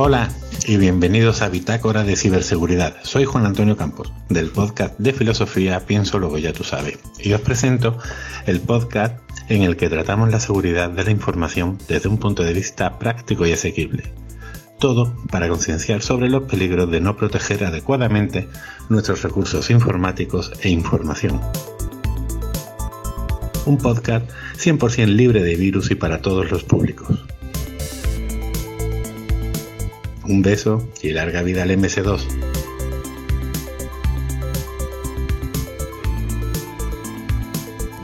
Hola y bienvenidos a Bitácora de Ciberseguridad. Soy Juan Antonio Campos, del podcast de filosofía Pienso Luego Ya Tú Sabes, y os presento el podcast en el que tratamos la seguridad de la información desde un punto de vista práctico y asequible. Todo para concienciar sobre los peligros de no proteger adecuadamente nuestros recursos informáticos e información. Un podcast 100% libre de virus y para todos los públicos. Un beso y larga vida al MS2.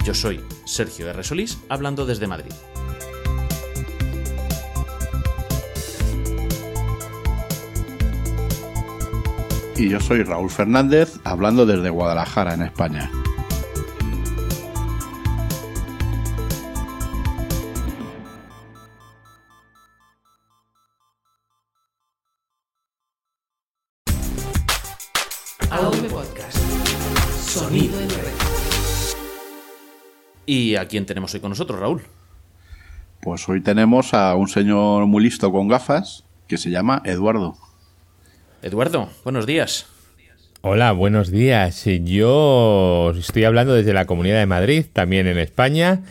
Yo soy Sergio R. Solís, hablando desde Madrid. Y yo soy Raúl Fernández, hablando desde Guadalajara, en España. ¿Y a quién tenemos hoy con nosotros, Raúl? Pues hoy tenemos a un señor muy listo con gafas que se llama Eduardo. Eduardo, buenos días. Hola, buenos días. Yo estoy hablando desde la Comunidad de Madrid, también en España,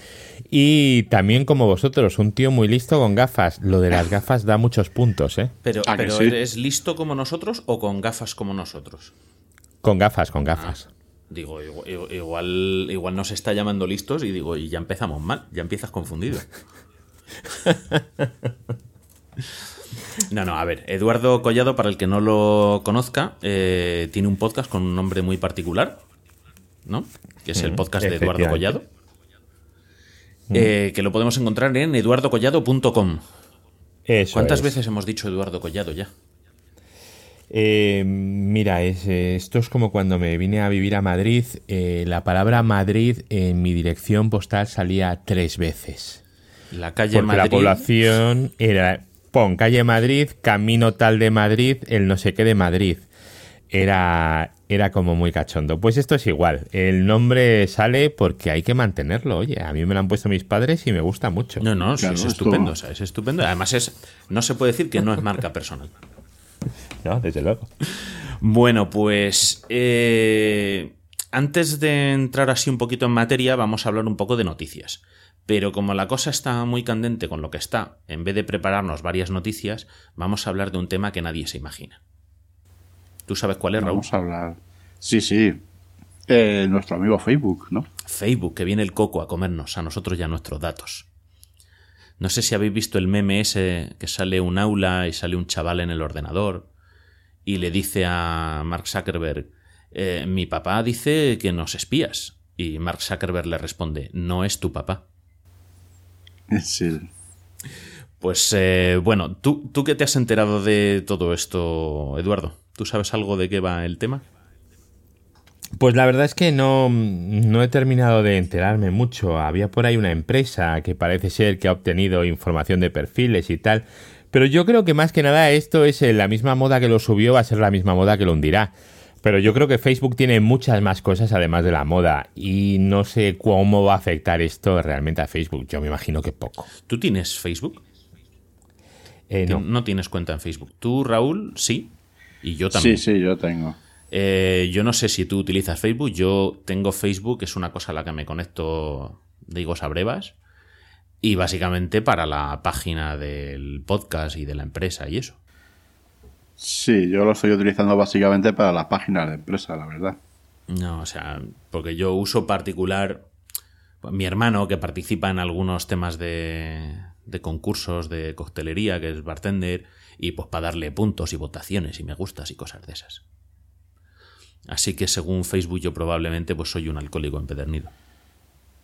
y también como vosotros, un tío muy listo con gafas. Lo de las gafas da muchos puntos, ¿eh? Pero, ¿eres listo como nosotros o con gafas como nosotros? Con gafas, con gafas. Digo, igual, igual, nos está llamando listos y digo, y ya empezamos mal, ya empiezas confundido. No, no, a ver, Eduardo Collado, para el que no lo conozca, eh, tiene un podcast con un nombre muy particular, ¿no? Que es el podcast de Eduardo Collado. Eh, que lo podemos encontrar en eduardocollado.com. ¿Cuántas veces hemos dicho Eduardo Collado ya? Eh, mira, eh, esto es como cuando me vine a vivir a Madrid. Eh, la palabra Madrid en mi dirección postal salía tres veces. La calle Porque la población era, pon, calle Madrid, camino tal de Madrid, el no sé qué de Madrid. Era, era como muy cachondo. Pues esto es igual. El nombre sale porque hay que mantenerlo. Oye, a mí me lo han puesto mis padres y me gusta mucho. No, no, es estupendo. es estupendo. Además, es, no se puede decir que no es marca personal. No, desde luego. Bueno, pues eh, antes de entrar así un poquito en materia, vamos a hablar un poco de noticias. Pero como la cosa está muy candente con lo que está, en vez de prepararnos varias noticias, vamos a hablar de un tema que nadie se imagina. ¿Tú sabes cuál es, Raúl? Vamos a hablar. Sí, sí. Eh, nuestro amigo Facebook, ¿no? Facebook, que viene el coco a comernos a nosotros y a nuestros datos. No sé si habéis visto el meme ese que sale un aula y sale un chaval en el ordenador y le dice a Mark Zuckerberg, eh, mi papá dice que nos espías. Y Mark Zuckerberg le responde, no es tu papá. Sí. Pues eh, bueno, ¿tú, ¿tú qué te has enterado de todo esto, Eduardo? ¿Tú sabes algo de qué va el tema? Pues la verdad es que no, no, he terminado de enterarme mucho. Había por ahí una empresa que parece ser que ha obtenido información de perfiles y tal, pero yo creo que más que nada esto es eh, la misma moda que lo subió, va a ser la misma moda que lo hundirá. Pero yo creo que Facebook tiene muchas más cosas además de la moda y no sé cómo va a afectar esto realmente a Facebook. Yo me imagino que poco. ¿Tú tienes Facebook? Eh, no. no tienes cuenta en Facebook. ¿Tú, Raúl? Sí. Y yo también. Sí, sí, yo tengo. Eh, yo no sé si tú utilizas Facebook. Yo tengo Facebook, es una cosa a la que me conecto, digo, a brevas. Y básicamente para la página del podcast y de la empresa y eso. Sí, yo lo estoy utilizando básicamente para las páginas de empresa, la verdad. No, o sea, porque yo uso particular. Mi hermano, que participa en algunos temas de, de concursos de coctelería, que es bartender, y pues para darle puntos y votaciones y me gustas y cosas de esas. Así que según Facebook yo probablemente pues soy un alcohólico empedernido.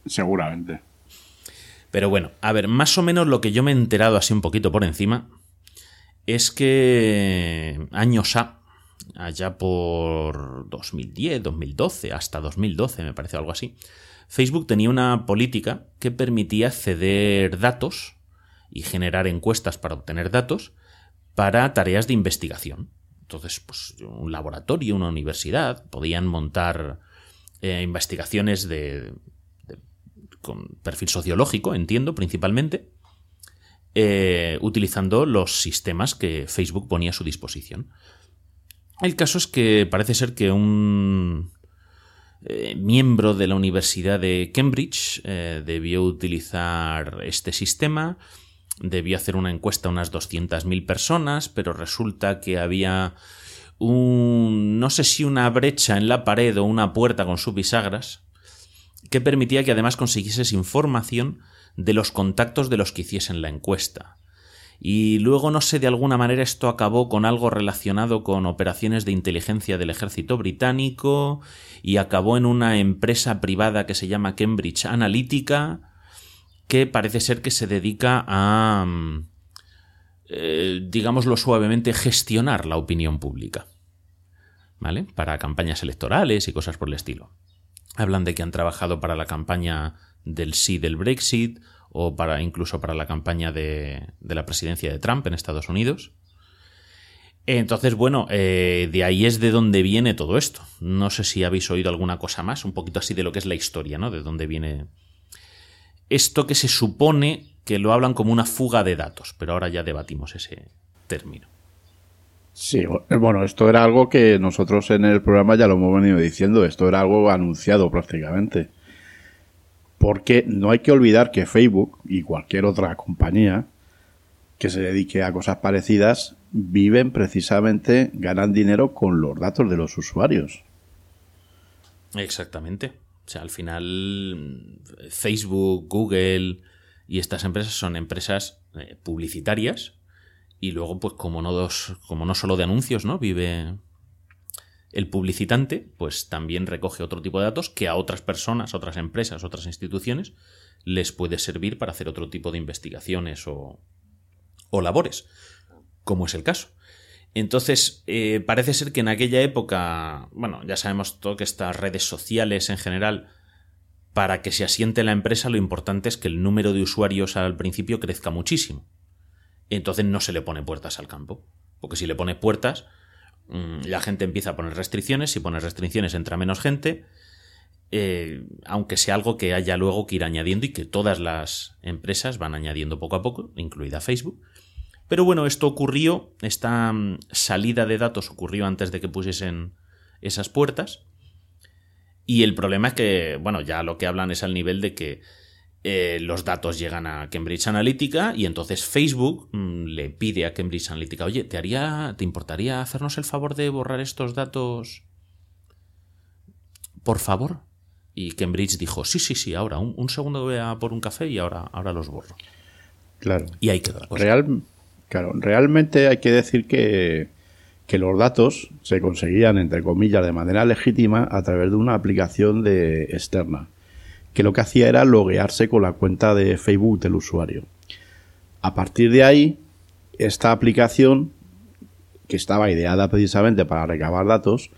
Seguramente. Pero bueno, a ver, más o menos lo que yo me he enterado así un poquito por encima es que años A, allá por 2010, 2012, hasta 2012 me parece algo así, Facebook tenía una política que permitía ceder datos y generar encuestas para obtener datos para tareas de investigación. Entonces, pues un laboratorio, una universidad, podían montar eh, investigaciones de, con perfil sociológico, entiendo, principalmente, eh, utilizando los sistemas que Facebook ponía a su disposición. El caso es que parece ser que un eh, miembro de la Universidad de Cambridge eh, debió utilizar este sistema, debió hacer una encuesta a unas 200.000 personas, pero resulta que había un, no sé si una brecha en la pared o una puerta con sus bisagras, que permitía que además consiguieses información de los contactos de los que hiciesen la encuesta. Y luego, no sé, de alguna manera esto acabó con algo relacionado con operaciones de inteligencia del ejército británico y acabó en una empresa privada que se llama Cambridge Analytica, que parece ser que se dedica a, mm, eh, digámoslo suavemente, gestionar la opinión pública. ¿Vale? Para campañas electorales y cosas por el estilo. Hablan de que han trabajado para la campaña del sí del Brexit o para incluso para la campaña de, la presidencia de Trump en Estados Unidos. Entonces, bueno, eh, de ahí es de donde viene todo esto. No sé si habéis oído alguna cosa más, un poquito así de lo que es la historia, ¿no? De dónde viene esto que se supone que lo hablan como una fuga de datos, pero ahora ya debatimos ese término. Sí, bueno, esto era algo que nosotros en el programa ya lo hemos venido diciendo, esto era algo anunciado prácticamente. Porque no hay que olvidar que Facebook y cualquier otra compañía que se dedique a cosas parecidas viven precisamente, ganan dinero con los datos de los usuarios. Exactamente. O sea, al final Facebook, Google y estas empresas son empresas eh, publicitarias y luego pues como no dos, como no solo de anuncios, ¿no? Vive el publicitante pues también recoge otro tipo de datos que a otras personas, otras empresas, otras instituciones les puede servir para hacer otro tipo de investigaciones o, o labores, como es el caso. Entonces, eh, parece ser que en aquella época, bueno, ya sabemos todo que estas redes sociales en general, para que se asiente la empresa, lo importante es que el número de usuarios al principio crezca muchísimo. Entonces no se le pone puertas al campo. Porque si le pone puertas, Mm, la gente empieza a poner restricciones, si pones restricciones entra menos gente, eh, aunque sea algo que haya luego que ir añadiendo y que todas las empresas van añadiendo poco a poco, incluida Facebook. Pero bueno, esto ocurrió, esta mm, salida de datos ocurrió antes de que pusiesen esas puertas. Y el problema es que, bueno, ya lo que hablan es al nivel de que eh, los datos llegan a Cambridge Analytica y entonces Facebook mm, le pide a Cambridge Analytica, oye, ¿te, haría, ¿te importaría hacernos el favor de borrar estos datos? Por favor. Y Cambridge dijo, sí, sí, sí, ahora, un, segundo voy a por un café y ahora, ahora los borro. Claro. Y ahí quedó. Real, claro, realmente hay que decir que, que los datos se conseguían, entre comillas, de manera legítima a través de una aplicación de externa que lo que hacía era loguearse con la cuenta de Facebook del usuario. A partir de ahí, esta aplicación, que estaba ideada precisamente para recabar datos,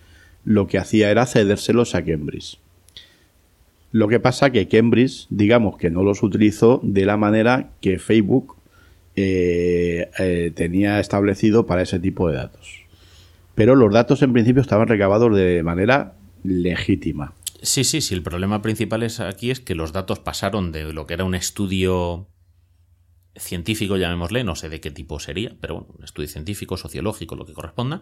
lo que hacía era cedérselos a Cambridge. Lo que pasa que Cambridge, digamos que no los utilizó de la manera que Facebook eh, eh, tenía establecido para ese tipo de datos. Pero los datos en principio estaban recabados de manera legítima. Sí, sí, sí. El problema principal es aquí es que los datos pasaron de lo que era un estudio científico, llamémosle, no sé de qué tipo sería, pero bueno, un estudio científico, sociológico, lo que corresponda,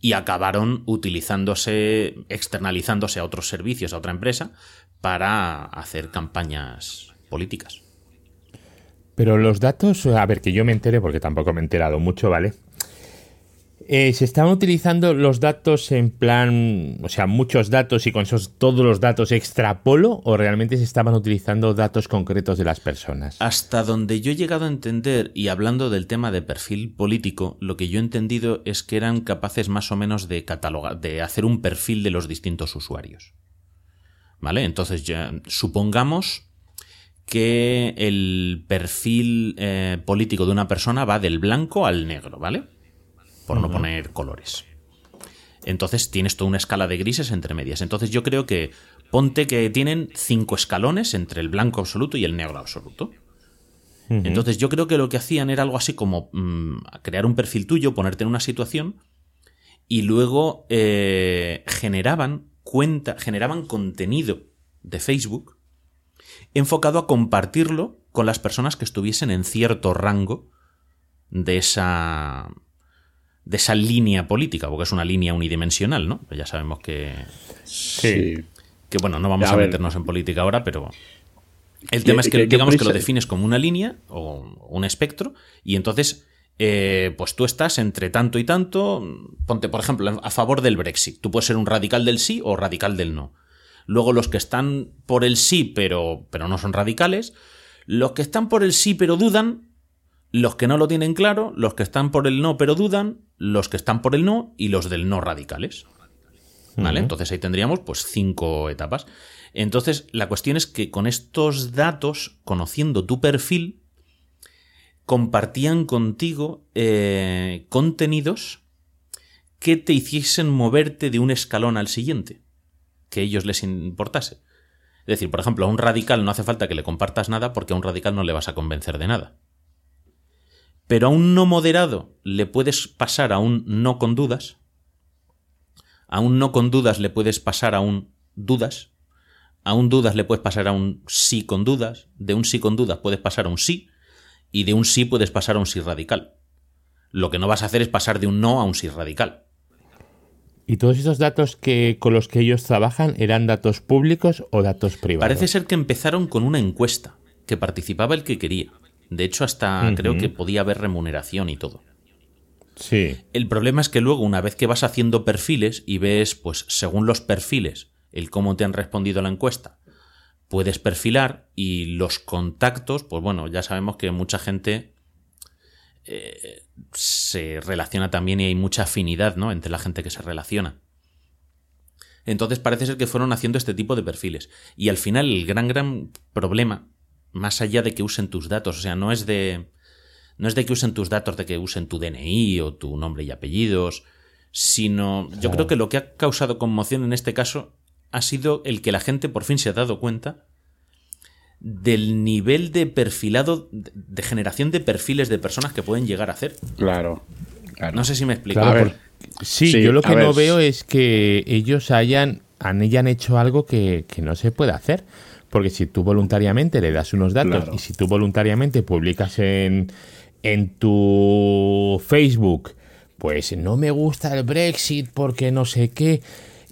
y acabaron utilizándose, externalizándose a otros servicios, a otra empresa, para hacer campañas políticas. Pero los datos, a ver, que yo me entere, porque tampoco me he enterado mucho, ¿vale? Eh, ¿Se estaban utilizando los datos en plan, o sea, muchos datos y con esos todos los datos extrapolo o realmente se estaban utilizando datos concretos de las personas? Hasta donde yo he llegado a entender, y hablando del tema de perfil político, lo que yo he entendido es que eran capaces más o menos de catalogar, de hacer un perfil de los distintos usuarios. ¿Vale? Entonces ya supongamos que el perfil eh, político de una persona va del blanco al negro, ¿vale? Por no poner colores. Entonces tienes toda una escala de grises entre medias. Entonces yo creo que ponte que tienen cinco escalones entre el blanco absoluto y el negro absoluto. Entonces yo creo que lo que hacían era algo así como mm, crear un perfil tuyo, ponerte en una situación y luego eh, generaban cuenta, generaban contenido de Facebook enfocado a compartirlo con las personas que estuviesen en cierto rango de esa de esa línea política, porque es una línea unidimensional, ¿no? Pues ya sabemos que Sí. que bueno, no vamos A meternos en política ahora, pero el tema es que ¿Qué- qué digamos que lo defines como una línea o un espectro y entonces eh, pues tú estás entre tanto y tanto, ponte por ejemplo a favor del Brexit, tú puedes ser un radical del sí o radical del no. Luego los que están por el sí pero, pero no son radicales, los que están por el sí pero dudan, los que no lo tienen claro, los que están por el no pero dudan, los que están por el no y los del no radicales. ¿Vale? Entonces ahí tendríamos pues cinco etapas. Entonces la cuestión es que con estos datos, conociendo tu perfil, compartían contigo eh, contenidos que te hiciesen moverte de un escalón al siguiente, que a ellos les importase. Es decir, por ejemplo, a un radical no hace falta que le compartas nada porque a un radical no le vas a convencer de nada. Pero a un no moderado le puedes pasar a un no con dudas. A un no con dudas le puedes pasar a un dudas. A un dudas le puedes pasar a un sí con dudas. De un sí con dudas puedes pasar a un sí. Y de un sí puedes pasar a un sí radical. Lo que no vas a hacer es pasar de un no a un sí radical. ¿Y todos esos datos que con los que ellos trabajan eran datos públicos o datos privados? Parece ser que empezaron con una encuesta, que participaba el que quería. De hecho, hasta creo que podía haber remuneración y todo. Sí. El problema es que luego, una vez que vas haciendo perfiles y ves, pues, según los perfiles, el cómo te han respondido a la encuesta, puedes perfilar y los contactos, pues bueno, ya sabemos que mucha gente eh, se relaciona también y hay mucha afinidad, ¿no? Entre la gente que se relaciona. Entonces parece ser que fueron haciendo este tipo de perfiles. Y al final el gran, gran problema, más allá de que usen tus datos, o sea, no es de... No es de que usen tus datos, de que usen tu DNI o tu nombre y apellidos, sino yo creo que lo que ha causado conmoción en este caso ha sido el que la gente por fin se ha dado cuenta del nivel de perfilado, de generación de perfiles de personas que pueden llegar a hacer. Claro. claro. No sé si me explico. Claro, A ver. por- sí, Sí, yo lo que no ver. veo es que ellos hayan, han, hayan hecho algo que, que no se puede hacer. Porque si tú voluntariamente le das unos datos Claro. y si tú voluntariamente publicas en, en tu Facebook, pues no me gusta el Brexit porque no sé qué,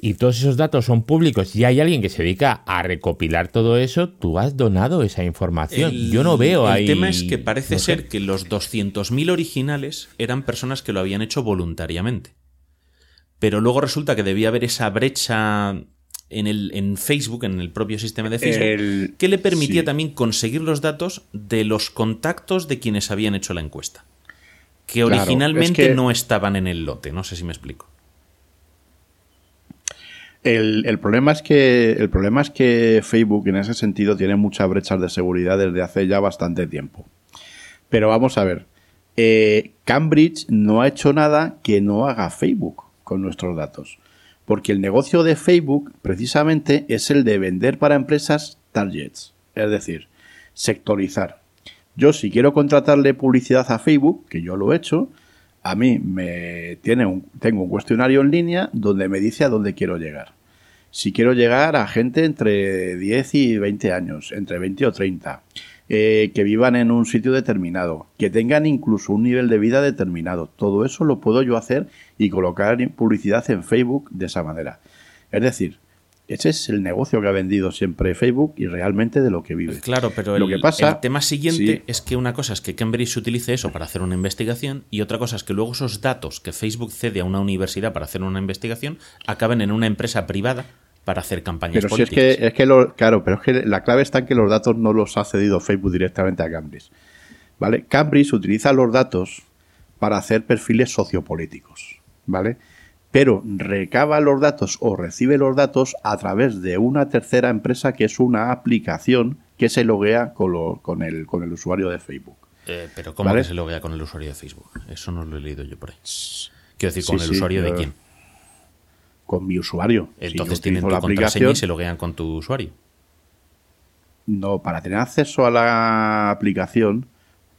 y todos esos datos son públicos y hay alguien que se dedica a recopilar todo eso, tú has donado esa información. El- Yo no veo el ahí. tema es que parece no sé. ser que los 200.000 originales eran personas que lo habían hecho voluntariamente. Pero luego resulta que debía haber esa brecha en, el, en Facebook, en el propio sistema de Facebook, El- que le permitía sí. también conseguir los datos de los contactos de quienes habían hecho la encuesta. Que Claro, originalmente es que- no estaban en el lote. No sé si me explico. El, el problema es que el problema es que Facebook en ese sentido tiene muchas brechas de seguridad desde hace ya bastante tiempo. Pero vamos a ver, eh, Cambridge no ha hecho nada que no haga Facebook con nuestros datos, porque el negocio de Facebook precisamente es el de vender para empresas targets, es decir, sectorizar. Yo si quiero contratarle publicidad a Facebook, que yo lo he hecho, a mí me tiene un, tengo un cuestionario en línea donde me dice a dónde quiero llegar. Si quiero llegar a gente entre 10 y 20 años, entre 20 o 30, eh, que vivan en un sitio determinado, que tengan incluso un nivel de vida determinado. Todo eso lo puedo yo hacer y colocar publicidad en Facebook de esa manera. Es decir, ese es el negocio que ha vendido siempre Facebook y realmente de lo que vive. Claro, pero Lo el, que pasa- el tema siguiente sí. es que una cosa es que Cambridge utilice eso para hacer una investigación y otra cosa es que luego esos datos que Facebook cede a una universidad para hacer una investigación acaben en una empresa privada para hacer campañas Pero si es que, es que lo, claro, pero es que la clave está en que los datos no los ha cedido Facebook directamente a Cambridge. ¿Vale? Cambridge utiliza los datos para hacer perfiles sociopolíticos. ¿Vale? Pero recaba los datos o recibe los datos a través de una tercera empresa que es una aplicación que se loguea con, lo- con, el, con el usuario de Facebook. Eh, pero ¿cómo ¿Vale? que se loguea con el usuario de Facebook? Eso no lo he leído yo por ahí. Quiero decir, Sí, ¿con el sí, usuario de quién? Con mi usuario. Si Entonces tienen tu la contraseña aplicación. y se loguean con tu usuario. No, para tener acceso a la aplicación,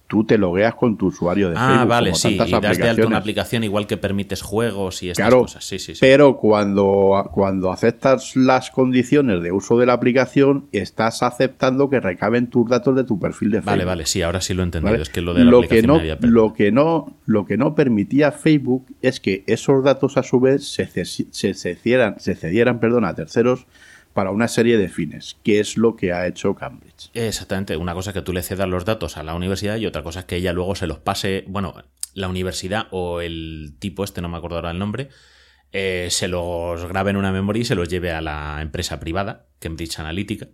tú te logueas con tu usuario de ah, Facebook. vale, como sí, y das de alta una aplicación igual que permites juegos y estas Claro, cosas. Sí, sí, sí. Pero cuando, cuando aceptas las condiciones de uso de la aplicación, estás aceptando que recaben tus datos de tu perfil de Facebook. Vale, vale, sí, ahora sí lo he entendido. ¿vale? Es que lo de la lo que aplicación no, me había perdido. lo que no lo que no permitía Facebook es que esos datos a su vez se, ces- se cedieran, se cedieran perdón, a terceros para una serie de fines, que es lo que ha hecho Cambridge. Exactamente, una cosa es que tú le cedas los datos a la universidad y otra cosa es que ella luego se los pase, bueno, la universidad o el tipo este, no me acuerdo ahora el nombre, eh, se los grabe en una memoria y se los lleve a la empresa privada, Cambridge Analytica,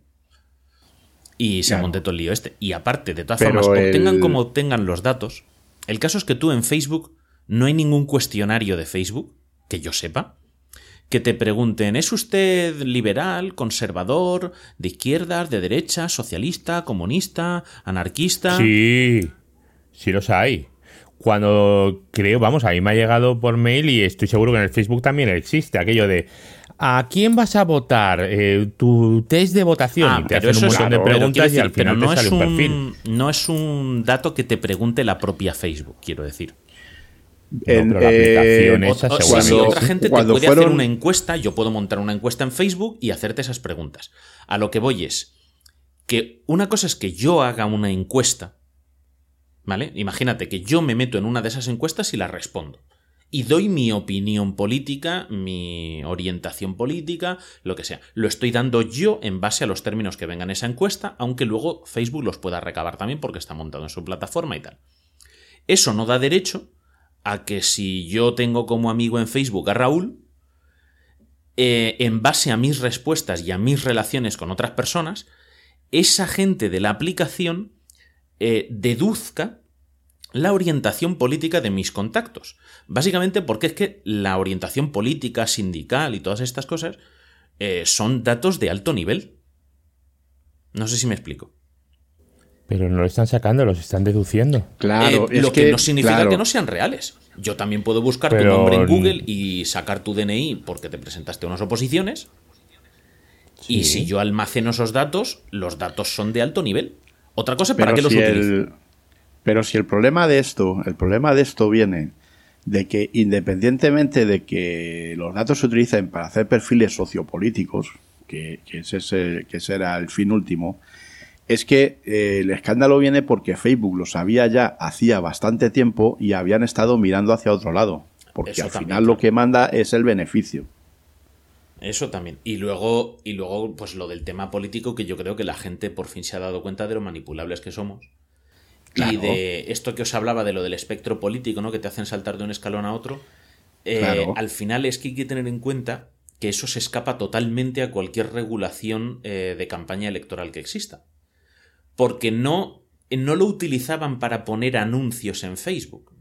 y se Claro. monte todo el lío este. Y aparte, de todas Pero formas, obtengan como obtengan los datos, el caso es que tú en Facebook no hay ningún cuestionario de Facebook, que yo sepa, que te pregunten, ¿es usted liberal, conservador, de izquierdas, de derecha, socialista, comunista, anarquista? Sí, sí los hay. Cuando creo, vamos, a mí me ha llegado por mail y estoy seguro que en el Facebook también existe aquello de ¿a quién vas a votar? Eh, tu test de votación Ah, y te hacen un es- montón de preguntas y al final no te sale un un, perfil. no es un dato que te pregunte la propia Facebook, quiero decir. En, pero la aplicación eh, esa O- seguramente sí, cuando- otra gente te puede hacer una encuesta, yo puedo montar una encuesta en Facebook y hacerte esas preguntas. A lo que voy es que una cosa es que yo haga una encuesta, ¿vale? Imagínate que yo me meto en una de esas encuestas y la respondo. Y doy mi opinión política, mi orientación política, lo que sea. Lo estoy dando yo en base a los términos que vengan en esa encuesta, aunque luego Facebook los pueda recabar también porque está montado en su plataforma y tal. Eso no da derecho a que si yo tengo como amigo en Facebook a Raúl, eh, en base a mis respuestas y a mis relaciones con otras personas, esa gente de la aplicación eh, deduzca la orientación política de mis contactos. Básicamente porque es que la orientación política, sindical y todas estas cosas eh, son datos de alto nivel. No sé si me explico. Pero no lo están sacando, los están deduciendo. Claro, Eh, es lo que, no significa claro, que no sean reales. Yo también puedo buscar tu nombre en Google y sacar tu DNI porque te presentaste a unas oposiciones. Y si yo almaceno esos datos, los datos son de alto nivel. Otra cosa, ¿para pero qué los si utilizo? el- pero si el problema de esto, el problema de esto viene de que independientemente de que los datos se utilicen para hacer perfiles sociopolíticos, que, que ese, es el- que ese era el fin último, es que eh, el escándalo viene porque Facebook lo sabía ya hacía bastante tiempo y habían estado mirando hacia otro lado. Porque Eso al también, final claro. lo que manda es el beneficio. Eso también. Y luego, y luego, pues lo del tema político, que yo creo que la gente por fin se ha dado cuenta de lo manipulables que somos. Y de esto que os hablaba de lo del espectro político, ¿no? Que te hacen saltar de un escalón a otro. eh, Claro. Al final es que hay que tener en cuenta que eso se escapa totalmente a cualquier regulación eh, de campaña electoral que exista. Porque no, no lo utilizaban para poner anuncios en Facebook.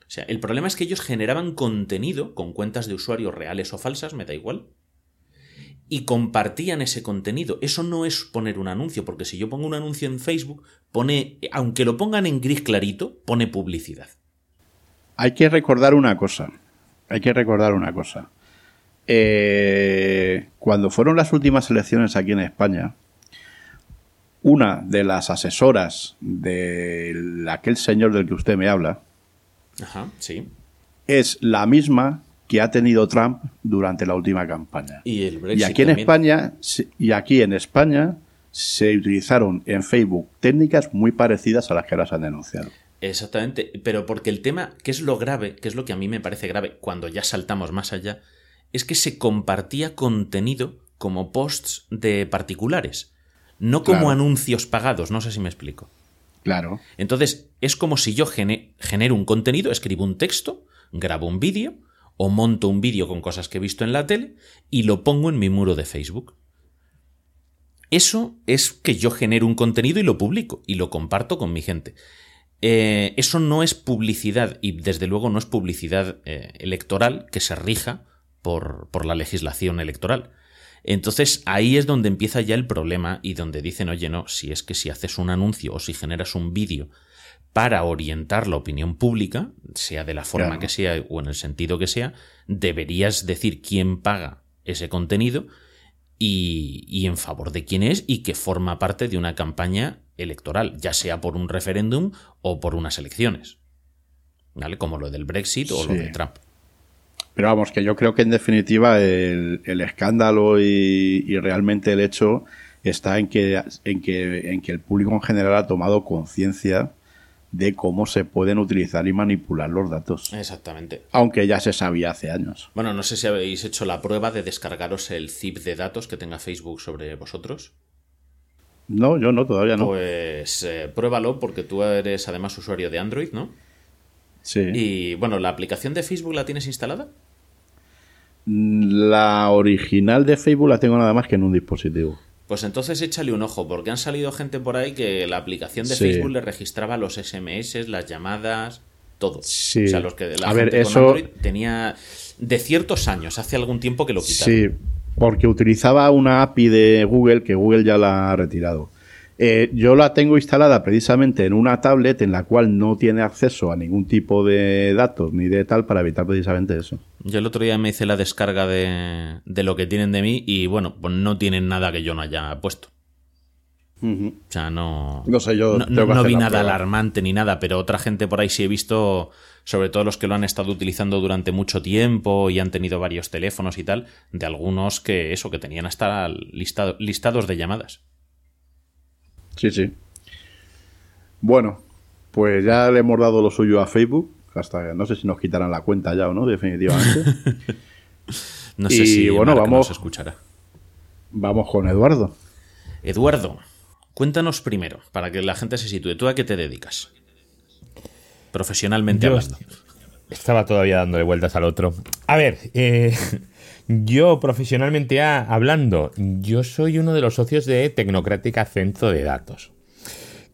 O sea, el problema es que ellos generaban contenido con cuentas de usuarios reales o falsas, me da igual, y compartían ese contenido. Eso no es poner un anuncio, porque si yo pongo un anuncio en Facebook, pone, aunque lo pongan en gris clarito, pone publicidad. Hay que recordar una cosa. Hay que recordar una cosa. Eh, cuando fueron las últimas elecciones aquí en España, una de las asesoras de aquel señor del que usted me habla Ajá, sí. es la misma que ha tenido Trump durante la última campaña. Y el Y Brexit aquí en también. España y aquí en España se utilizaron en Facebook técnicas muy parecidas a las que ahora se han denunciado. Exactamente, pero porque el tema, que es lo grave, que es lo que a mí me parece grave cuando ya saltamos más allá, es que se compartía contenido como posts de particulares, no como Claro. anuncios pagados, no sé si me explico. Claro. Entonces, es como si yo gene- genero un contenido, escribo un texto, grabo un vídeo o monto un vídeo con cosas que he visto en la tele y lo pongo en mi muro de Facebook. Eso es que yo genero un contenido y lo publico y lo comparto con mi gente. Eh, eso no es publicidad y desde luego no es publicidad eh, electoral que se rija por, por la legislación electoral. Entonces ahí es donde empieza ya el problema y donde dicen, oye, no, si es que si haces un anuncio o si generas un vídeo para orientar la opinión pública, sea de la forma Claro. que sea o en el sentido que sea, deberías decir quién paga ese contenido y, y en favor de quién es y que forma parte de una campaña electoral, ya sea por un referéndum o por unas elecciones. ¿Vale? Como lo del Brexit o lo de Trump. Pero vamos, que yo creo que en definitiva el, el escándalo y, y realmente el hecho está en que, en, que, en que el público en general ha tomado conciencia de cómo se pueden utilizar y manipular los datos. Exactamente. Aunque ya se sabía hace años. Bueno, no sé si habéis hecho la prueba de descargaros el zip de datos que tenga Facebook sobre vosotros. No, yo no, todavía no. Pues eh, pruébalo porque tú eres además usuario de Android, ¿no? sí. Y bueno, ¿la aplicación de Facebook la tienes instalada? La original de Facebook la tengo nada más que en un dispositivo. Pues entonces échale un ojo, porque han salido gente por ahí que la aplicación de Sí. Facebook le registraba los SMS, las llamadas, todo. Sí. O sea, los que la A ver, gente con eso- Android tenía de ciertos años, hace algún tiempo que lo quitaron. Sí, porque utilizaba una API de Google que Google ya la ha retirado. Eh, yo la tengo instalada precisamente en una tablet en la cual no tiene acceso a ningún tipo de datos ni de tal para evitar precisamente eso. Yo el otro día me hice la descarga de, de lo que tienen de mí y bueno, pues no tienen nada que yo no haya puesto. O sea, no. No sé, yo No, vi nada prueba. alarmante ni nada, pero otra gente por ahí sí he visto, sobre todo los que lo han estado utilizando durante mucho tiempo y han tenido varios teléfonos y tal, de algunos que eso, que tenían hasta listado- listados de llamadas. Sí, sí. Bueno, pues ya le hemos dado lo suyo a Facebook. Hasta no sé si nos quitarán la cuenta ya o no, definitivamente. No sé Y, si bueno, vamos- nos escuchará. Vamos con Eduardo. Eduardo, cuéntanos primero, para que la gente se sitúe. ¿Tú a qué te dedicas? Profesionalmente Yo hablando. Estaba todavía dándole vueltas al otro. A ver, eh, yo profesionalmente hablando, yo soy uno de los socios de Tecnocrática Centro de Datos,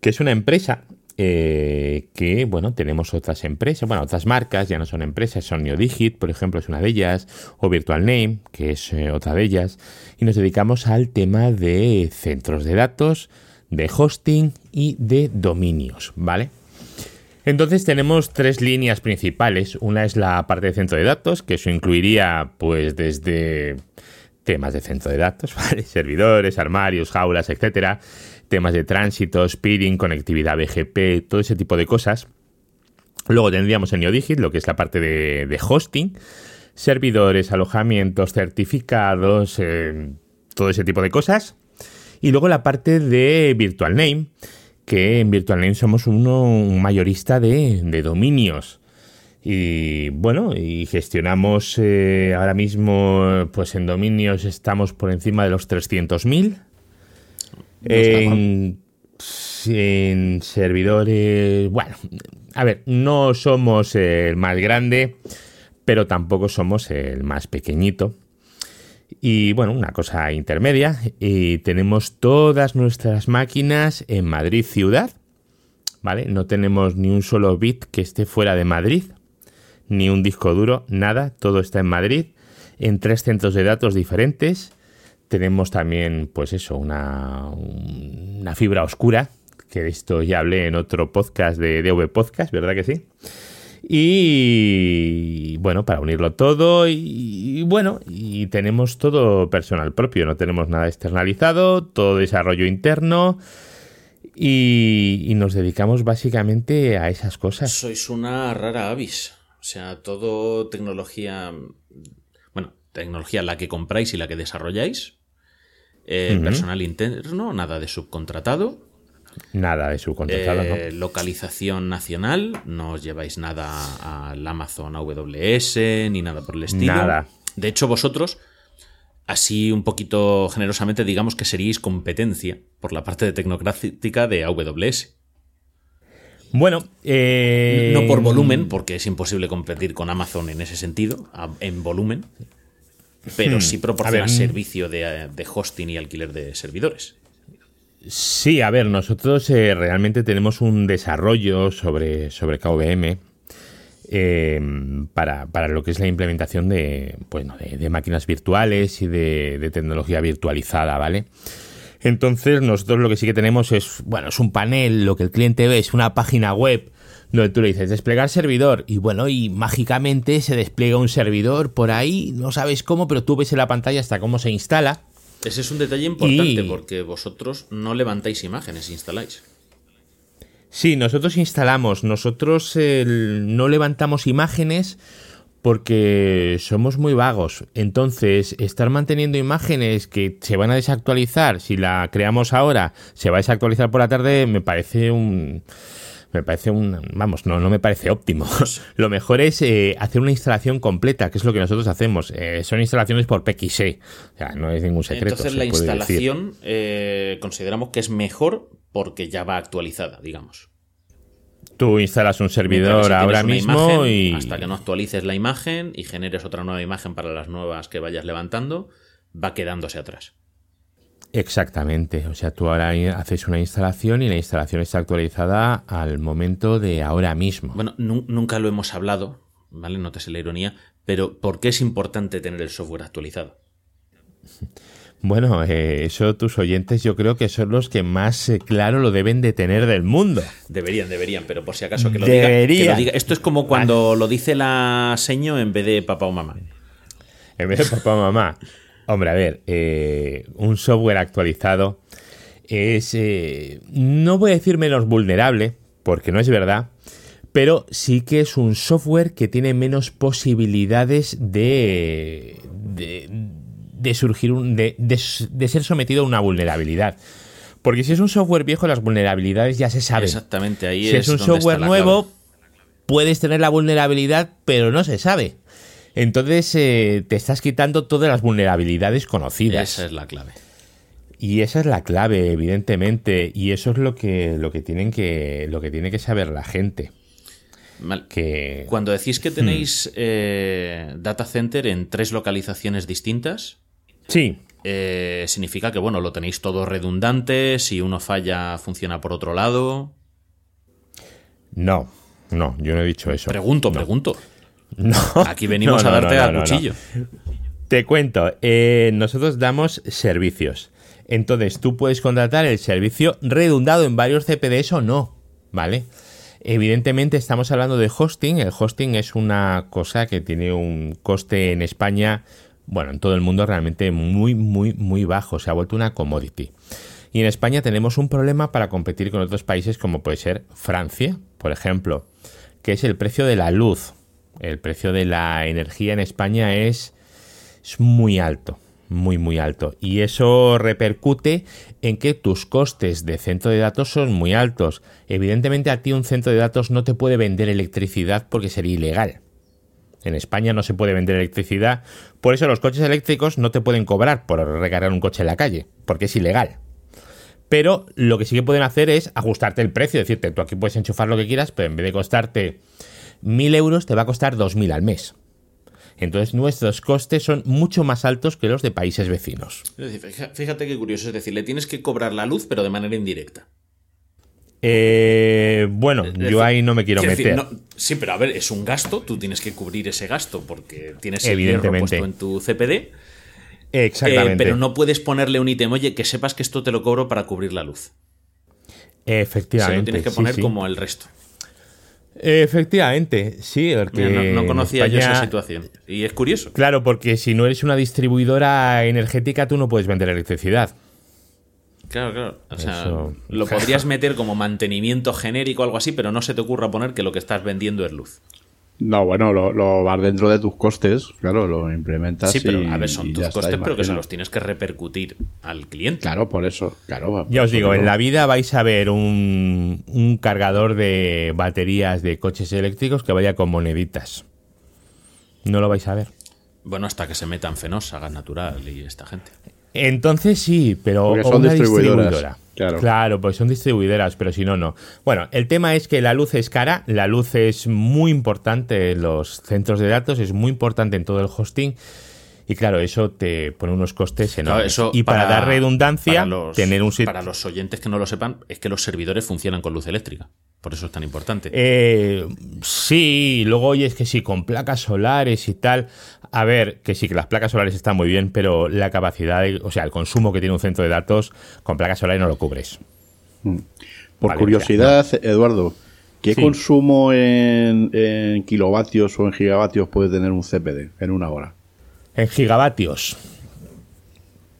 que es una empresa eh, que, bueno, tenemos otras empresas, bueno, otras marcas, ya no son empresas, son Neodigit, por ejemplo, es una de ellas, o Virtual Name, que es eh, otra de ellas, y nos dedicamos al tema de centros de datos, de hosting y de dominios, ¿vale? Entonces tenemos tres líneas principales. Una es la parte de centro de datos, que eso incluiría pues desde temas de centro de datos, ¿vale? servidores, armarios, jaulas, etcétera, temas de tránsito, speeding, conectividad BGP, todo ese tipo de cosas. Luego tendríamos en NeoDigit lo que es la parte de, de hosting, servidores, alojamientos, certificados, eh, todo ese tipo de cosas. Y luego la parte de Virtual Name, que en Virtual Name somos uno, un mayorista de, de dominios. Y bueno, y gestionamos eh, ahora mismo, pues en dominios estamos por encima de los 300.000. En, en servidores, bueno, a ver, no somos el más grande, pero tampoco somos el más pequeñito. Y bueno, una cosa intermedia, y tenemos todas nuestras máquinas en Madrid ciudad, ¿vale? No tenemos ni un solo bit que esté fuera de Madrid, ni un disco duro, nada, todo está en Madrid, en tres centros de datos diferentes. Tenemos también, pues eso, una, una fibra oscura, que de esto ya hablé en otro podcast de DV Podcast, ¿verdad que sí? Y bueno, para unirlo todo y, y bueno, y tenemos todo personal propio, no tenemos nada externalizado, todo desarrollo interno y, y nos dedicamos básicamente a esas cosas. Sois una rara avis. O sea, todo tecnología. Bueno, tecnología la que compráis y la que desarrolláis. eh. Personal interno, nada de subcontratado. Nada de subcontratado, eh, ¿no? Localización nacional. No os lleváis nada al Amazon AWS ni nada por el estilo. Nada. De hecho, vosotros, así un poquito generosamente, digamos que seríais competencia por la parte de tecnocrática de AWS. Bueno, eh, No por volumen, porque es imposible competir con Amazon en ese sentido, en volumen, pero sí proporciona Hmm. Ver, servicio de, de hosting y alquiler de servidores. Sí, a ver, nosotros eh, realmente tenemos un desarrollo sobre, sobre KVM eh, para, para lo que es la implementación de, bueno, de, de máquinas virtuales y de, de tecnología virtualizada, ¿vale? Entonces, nosotros lo que sí que tenemos es, bueno, es un panel, lo que el cliente ve es una página web donde tú le dices desplegar servidor y bueno, y mágicamente se despliega un servidor por ahí, no sabes cómo, pero tú ves en la pantalla hasta cómo se instala. Ese es un detalle importante Y- porque vosotros no levantáis imágenes, instaláis. Sí, nosotros instalamos, nosotros no levantamos imágenes porque somos muy vagos. Entonces, estar manteniendo imágenes que se van a desactualizar, si la creamos ahora, se va a desactualizar por la tarde, me parece un... Me parece un... Vamos, no, no me parece óptimo. lo mejor es eh, hacer una instalación completa, que es lo que nosotros hacemos. Eh, son instalaciones por PXE. O sea, no es ningún secreto. Entonces, la instalación eh, consideramos que es mejor porque ya va actualizada, digamos. Tú instalas un servidor ahora mismo y... Hasta que no actualices la imagen y generes otra nueva imagen para las nuevas que vayas levantando, va quedándose atrás. Exactamente, o sea, tú ahora haces una instalación y la instalación está actualizada al momento de ahora mismo. Bueno, nunca lo hemos hablado, ¿vale? No te sé la ironía, pero ¿por qué es importante tener el software actualizado? Bueno, eh, eso tus oyentes yo creo que son los que más eh, claro lo deben de tener del mundo. Deberían, deberían, pero por si acaso que lo, diga, Esto es como cuando lo dice la seño en vez de papá o mamá. En vez de papá o mamá. Hombre, a ver, eh, un software actualizado es, no voy a decir menos vulnerable, porque no es verdad, pero sí que es un software que tiene menos posibilidades de, de de surgir un, de, ser sometido a una vulnerabilidad. Porque si es un software viejo, las vulnerabilidades ya se saben. Exactamente, ahí si es, un software nuevo, puedes tener la vulnerabilidad, pero no se sabe. Entonces eh, te estás quitando todas las vulnerabilidades conocidas. Esa es la clave. Y esa es la clave, evidentemente. Y eso es lo que, lo que, tienen que, lo que tiene que saber la gente. Que... Cuando decís que tenéis hmm. eh, data center en tres localizaciones distintas, Sí. Eh, significa que, bueno, lo tenéis todo redundante, si uno falla, funciona por otro lado. No, no, yo no he dicho eso. Pregunto, pregunto. No. Aquí venimos a darte al cuchillo. Te cuento, eh, nosotros damos servicios. Entonces, tú puedes contratar el servicio redundado en varios CPDs o no, ¿vale? Evidentemente estamos hablando de hosting. El hosting es una cosa que tiene un coste en España bueno, en todo el mundo realmente muy, muy, muy bajo. Se ha vuelto una commodity. Y en España tenemos un problema para competir con otros países como puede ser Francia, por ejemplo, que es el precio de la luz. El precio de la energía en España es, muy alto, muy, muy alto. Y eso repercute en que tus costes de centro de datos son muy altos. Evidentemente a ti un centro de datos no te puede vender electricidad porque sería ilegal. En España no se puede vender electricidad, por eso los coches eléctricos no te pueden cobrar por recargar un coche en la calle, porque es ilegal. Pero lo que sí que pueden hacer es ajustarte el precio, decirte, tú aquí puedes enchufar lo que quieras, pero en vez de costarte 1.000 euros, te va a costar 2.000 al mes. Entonces nuestros costes son mucho más altos que los de países vecinos. Fíjate qué curioso, es decir, le tienes que cobrar la luz, pero de manera indirecta. Eh, bueno, yo ahí no me quiero meter. sí, pero a ver, es un gasto, tú tienes que cubrir ese gasto porque tienes el hierro puesto en tu CPD. Exactamente. Eh, pero no puedes ponerle un ítem, oye, que sepas que esto te lo cobro para cubrir la luz. Efectivamente. Se lo tienes que poner como el resto. Efectivamente, sí. Porque no, conocía yo esa situación. Y es curioso. Claro, porque si no eres una distribuidora energética, tú no puedes vender electricidad. Claro, claro. O sea, lo podrías meter como mantenimiento genérico o algo así, pero no se te ocurra poner que lo que estás vendiendo es luz. No, bueno, lo, vas dentro de tus costes, claro, lo implementas. Sí, pero a ver, son tus costes, pero que se los tienes que repercutir al cliente. Claro, por eso, claro. Ya os digo, en la vida vais a ver un, un cargador de baterías de coches eléctricos que vaya con moneditas. No lo vais a ver. Bueno, hasta que se metan Fenosa, Gas Natural y esta gente. Entonces sí, pero son distribuidoras. Claro. claro, pues son distribuidoras, pero si no, no. Bueno, el tema es que la luz es cara, la luz es muy importante en los centros de datos, es muy importante en todo el hosting. Y claro, eso te pone unos costes enormes. y para, dar redundancia, tener un Para los oyentes que no lo sepan, es que los servidores funcionan con luz eléctrica. Por eso es tan importante. Eh, sí, luego oyes que sí, con placas solares y tal. A ver, que sí, que las placas solares están muy bien, pero la capacidad, o sea, el consumo que tiene un centro de datos con placas solares no lo cubres. Mm. Por curiosidad, Eduardo, ¿qué consumo en, kilovatios o en gigavatios puede tener un CPD en una hora? En gigavatios.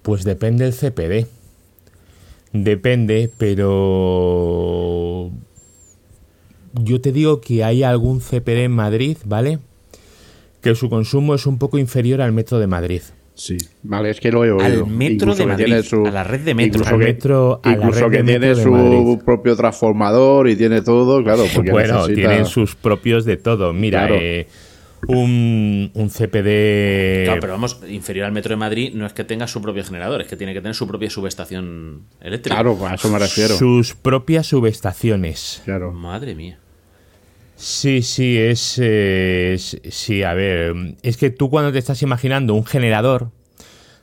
Pues depende del CPD. Depende, pero yo te digo que hay algún CPD en Madrid, ¿vale? Que su consumo es un poco inferior al metro de Madrid. Sí, vale, es que lo he oído. Al metro Incluso de Madrid, su- a la red de metro. Incluso que, metro- a la incluso red que de tiene metro de su propio transformador y tiene todo, claro, porque bueno, necesita- tienen sus propios de todo. Mira, Claro. eh, un, un CPD... Claro, pero vamos, inferior al metro de Madrid no es que tenga su propio generador, es que tiene que tener su propia subestación eléctrica. Claro, a eso me refiero. Sus propias subestaciones. Claro. Madre mía. Sí, sí, es, eh, es- Sí, a ver. Es que tú cuando te estás imaginando un generador,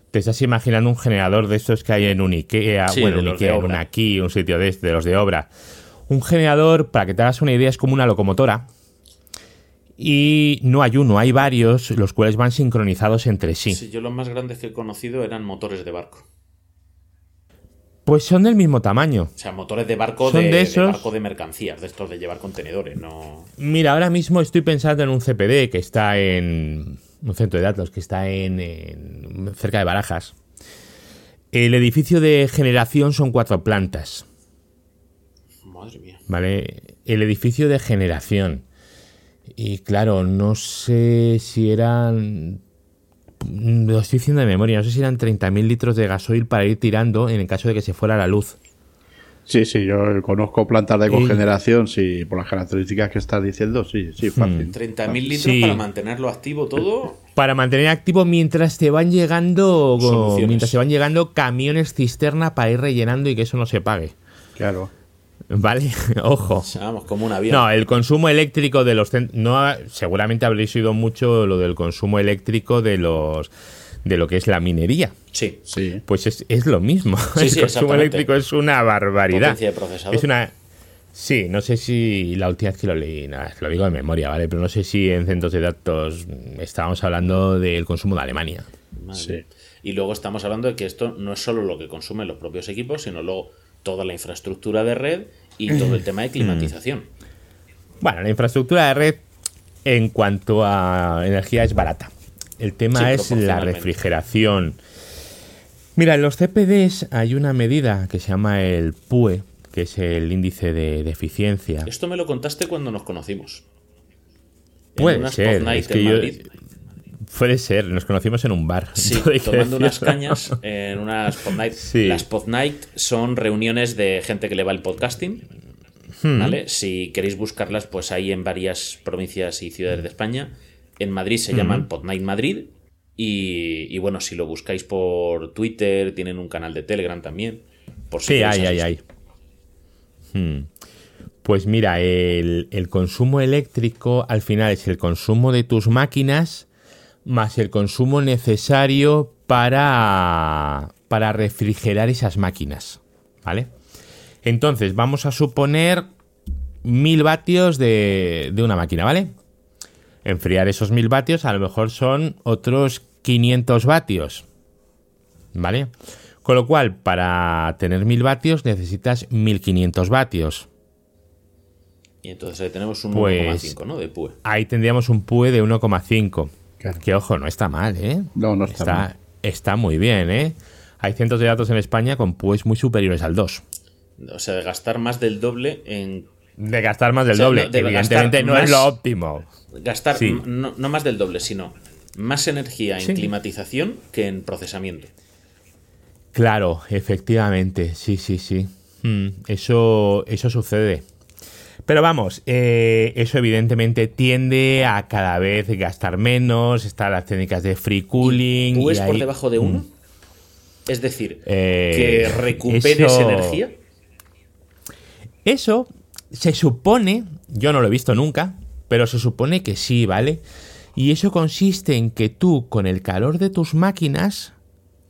te estás imaginando un generador de estos que hay en un Ikea, Sí, bueno, un Ikea, un aquí, un sitio de, este, de los de obra. Un generador, para que te hagas una idea, es como una locomotora. Y no hay uno, hay varios, los cuales van sincronizados entre sí. Sí, yo los más grandes que he conocido eran motores de barco. Pues son del mismo tamaño. O sea, motores de barco Son de, de de esos- barco de mercancías, de estos de llevar contenedores, no. Mira, ahora mismo estoy pensando en un CPD que está en un centro de datos que está en, en- cerca de Barajas. El edificio de generación son cuatro plantas, Madre mía. ¿vale? El edificio de generación. Y claro, no sé si eran... Lo estoy diciendo de memoria, no sé si eran 30.000 litros de gasoil para ir tirando en el caso de que se fuera la luz. Sí, sí, yo conozco plantas de cogeneración, sí, por las características que estás diciendo, sí, sí, fácil. 30.000 litros Sí. para mantenerlo activo todo. para mantener activo mientras te van llegando Soluciones. mientras te van llegando camiones cisterna para ir rellenando y que eso no se pague. Claro. ¿Vale? Ojo. Vamos, como un avión. No, el consumo eléctrico de los no ha- seguramente habréis oído mucho lo del consumo eléctrico de los de lo que es la minería. Sí. Sí. Pues es, es lo mismo. Sí, el sí, consumo eléctrico es una barbaridad. De procesador. Es una Sí, no sé si la última vez que lo leí, nada, lo digo de memoria, ¿vale? Pero no sé si en centros de datos estábamos hablando del consumo de Alemania. Madre Sí. Y luego estamos hablando de que esto no es solo lo que consumen los propios equipos, sino luego toda la infraestructura de red y todo el tema de climatización. Bueno, la infraestructura de red en cuanto a energía es barata. El tema Sí, es la refrigeración. Mira, en los CPDs hay una medida que se llama el PUE, que es el índice de, de eficiencia. Esto me lo contaste cuando nos conocimos. Puede ser, es que yo-. Puede ser, nos conocimos en un bar. Sí, tomando unas cañas en unas Pod Night. Sí. Las Pod Night son reuniones de gente que le va el podcasting. Hmm. ¿Vale? Si queréis buscarlas, pues hay en varias provincias y ciudades de España. En Madrid Hmm. se llaman Pod Night Madrid. Y, y bueno, si lo buscáis por Twitter, tienen un canal de Telegram también. Por si Sí, hay, hay, hay. Hmm. Pues mira, el, el consumo eléctrico al final es el consumo de tus máquinas más el consumo necesario para, para refrigerar esas máquinas. ¿Vale? Entonces, vamos a suponer mil vatios de, de una máquina, ¿vale? Enfriar esos mil vatios a lo mejor son otros 500 vatios. ¿Vale? Con lo cual, para tener 1000 vatios necesitas 1500 vatios. Y entonces ahí tenemos un Pues- 1,5, ¿no? De PUE. Ahí tendríamos un PUE de 1,5. Claro. Que ojo, no está mal, ¿eh? No, no está, mal. Está, está muy bien, ¿eh? Hay centros de datos en España con PUEs muy superiores al 2. O sea, de gastar más del doble en. De gastar más del O sea, doble. no, de Evidentemente no es lo óptimo. Gastar Sí. no, no más del doble, sino más energía en Sí. climatización que en procesamiento. Claro, efectivamente, sí, sí, sí. Mm, eso, eso sucede. Pero vamos, eh, eso evidentemente tiende a cada vez gastar menos, están las técnicas de free cooling. ¿Tú es por ahí- debajo de uno? Es decir, Eh, que recuperes eso- energía. Eso se supone, yo no lo he visto nunca, pero se supone que sí, ¿vale? Y eso consiste en que tú, con el calor de tus máquinas,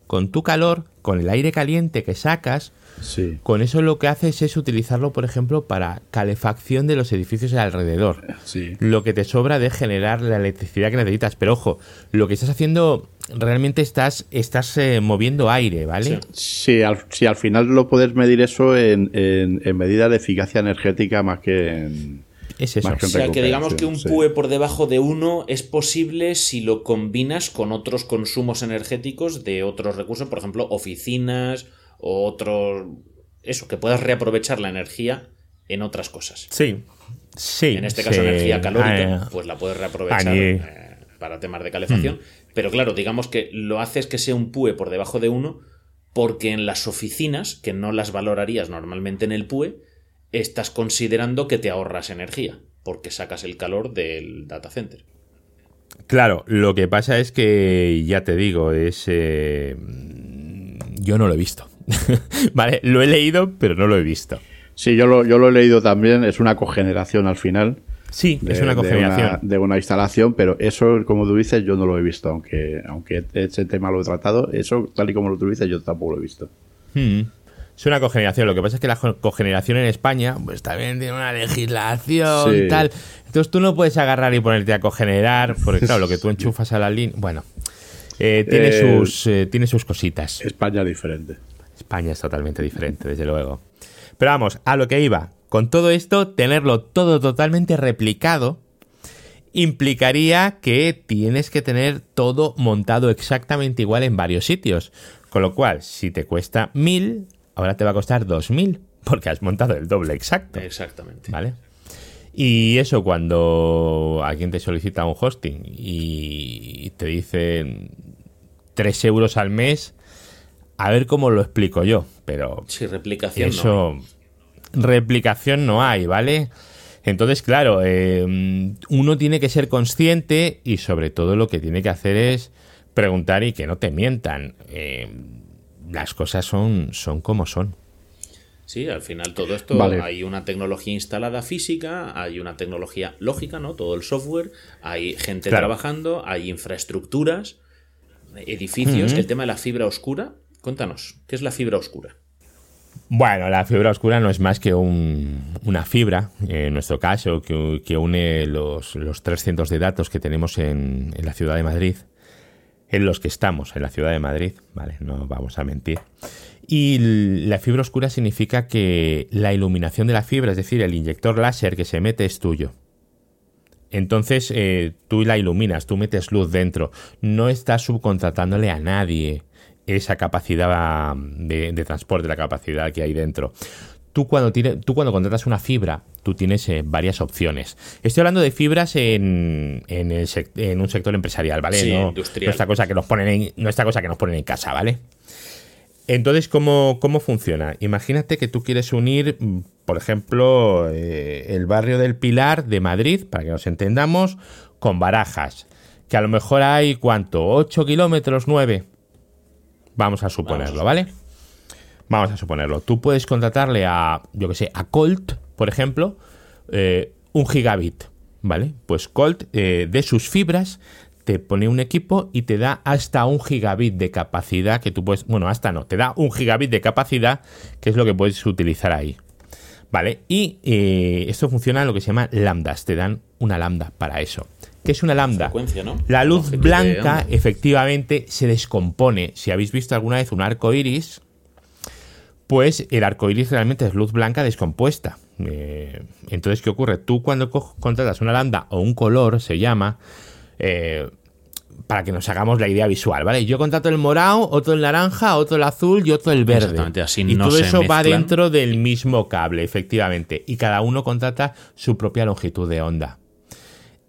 con tu calor, con el aire caliente que sacas, Sí. con eso lo que haces es utilizarlo, por ejemplo, para calefacción de los edificios de alrededor. Sí. Lo que te sobra de generar la electricidad que necesitas. Pero ojo, lo que estás haciendo, realmente estás, estás eh, moviendo aire, ¿vale? Sí. Sí, al, sí, al final lo puedes medir eso en, en, en medida de eficacia energética más que en... Es eso. O sea, que digamos que un sí. PUE por debajo de uno es posible si lo combinas con otros consumos energéticos de otros recursos, por ejemplo, oficinas o otros... Eso, que puedas reaprovechar la energía en otras cosas. Sí, Sí. En este caso, sí. energía calórica, Ah, pues la puedes reaprovechar eh, para temas de calefacción. Pero claro, digamos que lo haces que sea un PUE por debajo de uno, porque en las oficinas, que no las valorarías normalmente en el PUE, estás considerando que te ahorras energía, porque sacas el calor del data center. Claro, lo que pasa es que, ya te digo, es... eh, yo no lo he visto. vale, lo he leído, pero no lo he visto. Sí, yo lo, yo lo he leído también, es una cogeneración al final. Sí, de- es una de cogeneración. De una, instalación, pero eso, como tú dices, yo no lo he visto, aunque, aunque ese tema lo he tratado, eso, tal y como lo tú dices, yo tampoco lo he visto. Mm. Es una cogeneración. Lo que pasa es que la co- cogeneración en España, pues también tiene una legislación Sí. tal. Entonces tú no puedes agarrar y ponerte a cogenerar, porque claro, lo que tú enchufas a la línea. Bueno, eh, tiene, Eh, sus, eh, tiene sus cositas. España es diferente. España es totalmente diferente, desde luego. Pero vamos, a lo que iba. Con todo esto, tenerlo todo totalmente replicado implicaría que tienes que tener todo montado exactamente igual en varios sitios. Con lo cual, si te cuesta mil, ahora te va a costar dos mil, porque has montado el doble exacto. Exactamente. ¿Vale? Y eso cuando alguien te solicita un hosting y te dicen 3 euros al mes, a ver cómo lo explico yo, pero Sí, replicación no. eso replicación no hay, ¿vale? Entonces, claro, eh, uno tiene que ser consciente y sobre todo lo que tiene que hacer es preguntar y que no te mientan. Eh, las cosas son, son como son. Sí, al final todo esto Vale. hay una tecnología instalada física, hay una tecnología lógica, ¿no? Todo el software, hay gente Claro. trabajando, hay infraestructuras, edificios. El tema de la fibra oscura, cuéntanos, ¿qué es la fibra oscura? Bueno, la fibra oscura no es más que un- una fibra, en nuestro caso, que, une los, los 300 de datos que tenemos en, la ciudad de Madrid, en los que estamos en la ciudad de Madrid, ¿vale? No vamos a mentir. Y la fibra oscura significa que la iluminación de la fibra, es decir, el inyector láser que se mete es tuyo. Entonces eh, tú la iluminas, tú metes luz dentro, no estás subcontratándole a nadie esa capacidad de, de transporte, la capacidad que hay dentro. Tú cuando, tiene- tú cuando contratas una fibra, tú tienes eh, varias opciones. Estoy hablando de fibras en, en, el en un sector empresarial, ¿vale? Sí, no, industrial. no esta cosa que nos ponen en, no esta cosa que nos ponen en casa, ¿vale? Entonces, ¿cómo, cómo funciona? Imagínate que tú quieres unir, mm, por ejemplo, eh, el barrio del Pilar de Madrid, para que nos entendamos, con Barajas. Que a lo mejor hay, ¿cuánto? ¿8 kilómetros? ¿9? Vamos a suponerlo, ¿vale? Vamos a suponerlo. Tú puedes contratarle a, yo que sé, a Colt, por ejemplo, eh, un gigabit, ¿vale? Pues Colt, eh, de sus fibras, te pone un equipo y te da hasta un gigabit de capacidad que tú puedes, bueno, hasta no, te da un gigabit de capacidad, que es lo que puedes utilizar ahí. ¿Vale? Y eh, esto funciona en lo que se llama lambdas, te dan una lambda para eso. ¿Qué es una lambda? La luz blanca efectivamente se descompone. Si habéis visto alguna vez un arco iris, pues el arco iris realmente es luz blanca descompuesta. Eh, entonces, ¿qué ocurre? Tú cuando co- contratas una lambda o un color, se llama, eh, para que nos hagamos la idea visual, ¿vale? Yo contrato el morado, otro el naranja, otro el azul y otro el verde. Exactamente, así y no todo se eso va dentro del mismo cable, efectivamente. Y cada uno contrata su propia longitud de onda.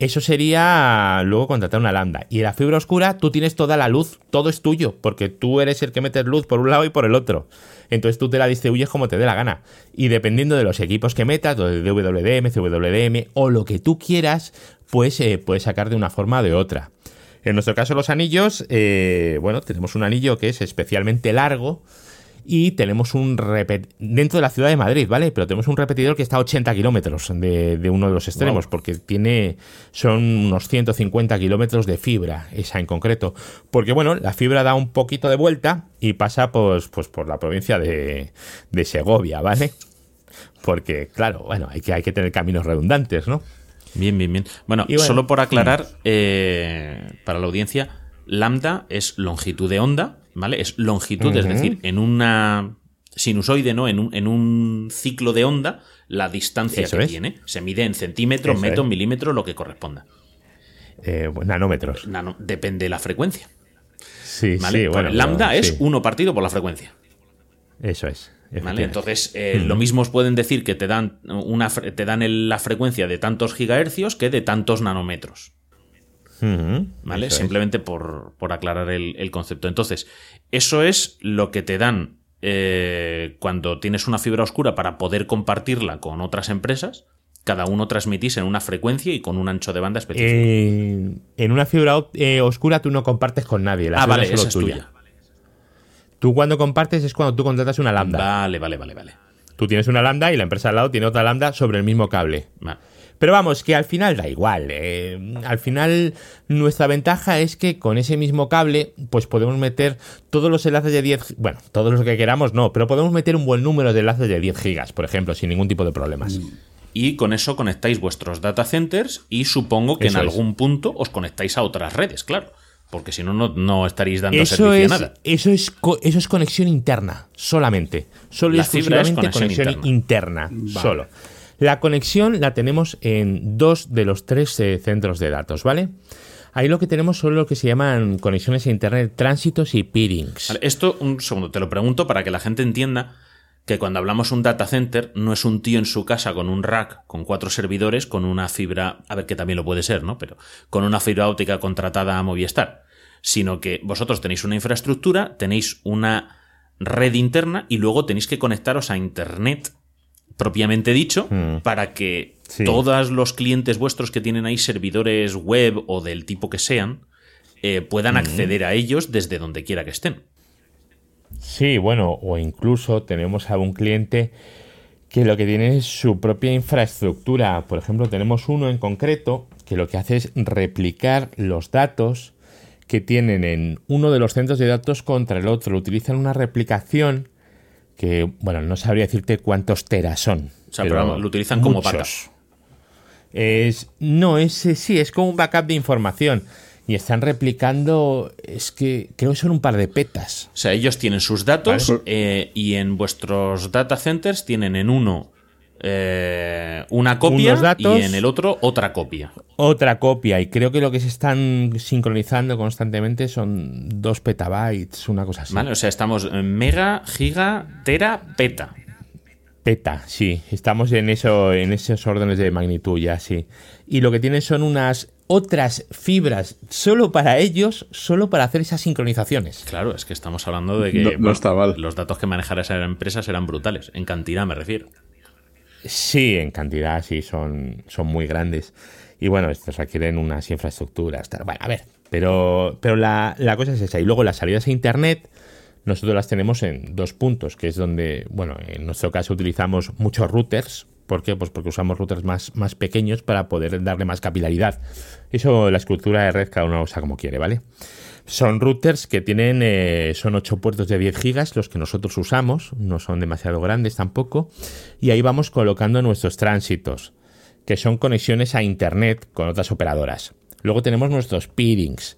Eso sería luego contratar una lambda. Y en la fibra oscura tú tienes toda la luz, todo es tuyo, porque tú eres el que metes luz por un lado y por el otro. Entonces tú te la distribuyes como te dé la gana. Y dependiendo de los equipos que metas, de WDM, CWDM o lo que tú quieras, pues eh, puedes sacar de una forma o de otra. En nuestro caso los anillos, eh, bueno, tenemos un anillo que es especialmente largo y tenemos un dentro de la ciudad de Madrid, ¿vale? Pero tenemos un repetidor que está a 80 kilómetros de, de uno de los extremos, porque tiene son unos 150 kilómetros de fibra, esa en concreto. Porque bueno, la fibra da un poquito de vuelta y pasa pues, pues por la provincia de, de Segovia, ¿vale? Porque, claro, bueno, hay que, hay que tener caminos redundantes, ¿no? Bien, bien, bien. Bueno, bueno, solo por aclarar, eh, para la audiencia, lambda es longitud de onda, ¿vale? Es longitud, es decir, en una sinusoide, ¿no? En un, en un ciclo de onda, la distancia Eso que es. tiene. Se mide en centímetros, Eso metros, es. milímetros, lo que corresponda. Eh, pues, nanómetros. Nano- depende de la frecuencia. Sí, ¿vale? sí, bueno. lambda es sí. uno partido por la frecuencia. Eso es, ¿Vale? Entonces, eh, lo mismo os pueden decir que te dan, una, te dan la frecuencia de tantos gigahercios que de tantos nanómetros. ¿Vale? Simplemente por, aclarar el, concepto. Entonces, eso es lo que te dan eh, cuando tienes una fibra oscura para poder compartirla con otras empresas. Cada uno transmitís en una frecuencia y con un ancho de banda específico. en una fibra eh, oscura tú no compartes con nadie. La ah, vale, es tuya. Tú cuando compartes es cuando tú contratas una lambda. Vale, vale, vale, vale. Tú tienes una lambda y la empresa al lado tiene otra lambda sobre el mismo cable. Pero vamos, que al final da igual. Eh, al final, nuestra ventaja es que con ese mismo cable, pues podemos meter todos los enlaces de 10. Bueno, todos los que queramos no, pero podemos meter un buen número de enlaces de 10 gigas, por ejemplo, sin ningún tipo de problemas. Y con eso conectáis vuestros data centers y supongo que en algún punto os conectáis a otras redes, claro. Porque si no, no estaréis dando servicio a nada. Eso es, eso es conexión interna, solamente. Solo y exclusivamente conexión, interna. Solo. La conexión la tenemos en dos de los tres eh, centros de datos, ¿vale? Ahí lo que tenemos son lo que se llaman conexiones a Internet, tránsitos y peerings. esto, un segundo, te lo pregunto para que la gente entienda que cuando hablamos un data center no es un tío en su casa con un rack, con cuatro servidores, con una fibra, a ver que también lo puede ser, ¿no? Pero con una fibra óptica contratada a Movistar, sino que vosotros tenéis una infraestructura, tenéis una red interna y luego tenéis que conectaros a Internet propiamente dicho mm. para que todos los clientes vuestros que tienen ahí servidores web o del tipo que sean eh, puedan mm. acceder a ellos desde donde quiera que estén. Sí, bueno, o incluso tenemos a un cliente que lo que tiene es su propia infraestructura. Por ejemplo, tenemos uno en concreto que lo que hace es replicar los datos que tienen en uno de los centros de datos contra el otro. Utilizan una replicación que, bueno, no sabría decirte cuántos teras son. O sea, pero, lo utilizan como backup. Es, no, es, sí, es como un backup de información y están replicando, es que creo que son un par de petas. O sea, ellos tienen sus datos eh, y en vuestros data centers tienen en uno eh, una copia y en el otro otra copia. Otra copia y creo que lo que se están sincronizando constantemente son dos petabytes, una cosa así. Vale, o sea, estamos en mega, giga, tera, peta. Peta, sí, estamos en eso, en esos órdenes de magnitud ya, sí. Y lo que tienen son unas otras fibras solo para ellos, solo para hacer esas sincronizaciones. Claro, es que estamos hablando de que los datos que manejara esa empresa serán brutales, en cantidad me refiero. Sí, en cantidad sí, son, son muy grandes. Y bueno, estos requieren unas infraestructuras. Bueno, a ver, pero, pero la, la cosa es esa. Y luego las salidas a Internet, nosotros las tenemos en dos puntos, que es donde, bueno, en nuestro caso utilizamos muchos routers, ¿Por qué? Pues porque usamos routers más, más pequeños para poder darle más capilaridad. Eso, la estructura de red, cada uno usa como quiere, ¿vale? Son routers que tienen, eh, son 8 puertos de 10 gigas, los que nosotros usamos, no son demasiado grandes tampoco, y ahí vamos colocando nuestros tránsitos, que son conexiones a Internet con otras operadoras. Luego tenemos nuestros peerings,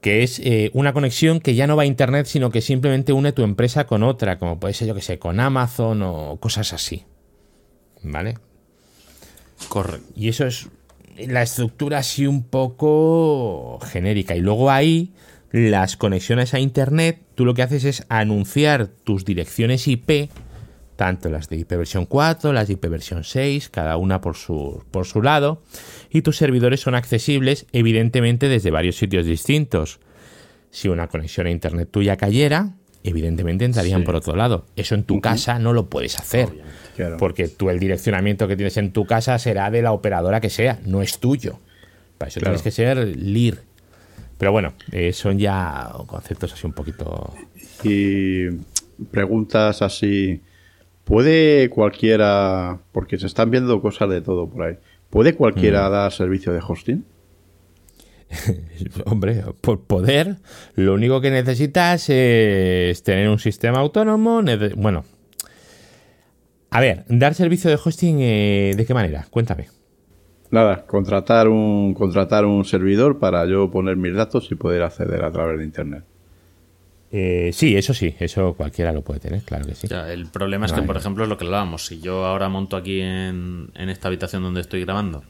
que es eh, una conexión que ya no va a Internet, sino que simplemente une tu empresa con otra, como puede ser, yo que sé, con Amazon o cosas así. ¿Vale? Correcto. Y eso es la estructura así un poco genérica. Y luego ahí las conexiones a Internet, tú lo que haces es anunciar tus direcciones IP, tanto las de IP versión 4, las de IP versión 6, cada una por su, por su lado, y tus servidores son accesibles evidentemente desde varios sitios distintos. Si una conexión a Internet tuya cayera, evidentemente entrarían por otro lado. Eso en tu casa no lo puedes hacer. Porque tú el direccionamiento que tienes en tu casa será de la operadora que sea, no es tuyo. Para eso tienes que ser LIR. Pero bueno, eh, son ya conceptos así un poquito. Y preguntas así. ¿Puede cualquiera.? Porque se están viendo cosas de todo por ahí. ¿Puede cualquiera mm. dar servicio de hosting? Hombre, por poder, lo único que necesitas es tener un sistema autónomo. Bueno, a ver, dar servicio de hosting, eh, ¿de qué manera? Cuéntame. Nada, contratar un, contratar un servidor para yo poner mis datos y poder acceder a través de Internet. Eh, sí, eso sí, eso cualquiera lo puede tener, claro que sí. el problema es que, por ejemplo, es lo que hablábamos. Si yo ahora monto aquí en, en esta habitación donde estoy grabando,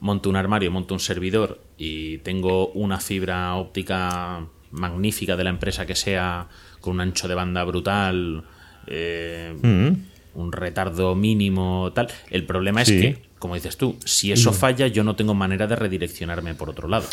monto un armario, monto un servidor y tengo una fibra óptica magnífica de la empresa que sea, con un ancho de banda brutal, eh, Mm. Un retardo mínimo, tal. El problema es Sí. que, como dices tú, si eso falla, yo no tengo manera de redireccionarme por otro lado.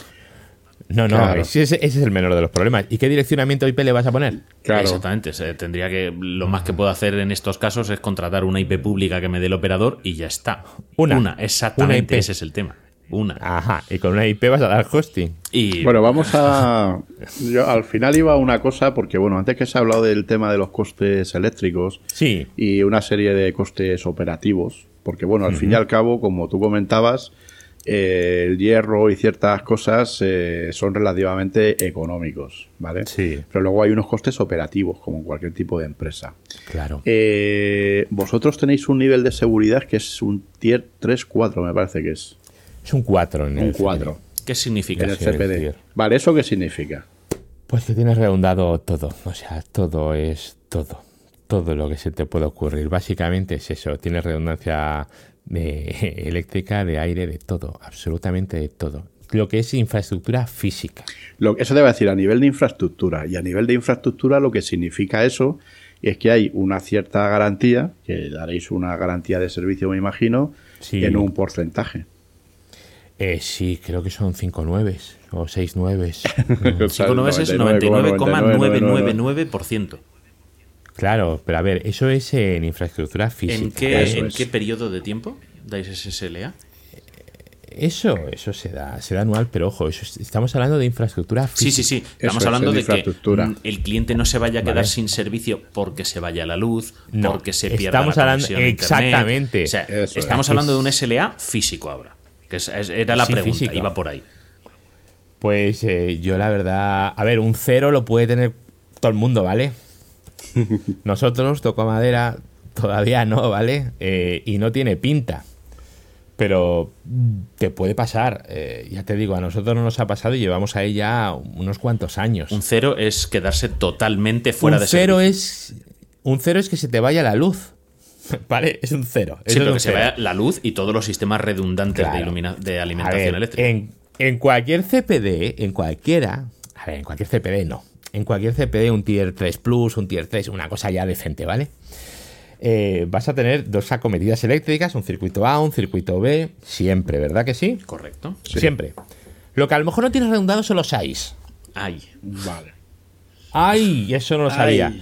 No, no, Claro. ese, ese es el menor de los problemas. ¿Y qué direccionamiento IP le vas a poner? Claro. Exactamente. se- tendría que. Lo más que puedo hacer en estos casos es contratar una IP pública que me dé el operador y ya está. Una. exactamente. Una IP. Ese es el tema. Una. Ajá, y con una IP vas a dar hosting. Y Bueno, vamos a. Yo al final iba a una cosa, porque bueno, antes que se ha hablado del tema de los costes eléctricos Sí, y una serie de costes operativos, porque bueno, al fin y al cabo, como tú comentabas, eh, el hierro y ciertas cosas eh, son relativamente económicos, ¿vale? Sí. Pero luego hay unos costes operativos, como en cualquier tipo de empresa. claro. Eh, vosotros tenéis un nivel de seguridad que es un tier 3-4, me parece que es. Es un 4 en Un el 4 ¿qué significa? en el CPD. Vale, ¿eso qué significa? Pues que tienes redundado todo. O sea, todo es todo. Todo lo que se te puede ocurrir. Básicamente es eso. Tienes redundancia de eléctrica, de aire, de todo. Absolutamente de todo. Lo que es infraestructura física. Lo, eso debe decir a nivel de infraestructura. Y a nivel de infraestructura lo que significa eso es que hay una cierta garantía, que daréis una garantía de servicio, me imagino, Sí. en un porcentaje. Eh, sí, creo que son 5 nueves o 6 nueves. Cinco nueves es 99,9999. 99,99%. claro, pero a ver, eso es en infraestructura física. ¿En, qué, ¿vale? Eso ¿En es. qué periodo de tiempo dais ese SLA? Eso, eso se da, se da anual, pero ojo, eso es- estamos hablando de infraestructura Sí, física. sí, sí. Eso Estamos es, hablando de que mm, el cliente no se vaya a quedar Vale. sin servicio porque se vaya la luz, No, porque se pierda estamos la hablando- exactamente. O sea, Eso estamos es. hablando de un SLA físico ahora. Que es- es- era la Sí, pregunta, iba por ahí. Pues eh, yo la verdad, a ver, un cero lo puede tener todo el mundo, ¿vale? Nosotros, toco madera, todavía no, ¿vale? Eh, y no tiene pinta. Pero te puede pasar, eh, ya te digo, a nosotros no nos ha pasado y llevamos ahí ya unos cuantos años. Un cero es quedarse totalmente fuera un de cero servicio. es un cero es que se te vaya la luz. ¿Vale? Es un cero. Sí, es pero un que se vaya la luz y todos los sistemas redundantes de, Claro. ilumina- de A alimentación ver, eléctrica. En, en cualquier CPD, en cualquiera, a ver, en cualquier CPD no. En cualquier CPD, un tier 3 Plus, un tier 3, una cosa ya decente, ¿vale? Eh, vas a tener dos acometidas eléctricas, un circuito A, un circuito B, siempre, ¿verdad que sí? Correcto. Siempre. Lo que a lo mejor no tienes redundado son los AIs. Ay. Vale. ¡Ay! Eso no lo sabía.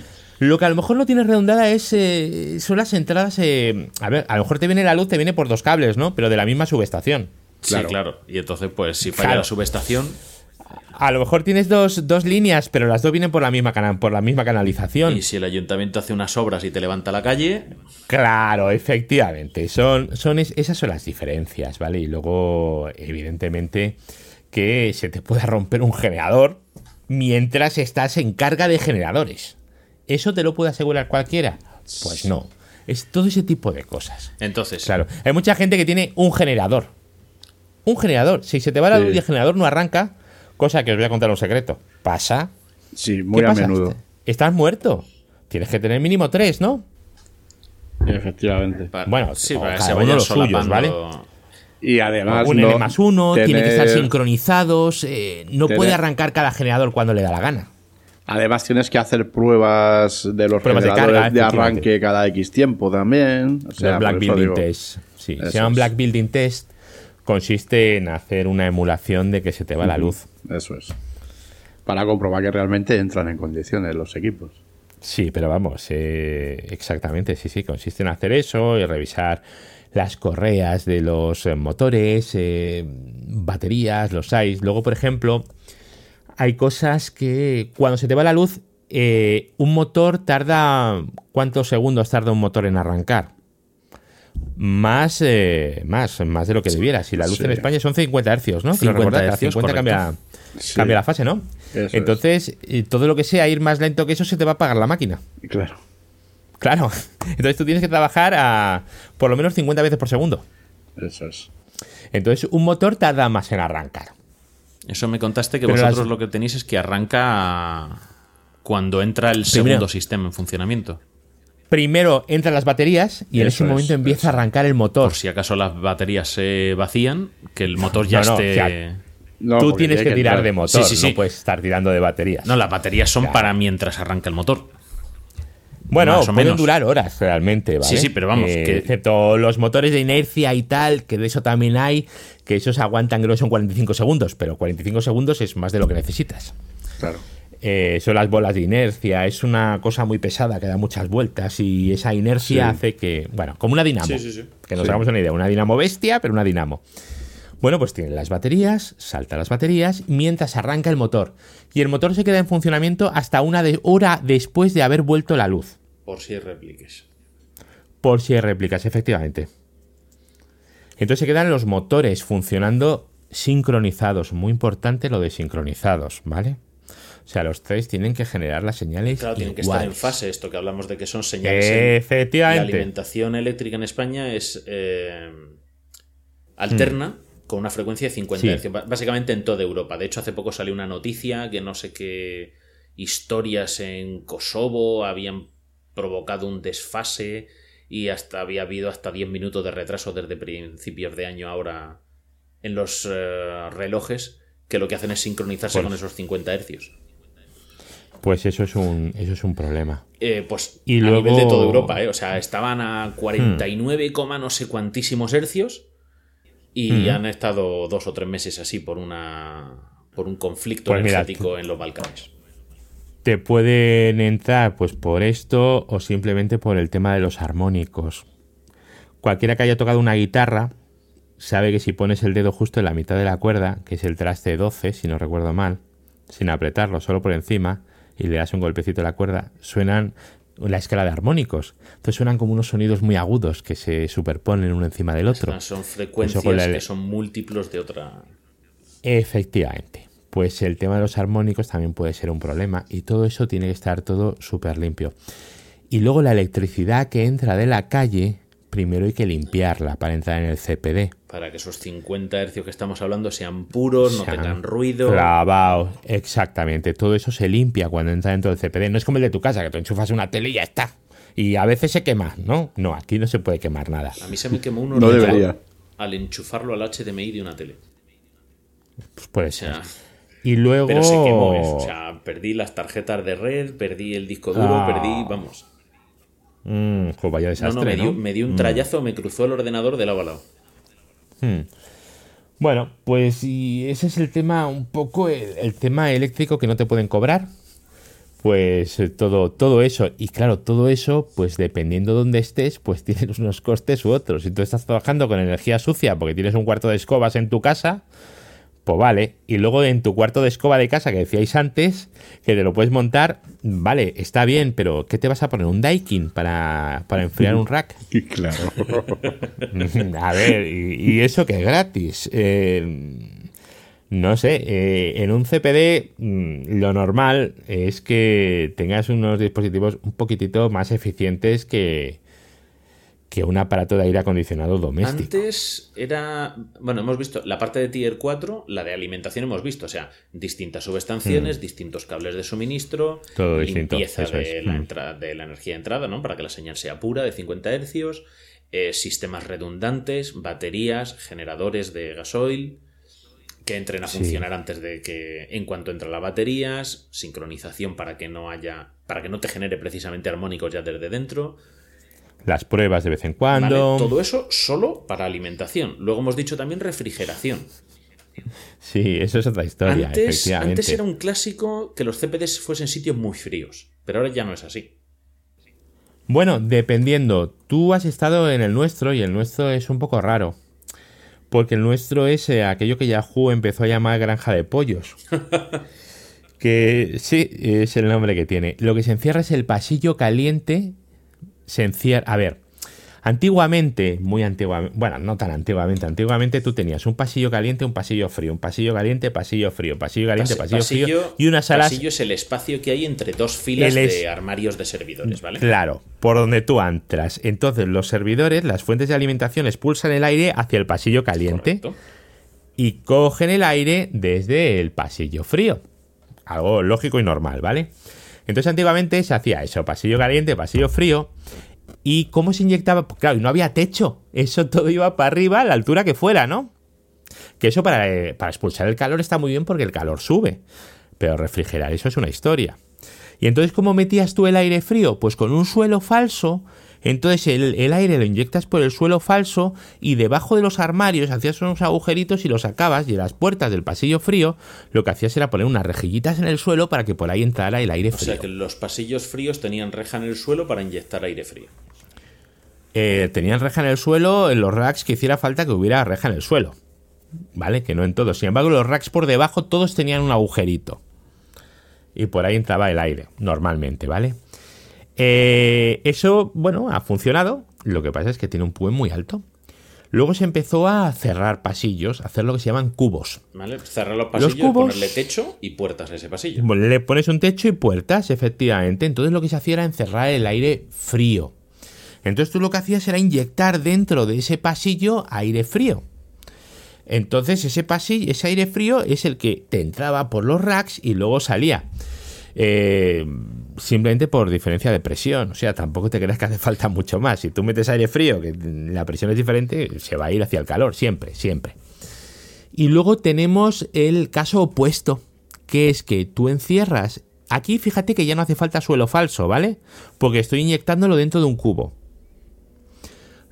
Lo que a lo mejor no tienes redundada es eh, son las entradas. eh, a ver, a lo mejor te viene la luz, te viene por dos cables, ¿no? Pero de la misma subestación. Sí, Claro. Y entonces, pues, si falla Claro. la subestación, A lo mejor tienes dos, dos líneas, pero las dos vienen por la misma cana- por la misma canalización. y si el ayuntamiento hace unas obras y te levanta la calle, Claro, efectivamente. Son, son es- esas son las diferencias, ¿vale? Y luego, evidentemente, que se te pueda romper un generador mientras estás en carga de generadores. ¿Eso te lo puede asegurar cualquiera? Pues no. Es todo ese tipo de cosas. entonces, Claro. Hay mucha gente que tiene un generador. Un generador. Si se te va la Sí. luz y el generador no arranca, cosa que os voy a contar un secreto. Pasa. Sí, muy ¿Qué a pasa? menudo. Estás muerto. Tienes que tener mínimo tres, ¿no? Efectivamente. para- Bueno, sí, para cada se uno vayan los suyos. ¿vale? Y además. un no N más uno, tiene que estar tener- sincronizados, eh, no tener- puede arrancar cada generador cuando le da la gana. Además tienes que hacer pruebas de los Pruebas de carga, arranque cada X tiempo también. O sea, Black Building digo- Test. Sí, se llaman es. Black Building Test. Consiste en hacer una emulación de que se te va la luz. Eso es. Para comprobar que realmente entran en condiciones los equipos. Sí, pero vamos, eh, exactamente, sí, sí, consiste en hacer eso y revisar las correas de los eh, motores, eh, baterías, los SAIs. Luego, por ejemplo, hay cosas que cuando se te va la luz, eh, un motor tarda... ¿Cuántos segundos tarda un motor en arrancar? Más, eh, más, más de lo que debiera. Si la luz Sí. en España son 50 hercios, ¿no? Creo 50 recordar, cada hercios, 50 cambia, Sí. cambia la fase, ¿no? Eso. Entonces, eh, todo lo que sea ir más lento que eso se te va a apagar la máquina. Claro. Claro. Entonces tú tienes que trabajar a por lo menos 50 veces por segundo. Eso es. Entonces un motor tarda más en arrancar. Eso me contaste que Pero vosotros las- lo que tenéis es que arranca cuando entra el Primero- segundo sistema en funcionamiento. Primero entran las baterías y en ese es, momento empieza eso. a arrancar el motor. Por si acaso las baterías se vacían, que el motor ya No, no, esté. ya- No, tú tienes tiene que tirar entrar. de motor, Sí, sí, sí. no puedes estar tirando de baterías. No, las baterías son Claro. para mientras arranca el motor. Bueno, Más o pueden menos. durar horas realmente, ¿vale? Sí, sí, pero vamos, Eh, que- Excepto los motores de inercia y tal, que de eso también hay, que esos aguantan, creo que son 45 segundos, pero 45 segundos es más de lo que necesitas. Claro. Eh, son las bolas de inercia, es una cosa muy pesada que da muchas vueltas y esa inercia Sí. hace que, bueno, como una dinamo, Sí, sí, sí. que nos Sí. hagamos una idea, una dinamo bestia, pero una dinamo. Bueno, pues tiene las baterías, salta las baterías mientras arranca el motor. Y el motor se queda en funcionamiento hasta una de- hora después de haber vuelto la luz. Por si repliques. Por si hay réplicas, efectivamente. Entonces se quedan los motores funcionando sincronizados. Muy importante lo de sincronizados, ¿vale? O sea, los tres tienen que generar las señales. Claro, tienen que estar en fase, esto que hablamos de que son señales. en- La Efectivamente. alimentación eléctrica en España es eh, alterna con una frecuencia de 50 Sí. Hz, básicamente en toda Europa. De hecho, hace poco salió una noticia que no sé qué historias en Kosovo habían provocado un desfase y hasta había habido hasta 10 minutos de retraso desde principios de año ahora en los eh, relojes que lo que hacen es sincronizarse Pues- con esos 50 hercios. Pues eso es un, eso es un problema. Eh, pues Y a luego- nivel de toda Europa, ¿eh? O sea, estaban a 49, coma no sé cuantísimos hercios y han estado dos o tres meses así por una por un conflicto Pues mira, en los Balcanes. Te pueden entrar pues por esto o simplemente por el tema de los armónicos. Cualquiera que haya tocado una guitarra sabe que si pones el dedo justo en la mitad de la cuerda, que es el traste 12, si no recuerdo mal, sin apretarlo, solo por encima, y le das un golpecito a la cuerda, suenan la escala de armónicos. Entonces suenan como unos sonidos muy agudos que se superponen uno encima del otro. Son frecuencias la- que son múltiplos de otra. Efectivamente. Pues el tema de los armónicos también puede ser un problema y todo eso tiene que estar todo súper limpio. Y luego la electricidad que entra de la calle, primero hay que limpiarla para entrar en el CPD. Para que esos 50 hercios que estamos hablando sean puros, no tengan ruido. Clavados, exactamente. Todo eso se limpia cuando entra dentro del CPD. No es como el de tu casa, que tú enchufas una tele y ya está. Y a veces se quema, ¿no? No, aquí no se puede quemar nada. A mí se me quemó un No debería. al enchufarlo al HDMI de una tele. Pues puede O ser. sea, Y luego... pero se quemó eso. O sea, perdí las tarjetas de red, perdí el disco duro, Ah. perdí, vamos. Mm, vaya No, desastre, no, me dio, ¿no? me dio un trayazo, me cruzó el ordenador de lado a lado. Bueno, pues y ese es el tema, un poco el, el tema eléctrico que no te pueden cobrar. Pues eh, todo, todo eso. Y claro, todo eso, pues dependiendo de dónde estés, pues tienes unos costes u otros. Si tú estás trabajando con energía sucia porque tienes un cuarto de escobas en tu casa, pues vale. Y luego en tu cuarto de escoba de casa que decíais antes, que te lo puedes montar, vale, está bien, pero ¿qué te vas a poner? ¿Un Daikin para, para enfriar un rack? Claro. A ver, y, y eso que es gratis. Eh, no sé, eh, en un CPD mm, lo normal es que tengas unos dispositivos un poquitito más eficientes que, que un aparato de aire acondicionado doméstico. Antes era. Bueno, hemos visto la parte de Tier 4, la de alimentación hemos visto, o sea, distintas subestaciones, distintos cables de suministro, Hmm. Todo distinto, limpieza eso de, es. la Mm. entra- de la energía de entrada, ¿no? Para que la señal sea pura, de 50 hercios, eh, sistemas redundantes, baterías, generadores de gasoil que entren a Sí. funcionar antes de que en cuanto entra las baterías, sincronización para que no haya para que no te genere precisamente armónicos ya desde dentro. Las pruebas de vez en ¿vale? cuando. Todo eso solo para alimentación. Luego hemos dicho también refrigeración. Sí, eso es otra historia, Antes, efectivamente. antes era un clásico que los CPDs fuesen sitios muy fríos, pero ahora ya no es así. Bueno, dependiendo. Tú has estado en el nuestro y el nuestro es un poco raro. Porque el nuestro es eh, aquello que Yahoo empezó a llamar granja de pollos. que sí, es el nombre que tiene. Lo que se encierra es el pasillo caliente. Se encierra. A ver. Antiguamente, muy antiguamente, bueno, no tan antiguamente, antiguamente tú tenías un pasillo caliente, un pasillo frío, un pasillo caliente, pasillo frío, pasillo caliente, Pasi- pasillo, frío y unas salas pasillo es el espacio que hay entre dos filas es- de armarios de servidores, ¿vale? Claro, por donde tú entras. Entonces los servidores, las fuentes de alimentación expulsan el aire hacia el pasillo caliente Correcto. y cogen el aire desde el pasillo frío. Algo lógico y normal, ¿vale? Entonces antiguamente se hacía eso, pasillo caliente, pasillo frío. ¿Y cómo se inyectaba? Pues claro, y no había techo. Eso todo iba para arriba a la altura que fuera, ¿no? Que eso para, eh, para expulsar el calor está muy bien porque el calor sube. Pero refrigerar eso es una historia. Y entonces, ¿cómo metías tú el aire frío? Pues con un suelo falso. Entonces el, el aire lo inyectas por el suelo falso y debajo de los armarios hacías unos agujeritos y los sacabas y en las puertas del pasillo frío lo que hacías era poner unas rejillitas en el suelo para que por ahí entrara el aire O frío. sea que los pasillos fríos tenían reja en el suelo para inyectar aire frío. Eh, tenían reja en el suelo en los racks que hiciera falta que hubiera reja en el suelo. ¿Vale? Que no en todos. Sin embargo, los racks por debajo todos tenían un agujerito. Y por ahí entraba el aire, normalmente, ¿vale? Eh, eso, bueno, ha funcionado. Lo que pasa es que tiene un PUE muy alto. Luego se empezó a cerrar pasillos, a hacer lo que se llaman cubos. ¿Vale? Cerrar los pasillos, cubos- ponerle techo y puertas a ese pasillo. Le pones un techo y puertas, efectivamente. Entonces lo que se hacía era encerrar el aire frío. Entonces tú lo que hacías era inyectar dentro de ese pasillo aire frío. Entonces ese pasillo, ese aire frío es el que te entraba por los racks y luego salía. Eh, simplemente por diferencia de presión. O sea, tampoco te creas que hace falta mucho más. Si tú metes aire frío, que la presión es diferente, se va a ir hacia el calor, siempre, siempre. Y luego tenemos el caso opuesto, que es que tú encierras. Aquí fíjate que ya no hace falta suelo falso, ¿vale? Porque estoy inyectándolo dentro de un cubo.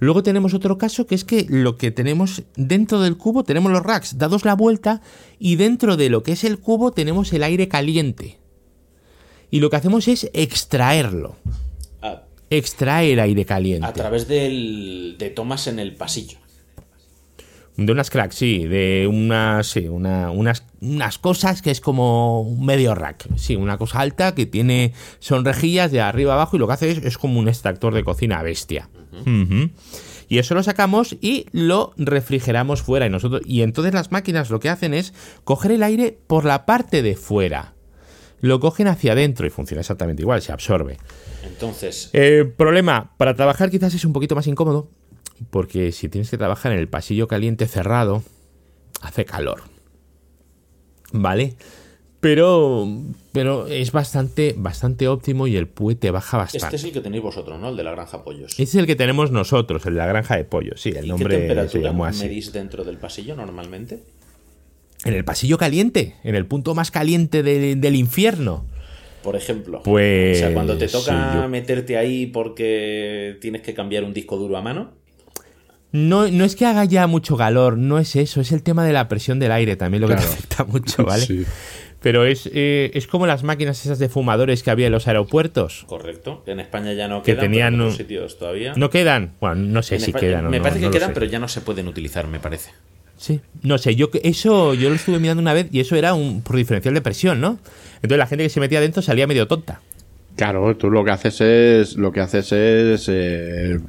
Luego tenemos otro caso que es que lo que tenemos dentro del cubo tenemos los racks dados la vuelta y dentro de lo que es el cubo tenemos el aire caliente. Y lo que hacemos es extraerlo. A, Extraer aire caliente. a través del, de tomas en el pasillo. De unas cracks, sí, de unas, sí, una- unas, unas cosas que es como un medio rack. Sí, una cosa alta que tiene, son rejillas de arriba abajo y lo que hace es, es como un extractor de cocina bestia. Y eso lo sacamos y lo refrigeramos fuera. Y, nosotros, y entonces las máquinas lo que hacen es coger el aire por la parte de fuera. Lo cogen hacia adentro y funciona exactamente igual, se absorbe. Entonces, Eh, problema, para trabajar quizás es un poquito más incómodo, porque si tienes que trabajar en el pasillo caliente cerrado, hace calor. ¿Vale? Pero, pero es bastante, bastante óptimo y el PUE te baja bastante. este es el que tenéis vosotros, ¿no? El de la granja pollos. Ese es el que tenemos nosotros, el de la granja de pollo. Sí, el ¿Y qué nombre se temperatura llamó así. medís dentro del pasillo normalmente? En el pasillo caliente, en el punto más caliente de- del infierno. Por ejemplo. Pues, O sea, cuando te toca sí, yo- meterte ahí porque tienes que cambiar un disco duro a mano. No, no es que haga ya mucho calor, no es eso, es el tema de la presión del aire también lo que te afecta mucho, ¿vale? Sí. Pero es, eh, es como las máquinas esas de fumadores que había en los aeropuertos. Correcto. En España ya no Que quedan, tenían pero en un- otros sitios todavía. ¿No quedan? Bueno, no sé En si España- quedan o Me no, parece que no quedan, sé. pero ya no se pueden utilizar, me parece. Sí, no sé, yo que- eso yo lo estuve mirando una vez y eso era un por diferencial de presión, ¿no? Entonces la gente que se metía dentro salía medio tonta. Claro, tú lo que haces es lo que haces es eh,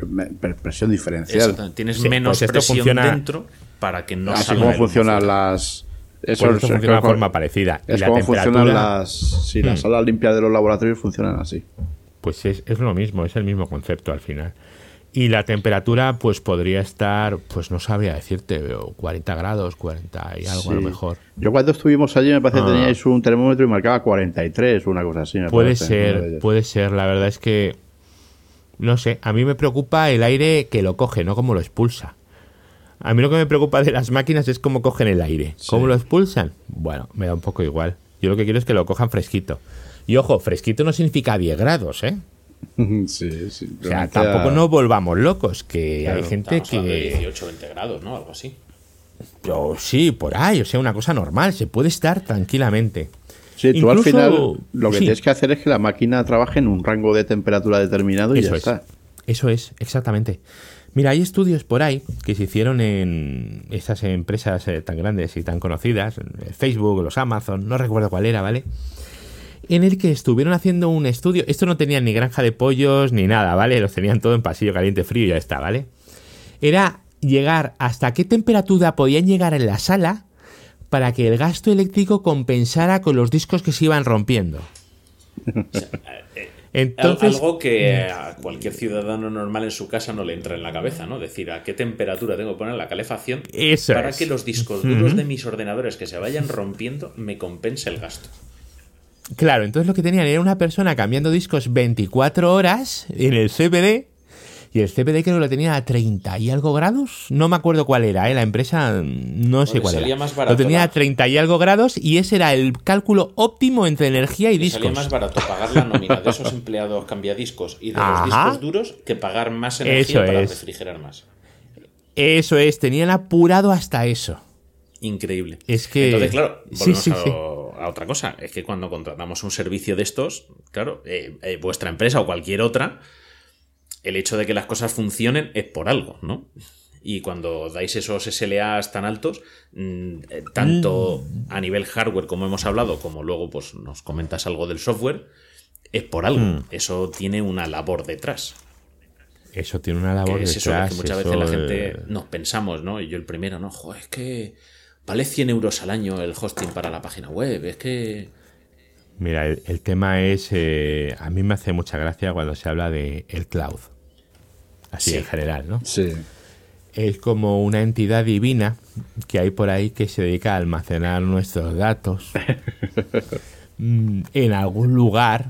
presión diferencial. Tienes Sí, menos pues presión funciona- dentro para que no Así como funcionan las eso Pues esto es- funciona de forma parecida. Y Es la como temperatura- funcionan las si las Hmm. salas limpias de los laboratorios funcionan así. Pues es, es lo mismo, es el mismo concepto al final. Y la temperatura, pues podría estar, pues no sabría decirte, pero 40 grados, 40 y algo a lo mejor. Yo cuando estuvimos allí me parece que Ah. teníais un termómetro y marcaba 43 o una cosa así. me Puede parece, ser, puede ser. La verdad es que, no sé, a mí me preocupa el aire que lo coge, no cómo lo expulsa. A mí lo que me preocupa de las máquinas es cómo cogen el aire. ¿Cómo lo expulsan? Bueno, me da un poco igual. Yo lo que quiero es que lo cojan fresquito. Y ojo, fresquito no significa 10 grados, ¿eh? sí, sí. O sea, tampoco a- nos volvamos locos, que hay gente de que... 18 20 grados, ¿no? Algo así. Pero sí, por ahí, o sea, una cosa normal, se puede estar tranquilamente. Sí, tú al final lo que sí. tienes que hacer es que la máquina trabaje en un rango de temperatura determinado y Eso ya es. está. Eso es, exactamente. Mira, hay estudios por ahí que se hicieron en estas empresas eh, tan grandes y tan conocidas, Facebook, los Amazon, no recuerdo cuál era, ¿vale? En el que estuvieron haciendo un estudio, esto no tenían ni granja de pollos ni nada, ¿vale? Los tenían todo en pasillo caliente frío y ya está, ¿vale? Era llegar hasta qué temperatura podían llegar en la sala para que el gasto eléctrico compensara con los discos que se iban rompiendo. Entonces, Algo que a cualquier ciudadano normal en su casa no le entra en la cabeza, ¿no? Decir, ¿a qué temperatura tengo que poner la calefacción para es. que los discos duros de mis ordenadores que se vayan rompiendo me compense el gasto? Claro, entonces lo que tenían era una persona cambiando discos 24 horas en el CPD Y el CPD creo que lo tenía a 30 y algo grados. No me acuerdo cuál era, ¿eh? la empresa no sé cuál era. más barato lo tenía a 30 y algo grados y ese era el cálculo óptimo entre energía y Le salía discos. más barato pagar la nómina de esos empleados cambiadiscos y de los discos duros que pagar más energía Eso para es. refrigerar más. Eso es, tenían apurado hasta eso. Increíble. Es que- Entonces, claro, Sí, volvemos sí, a, sí. A otra cosa. Es que cuando contratamos un servicio de estos, claro, eh, eh, vuestra empresa o cualquier otra, el hecho de que las cosas funcionen es por algo, ¿no? Y cuando dais esos SLAs tan altos, mm, eh, tanto a nivel hardware como hemos hablado, como luego pues nos comentas algo del software, es por algo. Mm. Eso tiene una labor detrás. Eso tiene una labor Que es eso, detrás. que muchas eso, veces la gente nos pensamos, ¿no? Y yo el primero, ¿no? Joder, es que vale 100 euros al año el hosting para la página web. Es que. Mira, el, el tema es. eh, a mí me hace mucha gracia cuando se habla de el cloud. Así Sí. en general, ¿no? Sí. Es como una entidad divina que hay por ahí que se dedica a almacenar nuestros datos mm, en algún lugar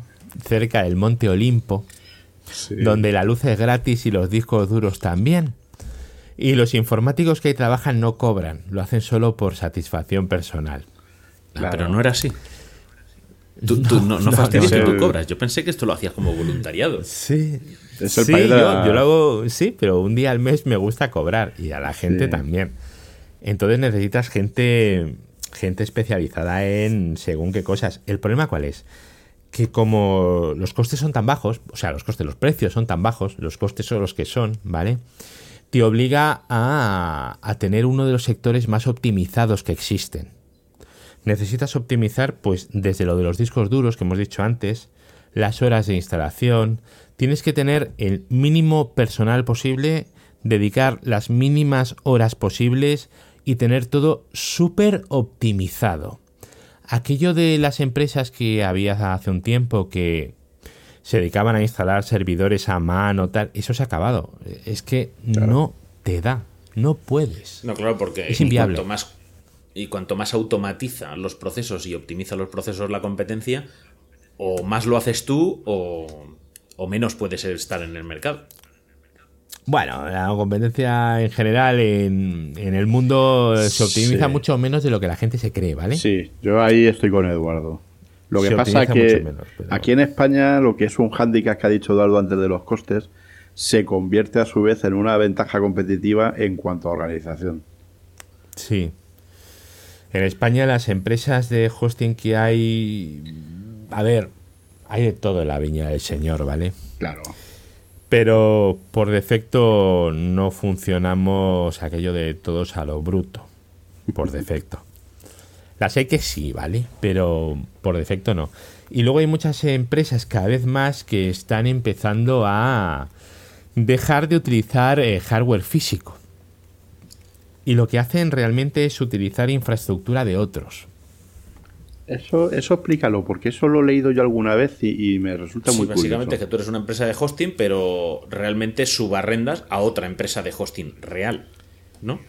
cerca del Monte Olimpo, sí. donde la luz es gratis y los discos duros también. Y los informáticos que ahí trabajan no cobran, lo hacen solo por satisfacción personal. Ah, Claro. pero no era así. Tú, tú no, no, no, fastidies no. que tú cobras. Yo pensé que esto lo hacías como voluntariado. Sí, Es el sí, país de yo, la- yo lo hago, sí, pero un día al mes me gusta cobrar y a la gente Sí. también. Entonces necesitas gente, gente especializada en según qué cosas. El problema cuál es? Que como los costes son tan bajos, o sea, los costes, los precios son tan bajos, los costes son los que son, ¿vale? Te obliga a, a tener uno de los sectores más optimizados que existen. Necesitas optimizar, pues, desde lo de los discos duros que hemos dicho antes, las horas de instalación. Tienes que tener el mínimo personal posible, dedicar las mínimas horas posibles y tener todo súper optimizado. Aquello de las empresas que había hace un tiempo que se dedicaban a instalar servidores a mano, tal, eso se ha acabado. Es que no te da, no puedes. No, claro, porque Es inviable. cuanto más y cuanto más automatiza los procesos y optimiza los procesos la competencia, o más lo haces tú o, o menos puedes estar en el mercado. Bueno, la competencia en general en, en el mundo se optimiza Sí. mucho menos de lo que la gente se cree, ¿vale? Sí, yo ahí estoy con Eduardo. Lo que pasa es que mucho menos, pero- aquí en España lo que es un hándicap que ha dicho Eduardo antes de los costes se convierte a su vez en una ventaja competitiva en cuanto a organización. Sí. En España las empresas de hosting que hay... A ver, hay de todo en la viña del señor, ¿vale? Claro. Pero por defecto no funcionamos aquello de todos a lo bruto. Por defecto. Las hay que sí, ¿vale? Pero por defecto no. Y luego hay muchas empresas cada vez más que están empezando a dejar de utilizar eh, hardware físico. Y lo que hacen realmente es utilizar infraestructura de otros. Eso, eso explícalo, porque eso lo he leído yo alguna vez y, y me resulta Sí, muy básicamente es curioso. que tú eres una empresa de hosting, pero realmente subarrendas a otra empresa de hosting real, ¿no?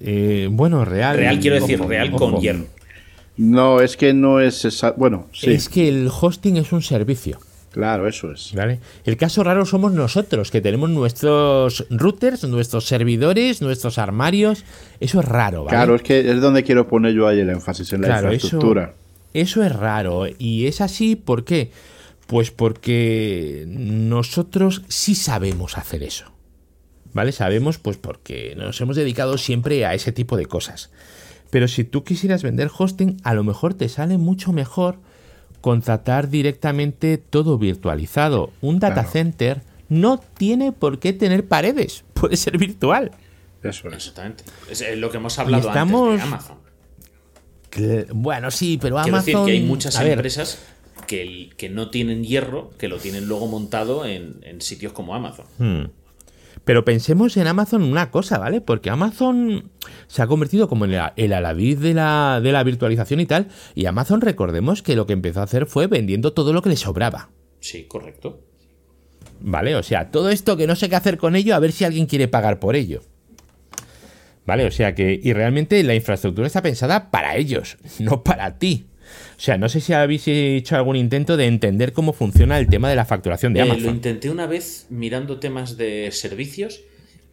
Eh, bueno, real. Real quiero decir, ojo, real ojo. con hierro. No, es que no es esa... Bueno, sí, Es que el hosting es un servicio. claro, eso es. ¿Vale? El caso raro somos nosotros, que tenemos nuestros routers, nuestros servidores, nuestros armarios. Eso es raro, ¿vale? Claro, es que es donde quiero poner yo ahí el énfasis, en la Claro, eso, infraestructura. eso es raro. Y es así, ¿por qué? Pues porque nosotros sí sabemos hacer eso. ¿Vale? Sabemos, pues porque nos hemos dedicado siempre a ese tipo de cosas. Pero si tú quisieras vender hosting, a lo mejor te sale mucho mejor contratar directamente todo virtualizado. Un data Claro. center no tiene por qué tener paredes, puede ser virtual. Eso es. Exactamente. Es eh, lo que hemos hablado estamos- antes de Amazon. Que- Bueno, sí, pero Quiero Amazon... decir que hay muchas a empresas que no tienen hierro, que lo tienen luego montado en, en sitios como Amazon. Hmm. Pero pensemos en Amazon una cosa, ¿vale? Porque Amazon se ha convertido como en el, el aladiz de la, de la virtualización y tal. Y Amazon, recordemos que lo que empezó a hacer fue vendiendo todo lo que le sobraba. Sí, correcto. ¿Vale? O sea, todo esto que no sé qué hacer con ello, a ver si alguien quiere pagar por ello. ¿Vale? O sea que, y realmente la infraestructura está pensada para ellos, no para ti. O sea, no sé si habéis hecho algún intento de entender cómo funciona el tema de la facturación de Eh, Amazon. lo intenté una vez mirando temas de servicios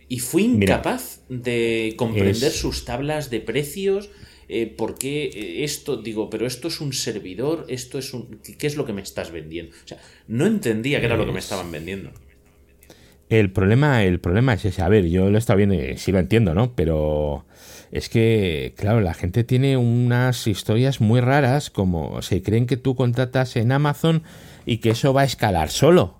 y fui incapaz de comprender es- sus tablas de precios. Eh, ¿Por qué eh, esto? Digo, pero esto es un servidor, esto es un. ¿Qué es lo que me estás vendiendo? O sea, no entendía qué era lo que me estaban vendiendo. El problema, el problema es ese. A ver, yo lo he estado viendo y sí lo entiendo, ¿no? Pero es que, claro, la gente tiene unas historias muy raras, como se creen que tú contratas en Amazon y que eso va a escalar solo.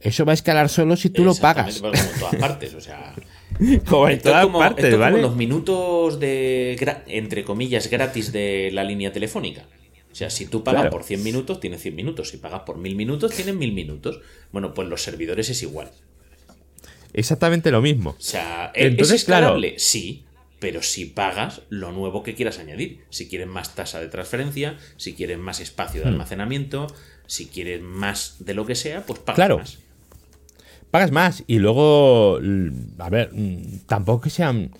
Eso va a escalar solo si tú lo pagas. Como en todas partes, o sea. Como en todas como, partes, es como ¿vale? los minutos de, entre comillas, gratis de la línea telefónica. O sea, si tú pagas Claro. por 100 minutos, tienes 100 minutos. Si pagas por 1000 minutos, tienes 1000 minutos. Bueno, pues los servidores es igual. Exactamente lo mismo. O sea, ¿es- Entonces, ¿es claro. escalable? Sí, pero si pagas lo nuevo que quieras añadir. Si quieres más tasa de transferencia, si quieres más espacio de Hmm. almacenamiento, si quieres más de lo que sea, pues pagas Claro. más. pagas más y luego l- a ver mm, tampoco que sean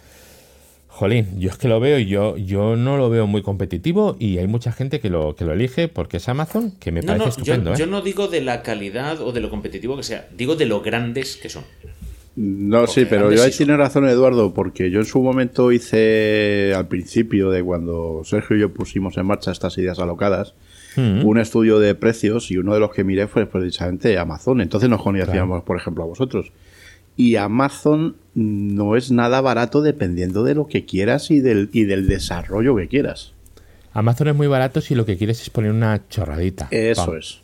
jolín yo es que lo veo y yo yo no lo veo muy competitivo y hay mucha gente que lo que lo elige porque es Amazon que me No, parece no, estupendo yo, ¿eh? yo no digo de la calidad o de lo competitivo que sea, digo de lo grandes que son. No, sí, pero yo ahí tiene razón Eduardo, porque yo en su momento hice, al principio de cuando Sergio y yo pusimos en marcha estas ideas alocadas, Mm. un estudio de precios y uno de los que miré fue precisamente Amazon. Entonces nos conocíamos, por ejemplo, a vosotros. Y Amazon no es nada barato dependiendo de lo que quieras y del, y del desarrollo que quieras. Amazon es muy barato si lo que quieres es poner una chorradita Eso Pam. es.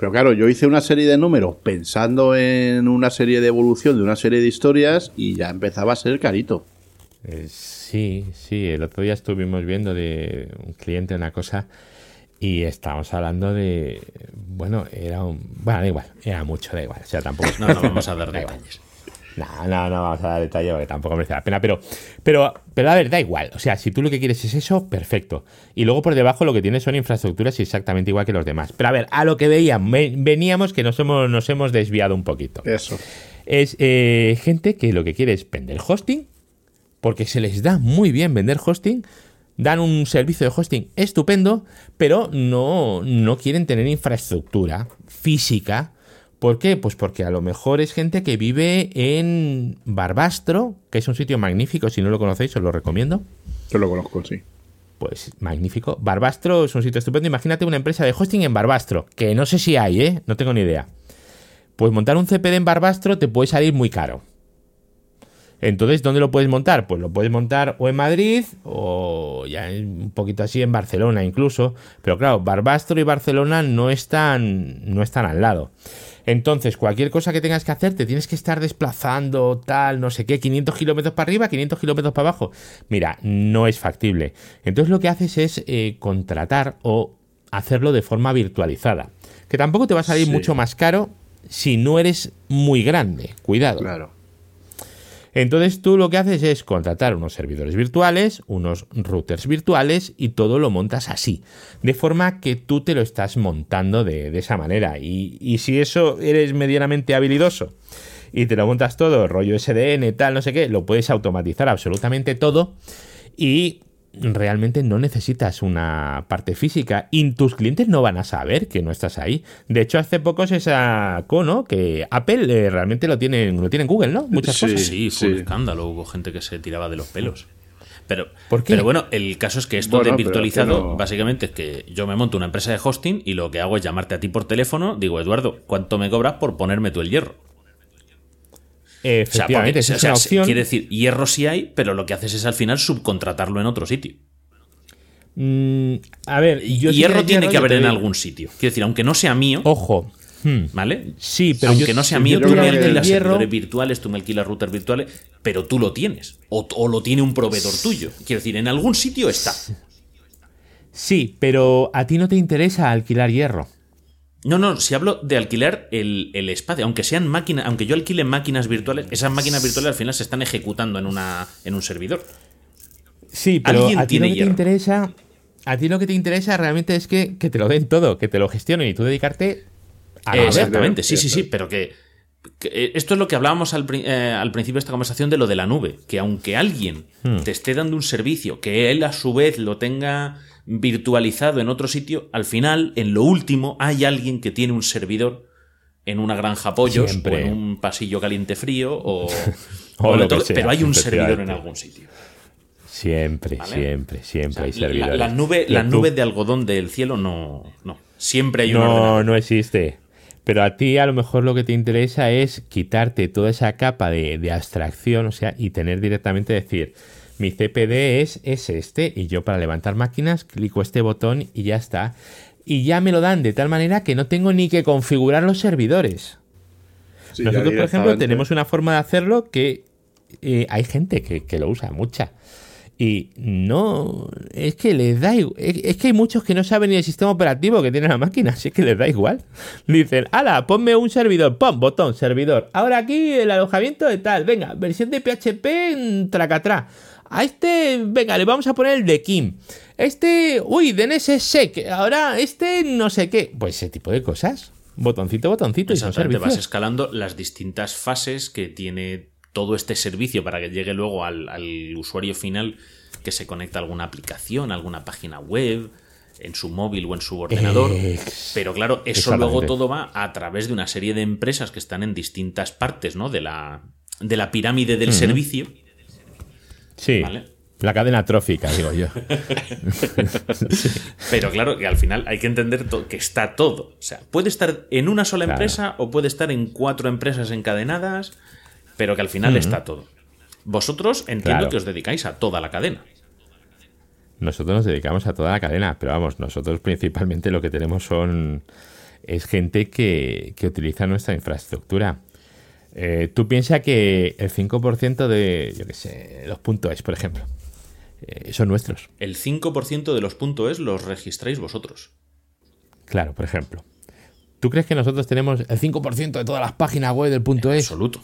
Pero claro, yo hice una serie de números pensando en una serie de evolución de una serie de historias y ya empezaba a ser carito. Eh, sí sí el otro día estuvimos viendo de un cliente una cosa y estábamos hablando de bueno era un bueno da igual era mucho da igual o sea tampoco No, no vamos a dar detalles. No, no, no vamos a dar detalle porque tampoco merece la pena. Pero, pero, pero a ver, da igual. O sea, si tú lo que quieres es eso, perfecto. Y luego por debajo lo que tienes son infraestructuras exactamente igual que los demás. Pero a ver, a lo que veíamos, ve- veníamos que nos hemos, nos hemos desviado un poquito. Eso. Es eh, gente que lo que quiere es vender hosting, porque se les da muy bien vender hosting. Dan un servicio de hosting estupendo, pero no, no quieren tener infraestructura física. ¿Por qué? Pues porque a lo mejor es gente que vive en Barbastro, que es un sitio magnífico, si no lo conocéis os lo recomiendo. Yo lo conozco, sí. Pues magnífico. Barbastro es un sitio estupendo. Imagínate una empresa de hosting en Barbastro, que no sé si hay, ¿eh? No tengo ni idea. Pues montar un CPD en Barbastro te puede salir muy caro. Entonces, ¿dónde lo puedes montar? Pues lo puedes montar o en Madrid o ya un poquito así en Barcelona incluso. Pero claro, Barbastro y Barcelona no están, no están al lado. Entonces, cualquier cosa que tengas que hacer, te tienes que estar desplazando, tal, no sé qué, 500 kilómetros para arriba, 500 kilómetros para abajo. Mira, no es factible. Entonces, lo que haces es eh, contratar o hacerlo de forma virtualizada. Que tampoco te va a salir Sí. mucho más caro si no eres muy grande. Cuidado. Claro. Entonces tú lo que haces es contratar unos servidores virtuales, unos routers virtuales y todo lo montas así. De forma que tú te lo estás montando de, esa manera. Y, y si eso eres medianamente habilidoso y te lo montas todo, rollo SDN, tal, no sé qué, lo puedes automatizar absolutamente todo y realmente no necesitas una parte física y tus clientes no van a saber que no estás ahí. De hecho, hace poco se sacó, ¿no? Que Apple eh, realmente lo tiene, lo tiene en Google, ¿no? Muchas Sí. cosas. Sí, fue un escándalo. Hubo gente que se tiraba de los pelos. Pero, ¿Por qué? pero bueno, el caso es que esto Bueno, de virtualizado, es que no- básicamente es que yo me monto una empresa de hosting y lo que hago es llamarte a ti por teléfono. Digo, Eduardo, ¿cuánto me cobras por ponerme tú el hierro? O sea, Efectivamente, porque- esa o es sea, una se- opción. quiere decir, hierro sí hay, pero lo que haces es al final subcontratarlo en otro sitio. Mm, a ver, yo hierro tiene que haber en algún sitio. Quiero decir, aunque no sea mío, Ojo. Hmm. ¿vale? Sí, pero aunque yo- no sea yo mío, tú me alquilas hierro- servidores virtuales, tú me alquilas routers virtuales, pero tú lo tienes. O, o lo tiene un proveedor tuyo. Quiero decir, en algún sitio está. Sí, pero a ti no te interesa alquilar hierro. No, no, si hablo de alquilar el, el espacio, aunque sean máquinas, aunque yo alquile máquinas virtuales, esas máquinas virtuales al final se están ejecutando en una en un servidor. Sí, pero a ti lo que te interesa, a ti lo que te interesa realmente es que, que te lo den todo, que te lo gestionen y tú dedicarte a Eh, exactamente, sí, sí, sí, pero que, que, eh, esto es lo que hablábamos al, eh, al principio de esta conversación de lo de la nube, que aunque alguien Hmm. te esté dando un servicio, que él a su vez lo tenga virtualizado en otro sitio, al final, en lo último, hay alguien que tiene un servidor en una granja pollos o en un pasillo caliente frío o, pero hay un servidor en algún sitio. Siempre, siempre, siempre hay servidores. La, nube, la nube de algodón del cielo no, no. Siempre hay un No, no existe. Pero a ti a lo mejor lo que te interesa es quitarte toda esa capa de, de abstracción, o sea, y tener directamente decir, mi CPD es, es este, y yo para levantar máquinas clico este botón y ya está y ya me lo dan de tal manera que no tengo ni que configurar los servidores. Nosotros, por ejemplo, tenemos una forma de hacerlo que eh, hay gente que, lo usa, mucha. Y no, es que les da igual. Es que hay muchos que no saben ni el sistema operativo que tiene la máquina, así que les da igual. Dicen, ala, ponme un servidor, pon, botón, servidor. Ahora aquí el alojamiento de tal, venga, versión de PHP, tracatrá. A este, venga, le vamos a poner el de Kim. Este, uy, DNSSEC. Ahora este no sé qué. Pues ese tipo de cosas. Botoncito, botoncito. Y son servicios. vas escalando las distintas fases que tiene todo este servicio para que llegue luego al, usuario final que se conecta a alguna aplicación, a alguna página web, en su móvil o en su ordenador. Pero claro, eso luego todo va a través de una serie de empresas que están en distintas partes ¿no? de, la, de la pirámide del servicio Sí. La cadena trófica, digo yo. Pero claro, que al final hay que entender que está todo. O sea, puede estar en una sola empresa o puede estar en cuatro empresas encadenadas, pero que al final está todo. Vosotros entiendo que os dedicáis a toda la cadena. Nosotros nos dedicamos a toda la cadena, pero vamos, nosotros principalmente lo que tenemos son es gente que, que utiliza nuestra infraestructura. Eh, tú piensas que el 5% de, yo qué sé, los puntos es, por ejemplo, eh, son nuestros. El 5% de los puntos es los registráis vosotros. Claro, por ejemplo. ¿Tú crees que nosotros tenemos el 5% de todas las páginas web del punto es? Absoluto.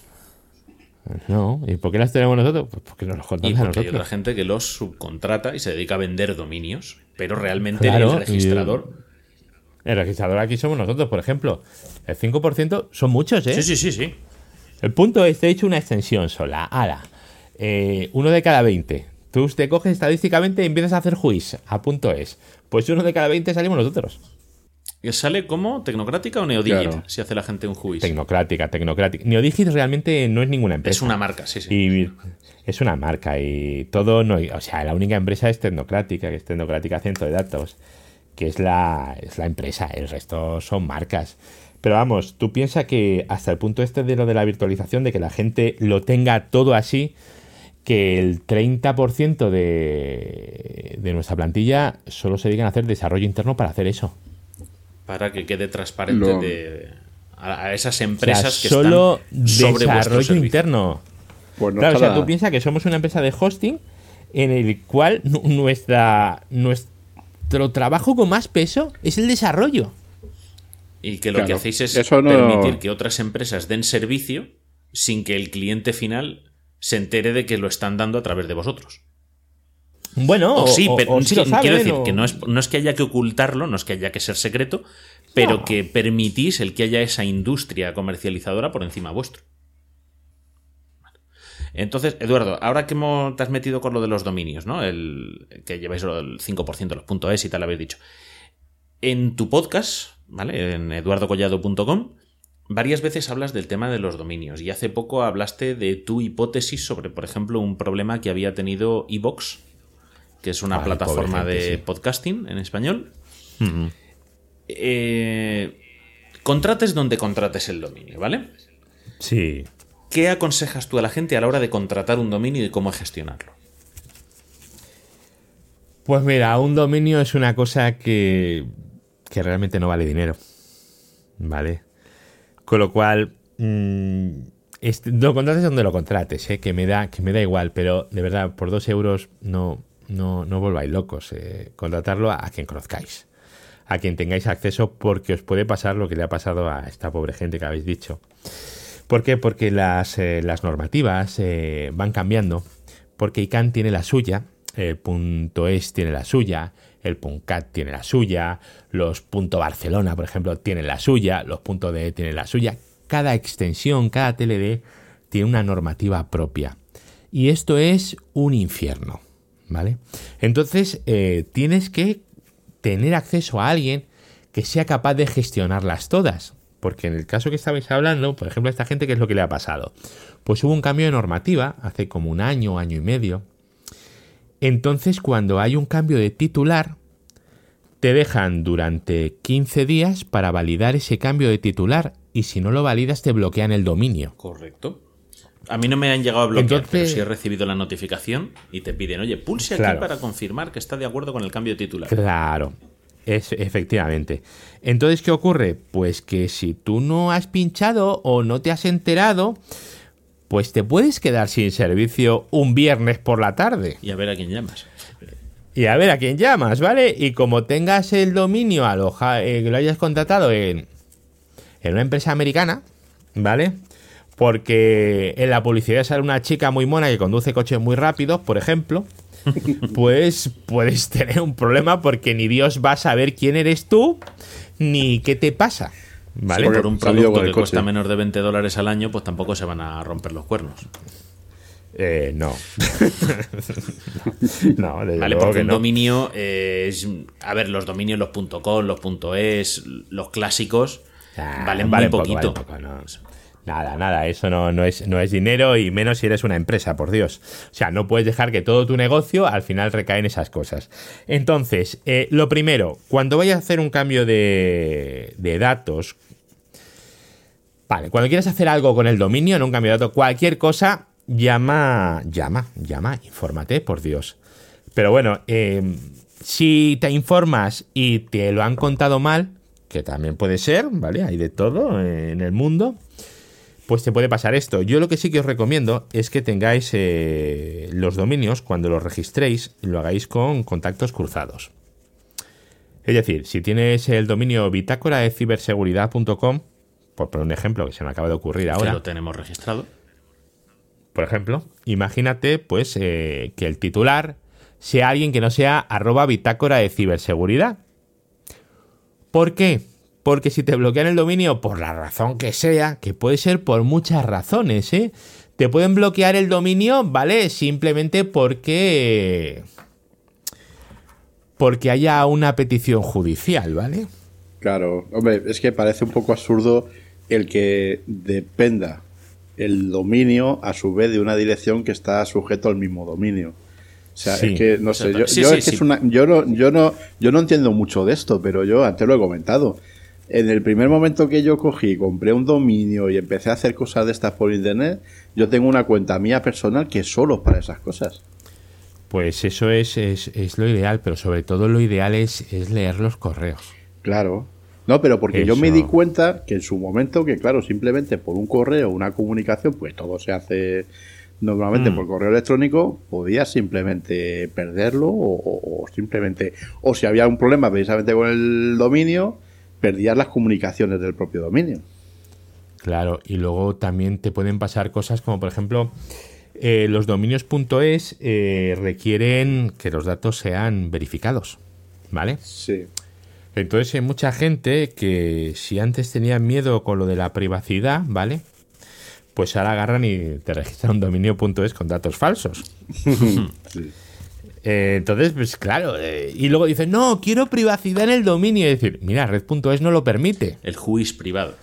No, ¿y por qué las tenemos nosotros? Pues porque nos los contamos y porque hay otra gente que los subcontrata y se dedica a vender dominios, pero realmente el registrador... El registrador aquí somos nosotros, por ejemplo. El 5% son muchos, ¿eh? Sí, sí, sí, sí. El punto es, te he hecho una extensión sola. Ala, eh, uno de cada 20. Tú te coges estadísticamente y empiezas a hacer juiz a punto es. Pues uno de cada 20 salimos nosotros. ¿Y sale como tecnocrática o neodigit si hace la gente un juiz? Tecnocrática, tecnocrática. Neodigit realmente no es ninguna empresa. Es una marca, sí, sí. Y es una marca y todo no. O sea, la única empresa es tecnocrática, que es tecnocrática centro de datos, que es la, es la empresa. El resto son marcas. Pero vamos, tú piensas que hasta el punto este de lo de la virtualización, de que la gente lo tenga todo así, que el 30% de, de nuestra plantilla solo se dedican a hacer desarrollo interno para hacer eso. Para que quede transparente a, esas empresas que solo están sobre desarrollo interno. Pues claro, o sea, tú piensas que somos una empresa de hosting en el cual nuestra, nuestro trabajo con más peso es el desarrollo. Y que lo que hacéis es permitir que otras empresas den servicio sin que el cliente final se entere de que lo están dando a través de vosotros. Bueno, sí, pero quiero decir que no es, no es que haya que ocultarlo, no es que haya que ser secreto, pero que permitís el que haya esa industria comercializadora por encima vuestro. Entonces, Eduardo, ahora que te has metido con lo de los dominios, ¿no? El, que lleváis el 5% de los .es y tal, habéis dicho. En tu podcast, ¿vale? En eduardocollado.com, varias veces hablas del tema de los dominios y hace poco hablaste de tu hipótesis sobre, por ejemplo, un problema que había tenido Evox, que es una plataforma de podcasting en español. Eh, contrates donde contrates el dominio, ¿vale? Sí. ¿Qué aconsejas tú a la gente a la hora de contratar un dominio y cómo gestionarlo? Pues mira, un dominio es una cosa que que realmente no vale dinero. ¿Vale? Con lo cual, lo contrates donde lo contrates, ¿eh? que, me da, que me da igual, pero de verdad, por dos euros no, no, no volváis locos. Eh, contratarlo a, quien conozcáis, a quien tengáis acceso, porque os puede pasar lo que le ha pasado a esta pobre gente que habéis dicho. ¿Por qué? Porque las, eh, las normativas eh, van cambiando, porque ICANN tiene la suya, punto .es tiene la suya, el .cat tiene la suya, los .barcelona, por ejemplo, tienen la suya, los .de tienen la suya. Cada extensión, cada TLD tiene una normativa propia. Y esto es un infierno, ¿vale? Entonces, eh, tienes que tener acceso a alguien que sea capaz de gestionarlas todas. Porque en el caso que estabais hablando, por ejemplo, a esta gente, ¿qué es lo que le ha pasado? Pues hubo un cambio de normativa hace como un año, año y medio. Entonces, cuando hay un cambio de titular, te dejan durante 15 días para validar ese cambio de titular y si no lo validas te bloquean el dominio. Correcto. A mí no me han llegado a bloquear, pero sí he recibido la notificación y te piden, oye, pulse aquí para confirmar que está de acuerdo con el cambio de titular. Claro, es, efectivamente. Entonces, ¿qué ocurre? Pues que si tú no has pinchado o no te has enterado, pues te puedes quedar sin servicio un viernes por la tarde. Y a ver a quién llamas. Y a ver a quién llamas, ¿vale? Y como tengas el dominio aloja, eh, que lo hayas contratado en, en una empresa americana, ¿vale? Porque en la publicidad sale una chica muy mona que conduce coches muy rápidos, por ejemplo, pues puedes tener un problema porque ni Dios va a saber quién eres tú ni qué te pasa. ¿Vale? por un producto que cuesta menos de 20 dólares al año, pues tampoco se van a romper los cuernos. Eh, no. no, vale, porque un dominio es. A ver, los dominios, los .com, los .es, los clásicos, ah, valen muy poquito. Nada, nada, eso no, no, es, no es dinero y menos si eres una empresa, por Dios. O sea, no puedes dejar que todo tu negocio al final recae en esas cosas. Entonces, eh, lo primero, cuando vayas a hacer un cambio de, datos, vale, cuando quieras hacer algo con el dominio, en un cambio de datos, cualquier cosa, llama, llama, llama, infórmate, por Dios. Pero bueno, eh, si te informas y te lo han contado mal, que también puede ser, ¿vale? Hay de todo en el mundo pues te puede pasar esto. Yo lo que sí que os recomiendo es que tengáis eh, los dominios, cuando los registréis, lo hagáis con contactos cruzados. Es decir, si tienes el dominio bitácora de ciberseguridad.com, por poner un ejemplo que se me acaba de ocurrir ahora. lo tenemos registrado. Por ejemplo, imagínate pues eh, que el titular sea alguien que no sea arroba bitácora de ciberseguridad. ¿Por qué? Porque si te bloquean el dominio por la razón que sea, que puede ser por muchas razones, ¿eh? Te pueden bloquear el dominio, ¿vale? Simplemente porque... Porque haya una petición judicial, ¿vale? Claro, hombre, es que parece un poco absurdo el que dependa el dominio a su vez de una dirección que está sujeto al mismo dominio. O sea, es que no sé, yo, yo no, yo no, yo no entiendo mucho de esto, pero yo antes lo he comentado en el primer momento que yo cogí, compré un dominio y empecé a hacer cosas de estas por internet, yo tengo una cuenta mía personal que es solo para esas cosas. Pues eso es, es, lo ideal, pero sobre todo lo ideal es, es leer los correos. Claro. No, pero porque yo me di cuenta que en su momento, que claro, simplemente por un correo, una comunicación, pues todo se hace normalmente mm. por correo electrónico, podías simplemente perderlo o, o, simplemente, o si había un problema precisamente con el dominio, perdías las comunicaciones del propio dominio. Claro, y luego también te pueden pasar cosas como, por ejemplo, eh, los dominios.es eh, requieren que los datos sean verificados, ¿vale? Sí. Entonces hay mucha gente que si antes tenían miedo con lo de la privacidad, ¿vale? Pues ahora agarran y te registran un dominio.es con datos falsos. sí. Eh, entonces, pues claro, eh, y luego dice, no, quiero privacidad en el dominio. Es decir, mira, red.es no lo permite. El juiz privado.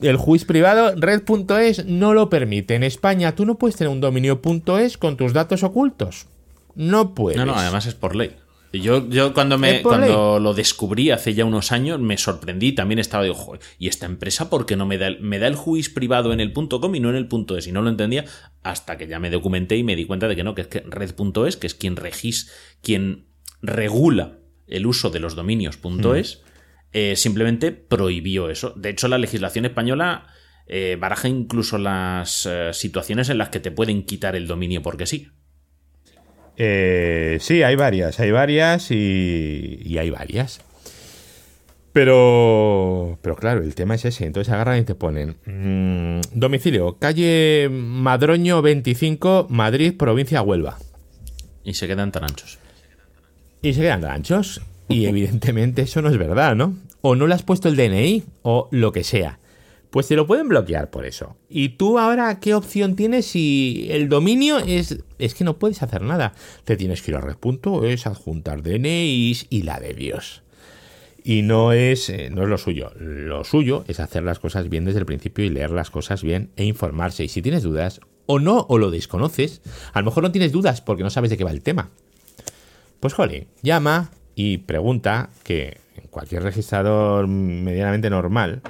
El juiz privado, red.es no lo permite. En España tú no puedes tener un dominio.es con tus datos ocultos. No puedes. No, no, además es por ley. Yo, yo cuando, me, cuando lo descubrí hace ya unos años me sorprendí, también estaba de ojo, ¿y esta empresa por qué no me da el, me da el juiz privado en el .com y no en el .es? Y no lo entendía hasta que ya me documenté y me di cuenta de que no, que es que red.es, que es quien regis, quien regula el uso de los dominios .es, mm. eh, simplemente prohibió eso. De hecho, la legislación española eh, baraja incluso las eh, situaciones en las que te pueden quitar el dominio porque sí. Eh, sí, hay varias, hay varias y, hay varias. Pero, pero claro, el tema es ese. Entonces agarran y te ponen mm, domicilio, calle Madroño 25, Madrid, provincia Huelva. Y se quedan tan anchos. Y se quedan tan anchos. Y evidentemente eso no es verdad, ¿no? O no le has puesto el DNI o lo que sea. Pues te lo pueden bloquear por eso. Y tú ahora, ¿qué opción tienes si el dominio es... Es que no puedes hacer nada. Te tienes que ir a red.es, adjuntar DNIs y la de Dios. Y no es, eh, no es lo suyo. Lo suyo es hacer las cosas bien desde el principio y leer las cosas bien e informarse. Y si tienes dudas, o no, o lo desconoces, a lo mejor no tienes dudas porque no sabes de qué va el tema. Pues jolín, llama y pregunta que en cualquier registrador medianamente normal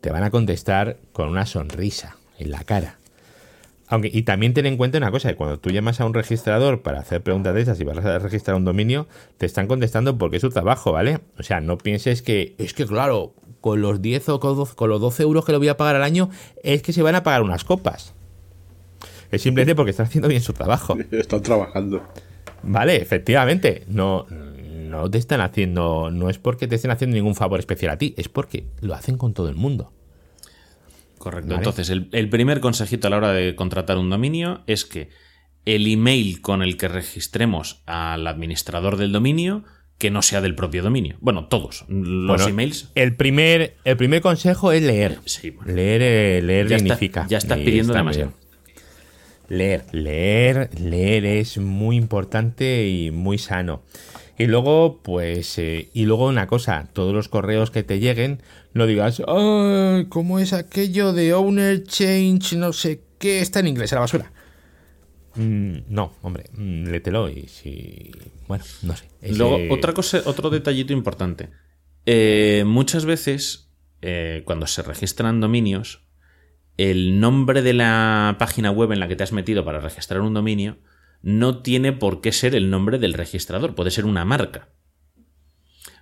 te van a contestar con una sonrisa en la cara. Aunque, y también ten en cuenta una cosa, que cuando tú llamas a un registrador para hacer preguntas de esas y vas a registrar un dominio, te están contestando porque es su trabajo, ¿vale? O sea, no pienses que, es que claro, con los 10 o con los 12 euros que le voy a pagar al año, es que se van a pagar unas copas. Es simplemente porque están haciendo bien su trabajo. Están trabajando. Vale, efectivamente. No, no te están haciendo, no es porque te estén haciendo ningún favor especial a ti, es porque lo hacen con todo el mundo. Correcto. Entonces, el, primer consejito a la hora de contratar un dominio es que el email con el que registremos al administrador del dominio que no sea del propio dominio. Bueno, todos los emails. El primer, el primer consejo es leer. Leer, eh, leer ya significa. ya estás pidiendo demasiado. Leer, leer, leer es muy importante y muy sano. Y luego, pues, eh, y luego una cosa, todos los correos que te lleguen, no digas. ¿Cómo es aquello de owner change, no sé qué? Está en inglés, a la basura. Mm, no, hombre, mm, lételo y si. Bueno, no sé. Luego, otra cosa, otro detallito importante. Eh, muchas veces, eh, cuando se registran dominios, el nombre de la página web en la que te has metido para registrar un dominio no tiene por qué ser el nombre del registrador, puede ser una marca.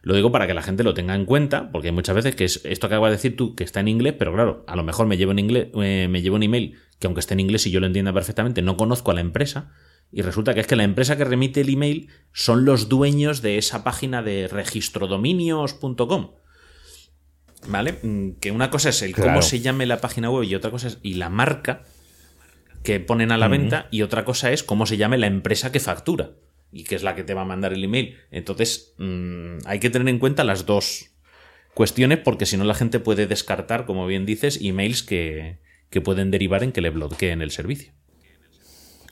Lo digo para que la gente lo tenga en cuenta, porque hay muchas veces que es esto que acabo de decir tú, que está en inglés, pero claro, a lo mejor me llevo, en inglés, eh, me llevo un email que aunque esté en inglés y yo lo entienda perfectamente, no conozco a la empresa, y resulta que es que la empresa que remite el email son los dueños de esa página de registrodominios.com. ¿Vale? Mm, que una cosa es el cómo se llame la página web y otra cosa es y la marca que ponen a la venta y otra cosa es cómo se llame la empresa que factura y que es la que te va a mandar el email. Entonces mm, hay que tener en cuenta las dos cuestiones porque si no la gente puede descartar, como bien dices, emails que, que pueden derivar en que le bloqueen el servicio.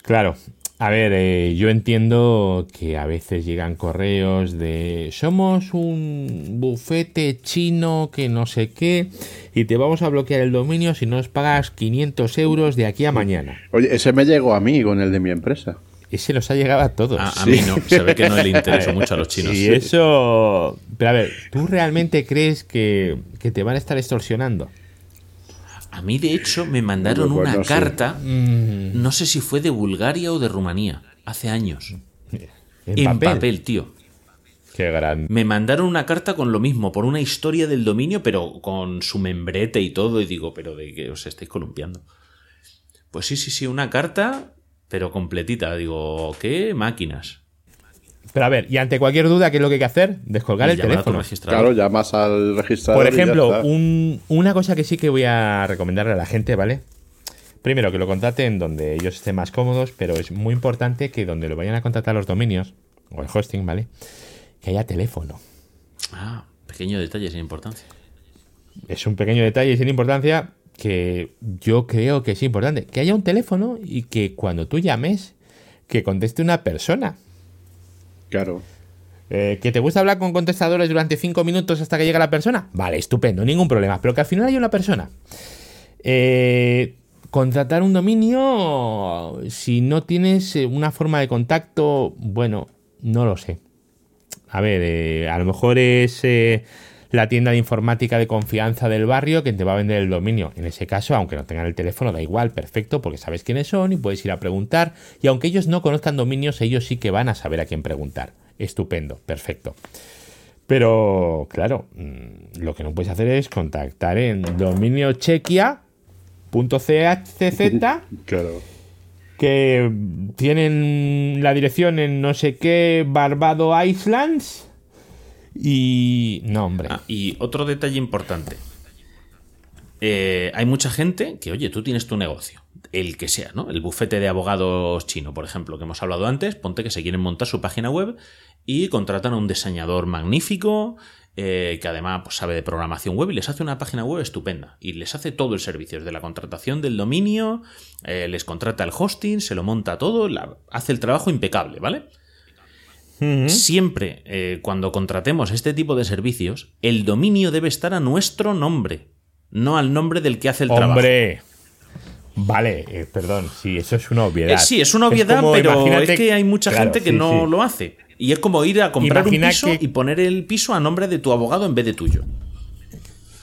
Claro, a ver, eh, yo entiendo que a veces llegan correos de somos un bufete chino que no sé qué y te vamos a bloquear el dominio si nos pagas 500 euros de aquí a mañana. Oye, ese me llegó a mí con el de mi empresa. Ese los ha llegado a todos. A, mí no, se ve que no le interesa mucho a los chinos. Y eso... Pero a ver, ¿tú realmente crees que, que te van a estar extorsionando? A mí, de hecho, me mandaron una carta, mm. no sé si fue de Bulgaria o de Rumanía, hace años. En, papel? tío. Qué grande. Me mandaron una carta con lo mismo, por una historia del dominio, pero con su membrete y todo, y digo, pero de qué os estáis columpiando. Pues sí, sí, sí, una carta, pero completita. Digo, ¿qué máquinas? Pero a ver, y ante cualquier duda, ¿qué es lo que hay que hacer? Descolgar el teléfono. Claro, llamas al registrador. Por ejemplo, una cosa que sí que voy a recomendarle a la gente, ¿vale? Primero, que lo contraten donde ellos estén más cómodos, pero es muy importante que donde lo vayan a contratar los dominios, o el hosting, ¿vale? Que haya teléfono. Ah, pequeño detalle sin importancia. Es un pequeño detalle sin importancia que yo creo que es importante. Que haya un teléfono y que cuando tú llames, que conteste una persona. Claro. Eh, ¿Que te gusta hablar con contestadores durante cinco minutos hasta que llega la persona? Vale, estupendo, ningún problema. Pero que al final hay una persona. Eh, contratar un dominio, si no tienes eh, una forma de contacto, bueno, no lo sé. A ver, a lo mejor es la tienda de informática de confianza del barrio que te va a vender el dominio. En ese caso, aunque no tengan el teléfono, da igual, perfecto, porque sabes quiénes son y puedes ir a preguntar. Y aunque ellos no conozcan dominios, ellos sí que van a saber a quién preguntar. Estupendo, perfecto. Pero, claro, mm, lo que no puedes hacer es contactar en dominiochequia.chz claro. que tienen la dirección en no sé qué Barbado Islands y. No, hombre. Ah, y otro detalle importante. Eh, hay mucha gente que, oye, tú tienes tu negocio, el que sea, ¿no? El bufete de abogados chino, por ejemplo, que hemos hablado antes, ponte que se quieren montar su página web y contratan a un diseñador magnífico eh, que además pues, sabe de programación web y les hace una página web estupenda. Y les hace todo el servicio, desde la contratación del dominio, eh, les contrata el hosting, se lo monta todo, hace el trabajo impecable, ¿vale? Siempre, eh, cuando contratemos este tipo de servicios, el dominio debe estar a nuestro nombre, no al nombre del que hace el trabajo. ¡Hombre! Vale, perdón, sí, eso es una obviedad. sí, es una obviedad, pero es que hay mucha gente que no lo hace. Y es como ir a comprar un piso y poner el piso a nombre de tu abogado en vez de tuyo.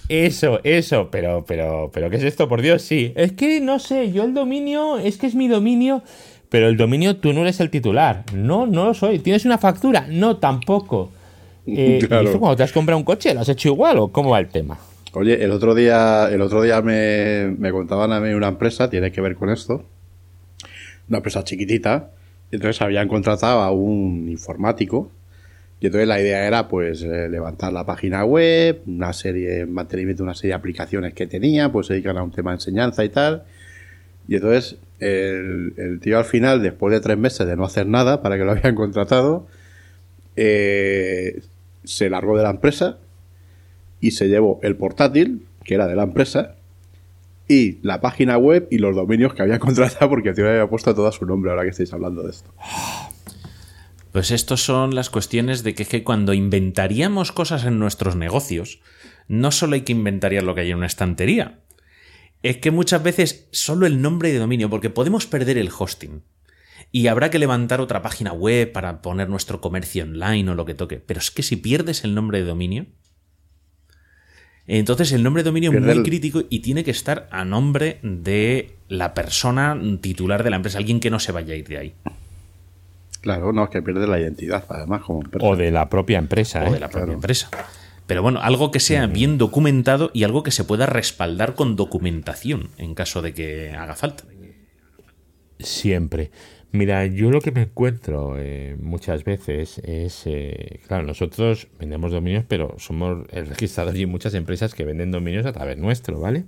Eso, eso, pero, pero, pero, ¿qué es esto? Por Dios, sí. Es que no sé, yo el dominio, es que es mi dominio, pero el dominio tú no eres el titular. No, no lo soy. ¿Tienes una factura? No, tampoco. Eh, ¿Y esto cuando te has comprado un coche, lo has hecho igual o cómo va el tema? Oye, el otro día, el otro día me, me contaban a mí una empresa, tiene que ver con esto. Una empresa chiquitita, entonces habían contratado a un informático y entonces la idea era pues eh, levantar la página web, una serie, mantenimiento de una serie de aplicaciones que tenía, pues se dedican a un tema de enseñanza y tal. Y entonces el, tío al final, después de tres meses de no hacer nada para que lo habían contratado, eh, se largó de la empresa y se llevó el portátil, que era de la empresa, y la página web y los dominios que había contratado porque el tío había puesto todo su nombre ahora que estáis hablando de esto. Pues estos son las cuestiones de que, que cuando inventaríamos cosas en nuestros negocios, no solo hay que inventaríar lo que hay en una estantería, es que muchas veces solo el nombre de dominio, porque podemos perder el hosting. Y habrá que levantar otra página web para poner nuestro comercio online o lo que toque. Pero es que si pierdes el nombre de dominio, entonces el nombre de dominio es muy crítico y tiene que estar a nombre de la persona titular de la empresa, alguien que no se vaya a ir de ahí. Claro, no, es que pierde la identidad, además, como O de la propia empresa. O de ¿eh? la propia empresa. Pero bueno, algo que sea bien documentado y algo que se pueda respaldar con documentación en caso de que haga falta. Siempre. Mira, yo lo que me encuentro eh, muchas veces es, eh, claro, nosotros vendemos dominios, pero somos registrados y muchas empresas que venden dominios a través nuestro, ¿vale?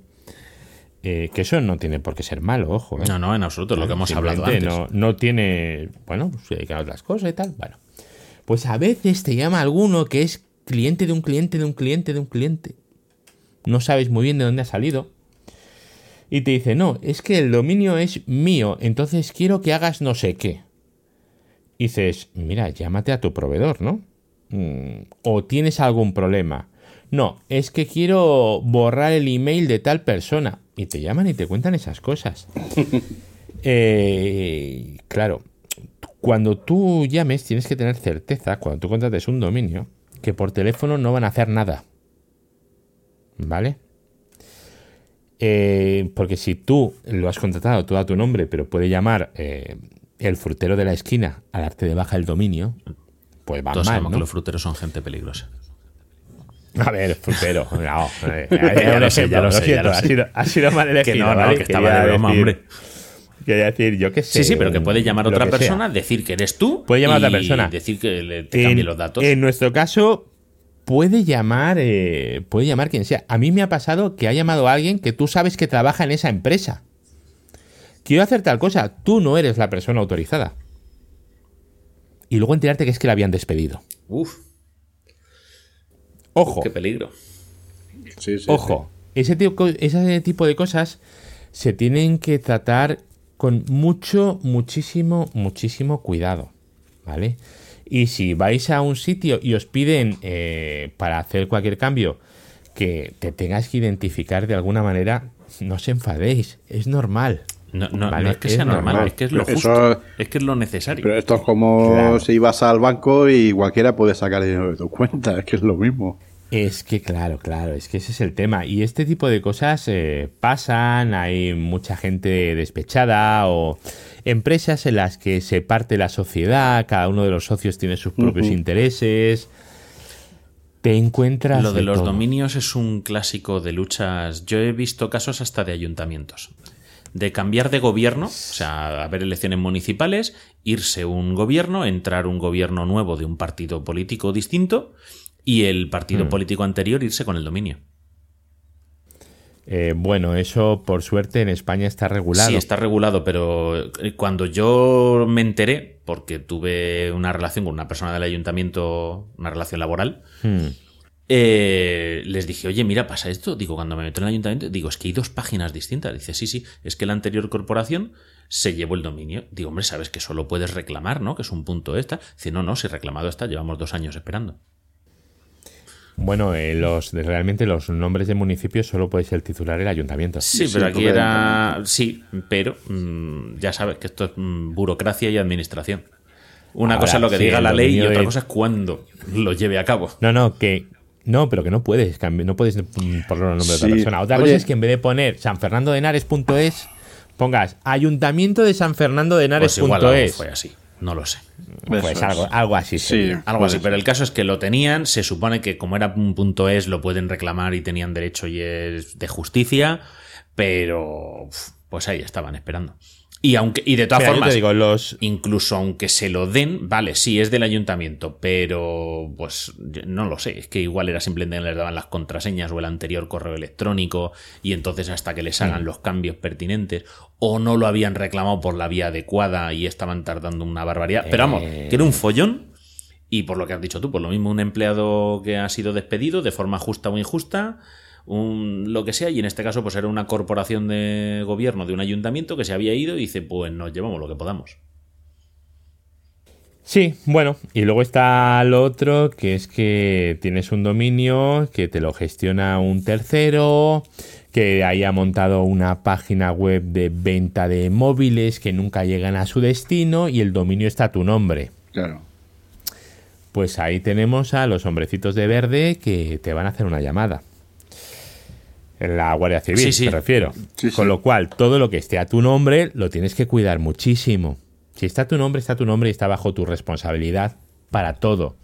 Eh, que eso no tiene por qué ser malo, ojo. No, no, en absoluto, lo que hemos hablado antes. No, no tiene, bueno, pues se dedican a otras cosas y tal, bueno. Pues a veces te llama alguno que es cliente de un cliente de un cliente de un cliente. No sabes muy bien de dónde ha salido y te dice, no, es que el dominio es mío, entonces quiero que hagas no sé qué. Y dices, mira, llámate a tu proveedor, ¿no? Mm, o tienes algún problema. No, es que quiero borrar el email de tal persona. Y te llaman y te cuentan esas cosas. eh, claro, cuando tú llames tienes que tener certeza, cuando tú contrates un dominio, que por teléfono no van a hacer nada. ¿Vale? Eh, porque si tú lo has contratado todo a tu nombre, pero puede llamar eh, el frutero de la esquina a darte de baja el dominio, pues va Todos mal. sabemos que los fruteros son gente peligrosa. A ver, frutero. No, eh, ya, lo sé, ya lo sé. Ha, sido, ha sido mal elegido. Que no, no, que estaba de broma, hombre. Quería decir, yo qué sé. Sí, sí, pero que puede llamar a otra persona, decir que eres tú. Puede llamar a otra persona. decir que le, te cambie los datos. En nuestro caso, puede llamar, eh, puede llamar quien sea. A mí me ha pasado que ha llamado a alguien que tú sabes que trabaja en esa empresa. Quiero hacer tal cosa, tú no eres la persona autorizada. Y luego enterarte que es que la habían despedido. Uf. Ojo. qué peligro. Ojo. Ese tipo, ese tipo de cosas se tienen que tratar con mucho, muchísimo, muchísimo cuidado. ¿Vale? Y si vais a un sitio y os piden eh, para hacer cualquier cambio que te tengas que identificar de alguna manera, no os enfadéis, es normal. No, no, es que sea normal, es que es lo justo, es que es lo necesario. Pero esto es como si vas al banco y cualquiera puede sacar dinero de tu cuenta, es que es lo mismo. Es que claro, claro, es que ese es el tema. Y este tipo de cosas eh, pasan, hay mucha gente despechada o empresas en las que se parte la sociedad, cada uno de los socios tiene sus propios intereses. Te encuentras. Lo de, los dominios es un clásico de luchas. Yo he visto casos hasta de ayuntamientos. De cambiar de gobierno, o sea, haber elecciones municipales, irse un gobierno, entrar un gobierno nuevo de un partido político distinto y el partido hmm. político anterior irse con el dominio. Eh, bueno, eso por suerte en España está regulado. Sí, está regulado, pero eh, cuando yo me enteré, porque tuve una relación con una persona del ayuntamiento, una relación laboral, hmm. eh, les dije, oye, mira, pasa esto. Digo, cuando me meto en el ayuntamiento, digo, es que hay dos páginas distintas. Dice, sí, sí, es que la anterior corporación se llevó el dominio. Digo, hombre, sabes que solo puedes reclamar, ¿no? Que es un punto esta. Dice, no, no, si reclamado está, llevamos dos años esperando. Bueno, eh, los realmente los nombres de municipios solo puede ser el titular el ayuntamiento. Sí, pero aquí era. Sí, pero mm, ya sabes que esto es mm, burocracia y administración. Una cosa es lo que diga la ley y otra cosa es cuándo lo lleve a cabo. No, no, que. No, pero que no puedes cambiar, no puedes mm, poner el nombre de otra persona. Otra cosa es que en vez de poner sanfernandodenares.es pongas ayuntamiento de San Fernando de Henares.es. Pues fue así, no lo sé. Pues algo, algo así. Sí, algo así. Pero el caso es que lo tenían. Se supone que como era un punto es, lo pueden reclamar y tenían derecho y es de justicia. Pero pues ahí estaban esperando. Y aunque y de todas formas, digo, los... incluso aunque se lo den, vale, sí es del ayuntamiento, pero pues no lo sé, es que igual era simplemente que les daban las contraseñas o el anterior correo electrónico y entonces hasta que les hagan mm. los cambios pertinentes o no lo habían reclamado por la vía adecuada y estaban tardando una barbaridad. Pero vamos, que era un eh. follón y por lo que has dicho tú, por lo mismo un empleado que ha sido despedido de forma justa o injusta un, lo que sea, y en este caso pues era una corporación de gobierno de un ayuntamiento que se había ido y dice, pues nos llevamos lo que podamos. Sí, bueno, y luego está lo otro, que es que tienes un dominio que te lo gestiona un tercero, que haya montado una página web de venta de móviles que nunca llegan a su destino y el dominio está a tu nombre. Claro. Pues ahí tenemos a los hombrecitos de verde que te van a hacer una llamada en la Guardia Civil, me refiero. Con lo cual, todo lo que esté a tu nombre lo tienes que cuidar muchísimo. Si está a tu nombre, está a tu nombre y está bajo tu responsabilidad para todo.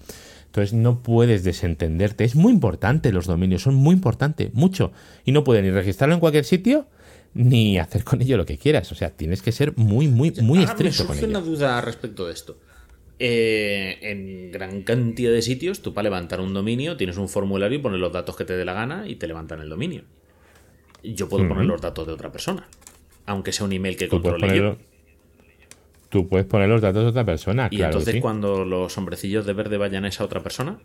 Entonces no puedes desentenderte. Es muy importante los dominios, son muy importantes, mucho. Y no puedes ni registrarlo en cualquier sitio ni hacer con ello lo que quieras. O sea, tienes que ser muy, muy, muy estricto me surge una duda respecto de esto. Eh, en gran cantidad de sitios, tú para levantar un dominio tienes un formulario y pones los datos que te dé la gana y te levantan el dominio yo puedo poner los datos de otra persona, aunque sea un email que controle yo. Tú puedes poner los datos de otra persona. Y entonces cuando los hombrecillos de verde vayan a esa otra persona.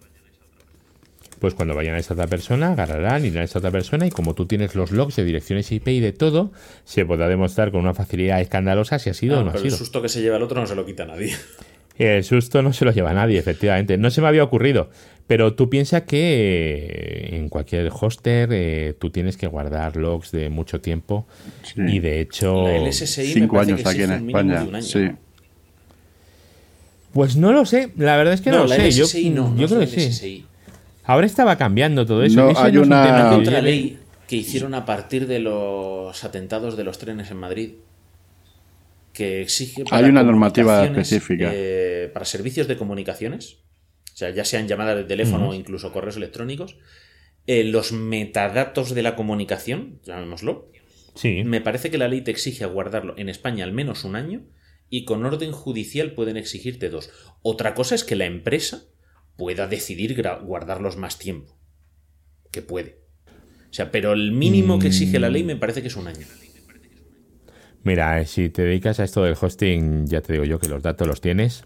Pues cuando vayan a esa otra persona, agarrarán, irán a esa otra persona y como tú tienes los logs de direcciones IP y de todo, se podrá demostrar con una facilidad escandalosa si ha sido o no ha sido. El susto que se lleva el otro no se lo quita nadie. El susto no se lo lleva nadie, efectivamente. No se me había ocurrido. Pero tú piensas que eh, en cualquier hoster eh, tú tienes que guardar logs de mucho tiempo. Y de hecho. cinco años aquí en España. Sí. Pues no lo sé. La verdad es que no, lo sé. yo, yo creo que sí. Ahora estaba cambiando todo eso. No, hay una ley que hicieron a partir de los atentados de los trenes en Madrid que exige Hay una normativa específica. Eh, para servicios de comunicaciones, o sea, ya sean llamadas de teléfono o incluso correos electrónicos, eh, los metadatos de la comunicación, llamémoslo, sí. me parece que la ley te exige guardarlo en España al menos un año y con orden judicial pueden exigirte dos. Otra cosa es que la empresa pueda decidir guardarlos más tiempo, que puede. O sea, pero el mínimo que exige la ley mm. me parece que es un año. Mira, si te dedicas a esto del hosting, ya te digo yo que los datos los tienes.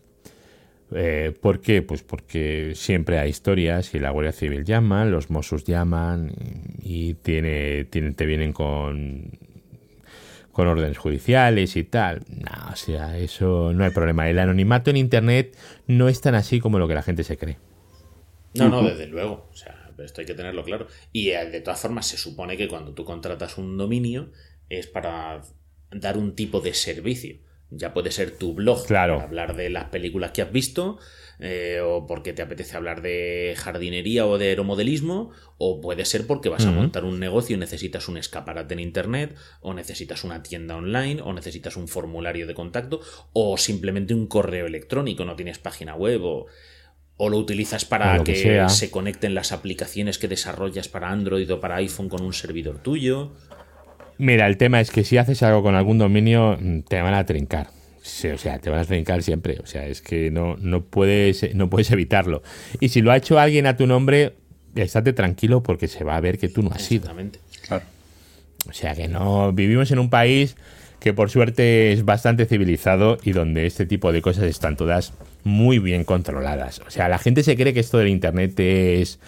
Eh, ¿Por qué? Pues porque siempre hay historias y la Guardia Civil llama, los Mossos llaman y tiene, te vienen con, con órdenes judiciales y tal. No, o sea, eso no hay problema. El anonimato en Internet no es tan así como lo que la gente se cree. No, no, desde luego. O sea, esto hay que tenerlo claro. Y eh, de todas formas, se supone que cuando tú contratas un dominio es para dar un tipo de servicio. Ya puede ser tu blog claro. para hablar de las películas que has visto, eh, o porque te apetece hablar de jardinería o de aeromodelismo, o puede ser porque vas a montar un negocio y necesitas un escaparate en internet, o necesitas una tienda online, o necesitas un formulario de contacto, o simplemente un correo electrónico, no tienes página web, o, o lo utilizas para que se conecten las aplicaciones que desarrollas para Android o para iPhone con un servidor tuyo. Mira, el tema es que si haces algo con algún dominio, mm, te van a trincar. o sea, te van a trincar siempre. O sea, es que no, no, puedes, no puedes evitarlo. Y si lo ha hecho alguien a tu nombre, estate tranquilo porque se va a ver que tú no has sido. Exactamente. Claro. O sea que no. Vivimos en un país que por suerte es bastante civilizado y donde este tipo de cosas están todas muy bien controladas. O sea, la gente se cree que esto del Internet es,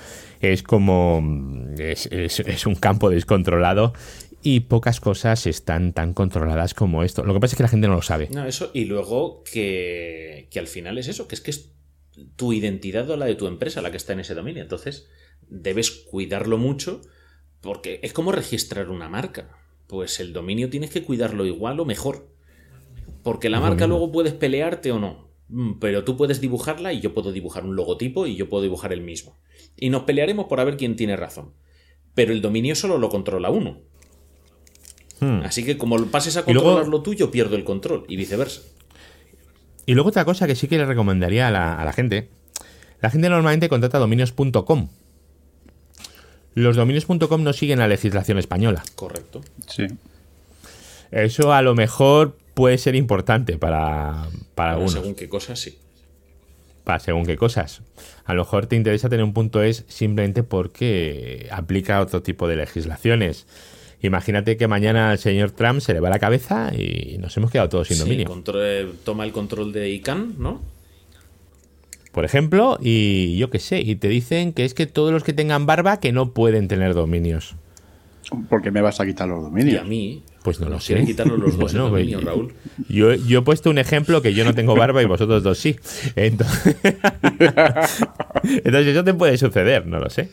es como... Es, es un campo descontrolado y pocas cosas están tan controladas como esto. Lo que pasa es que la gente no lo sabe. No, eso, y luego que, que al final es eso, que es que es tu identidad o la de tu empresa la que está en ese dominio. Entonces, debes cuidarlo mucho porque es como registrar una marca. Pues el dominio tienes que cuidarlo igual o mejor. Porque la marca luego puedes pelearte o no. Mm, pero tú puedes dibujarla y yo puedo dibujar un logotipo y yo puedo dibujar el mismo. Y nos pelearemos por a ver quién tiene razón. Pero el dominio solo lo controla uno. Hmm. Así que como pases a controlar lo tuyo, pierdo el control y viceversa. Y luego otra cosa que sí que le recomendaría a la, gente. La gente normalmente contrata dominios.com. Los dominios.com no siguen la legislación española. Correcto. Sí. Eso a lo mejor puede ser importante para, para, para Según qué cosas, sí. Para según qué cosas. A lo mejor te interesa tener un punto es simplemente porque aplica otro tipo de legislaciones. Imagínate que mañana al señor Trump se le va la cabeza y nos hemos quedado todos sin dominio. toma el control de ICANN, ¿no? Por ejemplo, y yo qué sé, y te dicen que es que todos los que tengan barba que no pueden tener dominios. ¿Por qué me vas a quitar los dominios? Y a mí. Pues no lo sé. Quieren quitarlos los dos dominios, Raúl. Yo, yo, he puesto un ejemplo que yo no tengo barba y vosotros dos sí. Entonces, Entonces eso te puede suceder, no lo sé.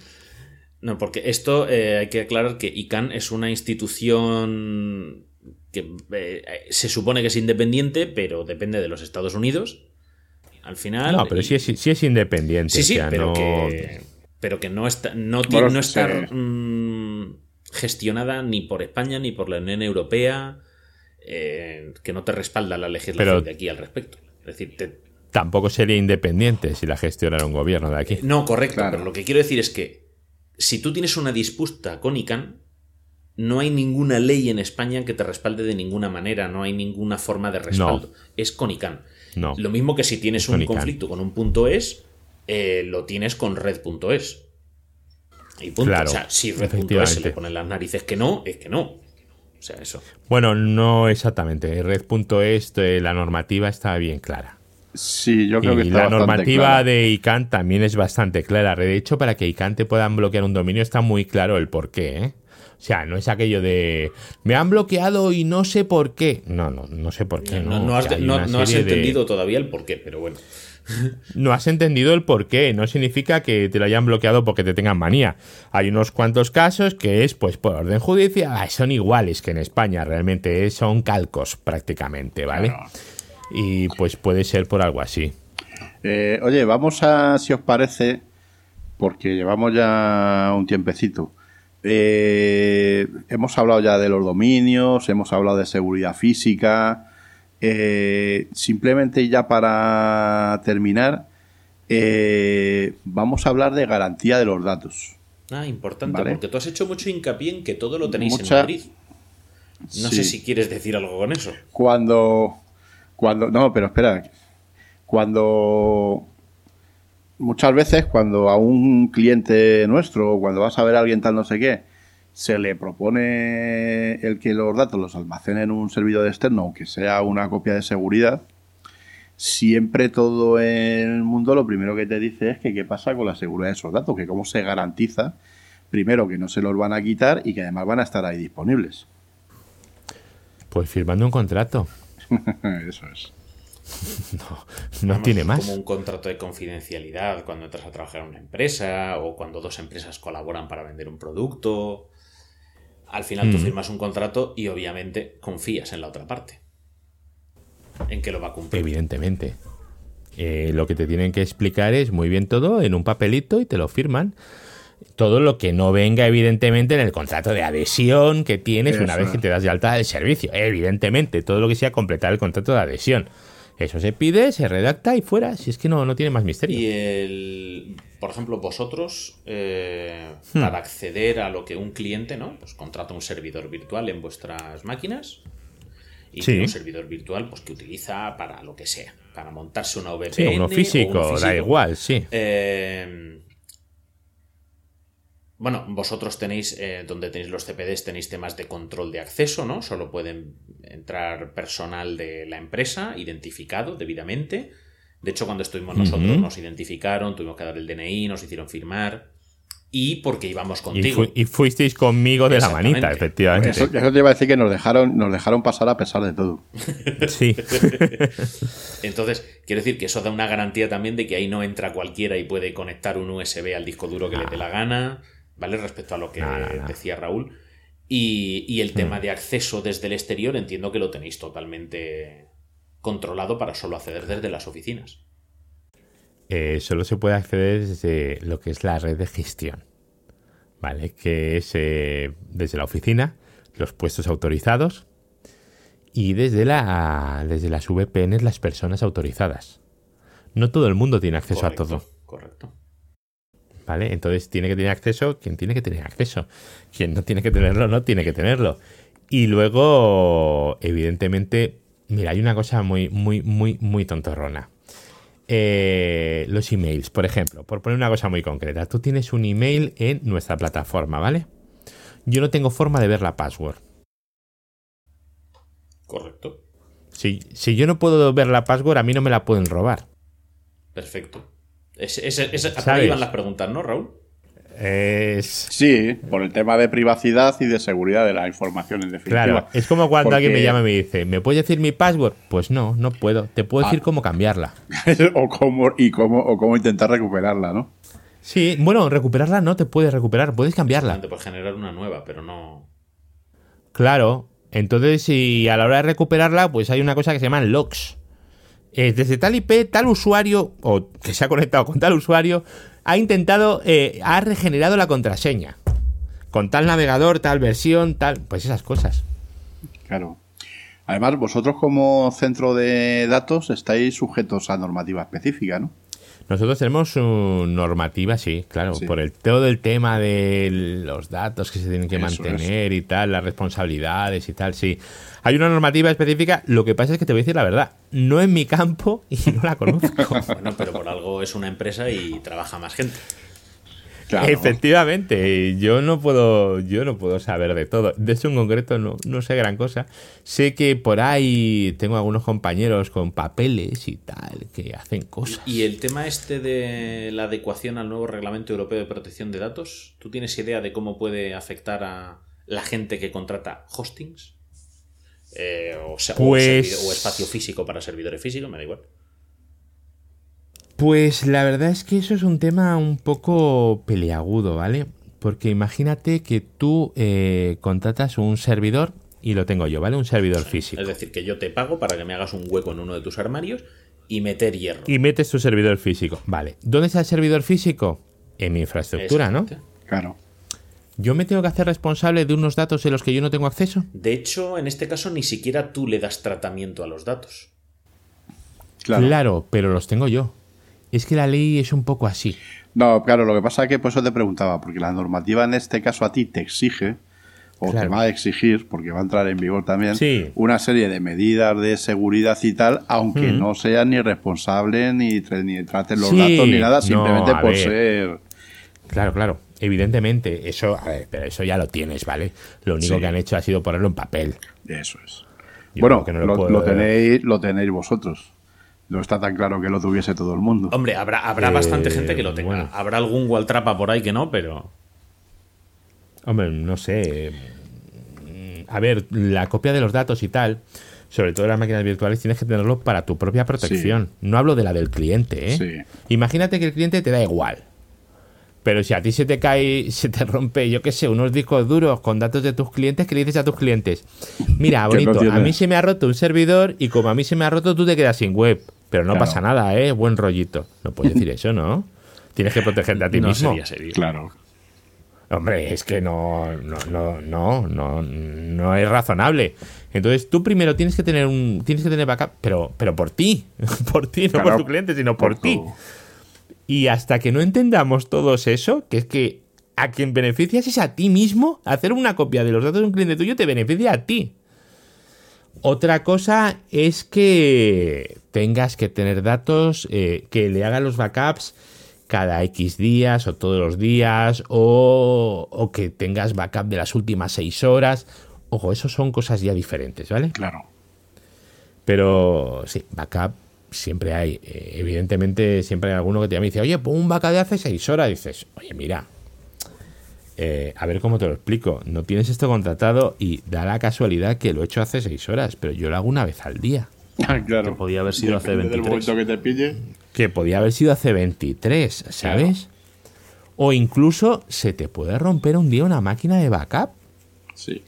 No, porque esto eh, hay que aclarar que ICANN es una institución que eh, se supone que es independiente, pero depende de los Estados Unidos. Al final. No, pero sí es, sí es independiente. Sí, sí, pero, que, pero que no está, no, no está mm, gestionada ni por España ni por la Unión Europea, eh, que no te respalda la legislación de aquí al respecto. Es decir, tampoco sería independiente si la gestionara un gobierno de aquí. No, correcto, pero lo que quiero decir es que si tú tienes una disputa con ICANN, no hay ninguna ley en España que te respalde de ninguna manera, no hay ninguna forma de respaldo. Es con ICANN. No. Lo mismo que si tienes un conflicto con un punto es, eh, lo tienes con red.es. Y punto. o sea, si red.es se le ponen las narices que no, es que no. O sea, eso. Bueno, no exactamente. Red.es, eh, la normativa está bien clara. Sí, yo creo que está la normativa de ICANN también es bastante clara. De hecho, para que ICANN te puedan bloquear un dominio está muy claro el por qué. ¿eh? O sea, no es aquello de me han bloqueado y no sé por qué. No, no, no sé por qué. No, has, entendido todavía el por qué, pero bueno. No has entendido el por qué. No significa que te lo hayan bloqueado porque te tengan manía. Hay unos cuantos casos que es, pues, por orden judicial. Son iguales que en España, realmente. Son calcos prácticamente, ¿vale? Y pues puede ser por algo así. Eh, oye, vamos a, si os parece, porque llevamos ya un tiempecito. Eh, hemos hablado ya de los dominios, hemos hablado de seguridad física. Eh, simplemente ya para terminar, vamos a hablar de garantía de los datos. Ah, importante, porque tú has hecho mucho hincapié en que todo lo tenéis en Madrid. No sé si quieres decir algo con eso. Cuando, cuando, no, pero espera. Cuando muchas veces cuando a un cliente nuestro, cuando vas a ver a alguien tal no sé qué, se le propone el que los datos los almacene en un servidor externo, aunque sea una copia de seguridad, siempre todo el mundo lo primero que te dice es que qué pasa con la seguridad de esos datos, que cómo se garantiza, primero, que no se los van a quitar y que además van a estar ahí disponibles. Pues firmando un contrato. Eso es. No, no tiene más. Como un contrato de confidencialidad cuando entras a trabajar en una empresa o cuando dos empresas colaboran para vender un producto. Al final tú mm. firmas un contrato y obviamente confías en la otra parte. En que lo va a cumplir. Evidentemente. Eh, lo que te tienen que explicar es muy bien todo en un papelito y te lo firman todo lo que no venga evidentemente en el contrato de adhesión que tienes una vez que te das de alta del servicio. Evidentemente, todo lo que sea completar el contrato de adhesión. Eso se pide, se redacta y fuera, si es que no, no tiene más misterio. Y el, por ejemplo, vosotros, eh, hmm. para acceder a lo que un cliente, ¿no? Pues contrata un servidor virtual en vuestras máquinas y un servidor virtual pues que utiliza para lo que sea, para montarse una VPN. Sí, uno físico, da igual, sí. Eh, Bueno, vosotros tenéis, eh, donde tenéis los CPDs, tenéis temas de control de acceso, ¿no? Solo pueden entrar personal de la empresa, identificado debidamente. De hecho, cuando estuvimos nosotros, nos identificaron, tuvimos que dar el DNI, nos hicieron firmar. Y porque íbamos contigo. Y, fu- y fuisteis conmigo de la manita, efectivamente. Eso, eso te iba a decir que nos dejaron, nos dejaron pasar a pesar de todo. Sí. Entonces, quiero decir que eso da una garantía también de que ahí no entra cualquiera y puede conectar un USB al disco duro que le dé la gana, ¿vale? Respecto a lo que No, no, no. decía Raúl. Y, y el tema de acceso desde el exterior entiendo que lo tenéis totalmente controlado para solo acceder desde las oficinas. Eh, solo se puede acceder desde lo que es la red de gestión, ¿vale? Que es eh, desde la oficina, los puestos autorizados y desde, la, desde las VPNs las personas autorizadas. No todo el mundo tiene acceso Correcto, a todo, Correcto. ¿Vale? Entonces tiene que tener acceso quien tiene que tener acceso. Quien no tiene que tenerlo, no tiene que tenerlo. Y luego, evidentemente, mira, hay una cosa muy, muy, muy, muy tontorrona. Eh, los emails, por ejemplo, por poner una cosa muy concreta, tú tienes un email en nuestra plataforma, ¿vale? Yo no tengo forma de ver la password. Correcto. Si, si yo no puedo ver la password, a mí no me la pueden robar. Perfecto. Ese- por ¿Sabes? ahí van las preguntas, ¿no, Raúl? Es... Sí, por el tema de privacidad y de seguridad de la información en definitiva. Claro, es como cuando Porque- alguien me llama y me dice, ¿me puedes decir mi password? Pues no, no puedo. Te puedo decir Ah. cómo cambiarla. o cómo y cómo o cómo intentar recuperarla, ¿no? Sí, bueno, recuperarla no te puedes recuperar, puedes cambiarla. Por generar una nueva, pero no. Claro, entonces si a la hora de recuperarla, pues hay una cosa que se llaman logs. Eh, desde tal IP, tal usuario, o que se ha conectado con tal usuario, ha intentado, eh, ha regenerado la contraseña. Con tal navegador, tal versión, tal, pues esas cosas. Claro. Además, vosotros como centro de datos estáis sujetos a normativa específica, ¿no? Nosotros tenemos su normativa, sí, claro, Sí. por el todo el tema de los datos que se tienen que Eso mantener y tal, las responsabilidades y tal, sí. Hay una normativa específica, lo que pasa es que te voy a decir la verdad, no en mi campo y no la conozco. Bueno, pero por algo es una empresa y trabaja más gente. Claro. Efectivamente, yo no puedo, yo no puedo saber de todo. De hecho, en concreto no, no sé gran cosa. Sé que por ahí tengo algunos compañeros con papeles y tal que hacen cosas. Y el tema este de la adecuación al nuevo Reglamento Europeo de Protección de Datos, ¿tú tienes idea de cómo puede afectar a la gente que contrata hostings? Eh, o, sea, o Pues- servidor- o espacio físico para servidores físicos, me da igual. Pues la verdad es que eso es un tema un poco peleagudo, ¿vale? Porque imagínate que tú eh, contratas un servidor y lo tengo yo, ¿vale? Un servidor físico. Es decir, que yo te pago para que me hagas un hueco en uno de tus armarios y meter hierro. Y metes tu servidor físico. Vale. ¿Dónde está el servidor físico? En mi infraestructura, ¿no? Claro. ¿Yo me tengo que hacer responsable de unos datos en los que yo no tengo acceso? De hecho, en este caso ni siquiera tú le das tratamiento a los datos. Claro. Claro, pero los tengo yo. Es que la ley es un poco así. No, claro, lo que pasa es que por eso te preguntaba, porque la normativa en este caso a ti te exige, o te va a exigir, porque va a entrar en vigor también, Sí. una serie de medidas de seguridad y tal, aunque Mm. no seas ni responsable, ni, ni traten los Sí, datos, ni nada, simplemente por ver. ser... Claro, claro. Evidentemente, eso, a ver, pero eso ya lo tienes, ¿vale? Lo único Sí. que han hecho ha sido ponerlo en papel. Eso es. Yo bueno, creo que no lo lo, puedo- lo tenéis, lo tenéis vosotros. No está tan claro que lo tuviese todo el mundo. Hombre, habrá, habrá Eh, bastante gente que lo tenga. bueno. Habrá algún Waltrapa por ahí que no, pero. Hombre, no sé. A ver, la copia de los datos y tal, sobre todo en las máquinas virtuales, tienes que tenerlo para tu propia protección. No hablo de la del cliente, ¿eh? Sí. Imagínate que el cliente te da igual. Pero si a ti se te cae, se te rompe, yo qué sé, unos discos duros con datos de tus clientes, ¿qué le dices a tus clientes? Mira, no bonito, a mí se me ha roto un servidor y como a mí se me ha roto, tú te quedas sin web. Pero no Claro. pasa nada, ¿eh? Buen rollito. No puedes decir eso, ¿no? Tienes que protegerte a ti no mismo. sería serio. Claro. Hombre, es que no, no, no, no, no, no es razonable. Entonces tú primero tienes que tener un, tienes que tener backup, pero, pero por ti, por ti, no Claro, por tu cliente, sino por, por ti. Y hasta que no entendamos todos eso, que es que a quien beneficias es a ti mismo, hacer una copia de los datos de un cliente tuyo te beneficia a ti. Otra cosa es que tengas que tener datos, eh, que le hagan los backups cada X días o todos los días o, o que tengas backup de las últimas seis horas. Ojo, eso son cosas ya diferentes, ¿vale? Claro. Pero sí, backup siempre hay. Eh, evidentemente, siempre hay alguno que te llama y dice, oye, pon un backup de hace seis horas. Y dices, oye, mira, eh, a ver cómo te lo explico. No tienes esto contratado y da la casualidad que lo he hecho hace seis horas, pero yo lo hago una vez al día. claro. Que podía haber sido hace Depende del 23. momento que te pille. Que podía haber sido hace 23, ¿sabes? O incluso se te puede romper un día una máquina de backup. Sí.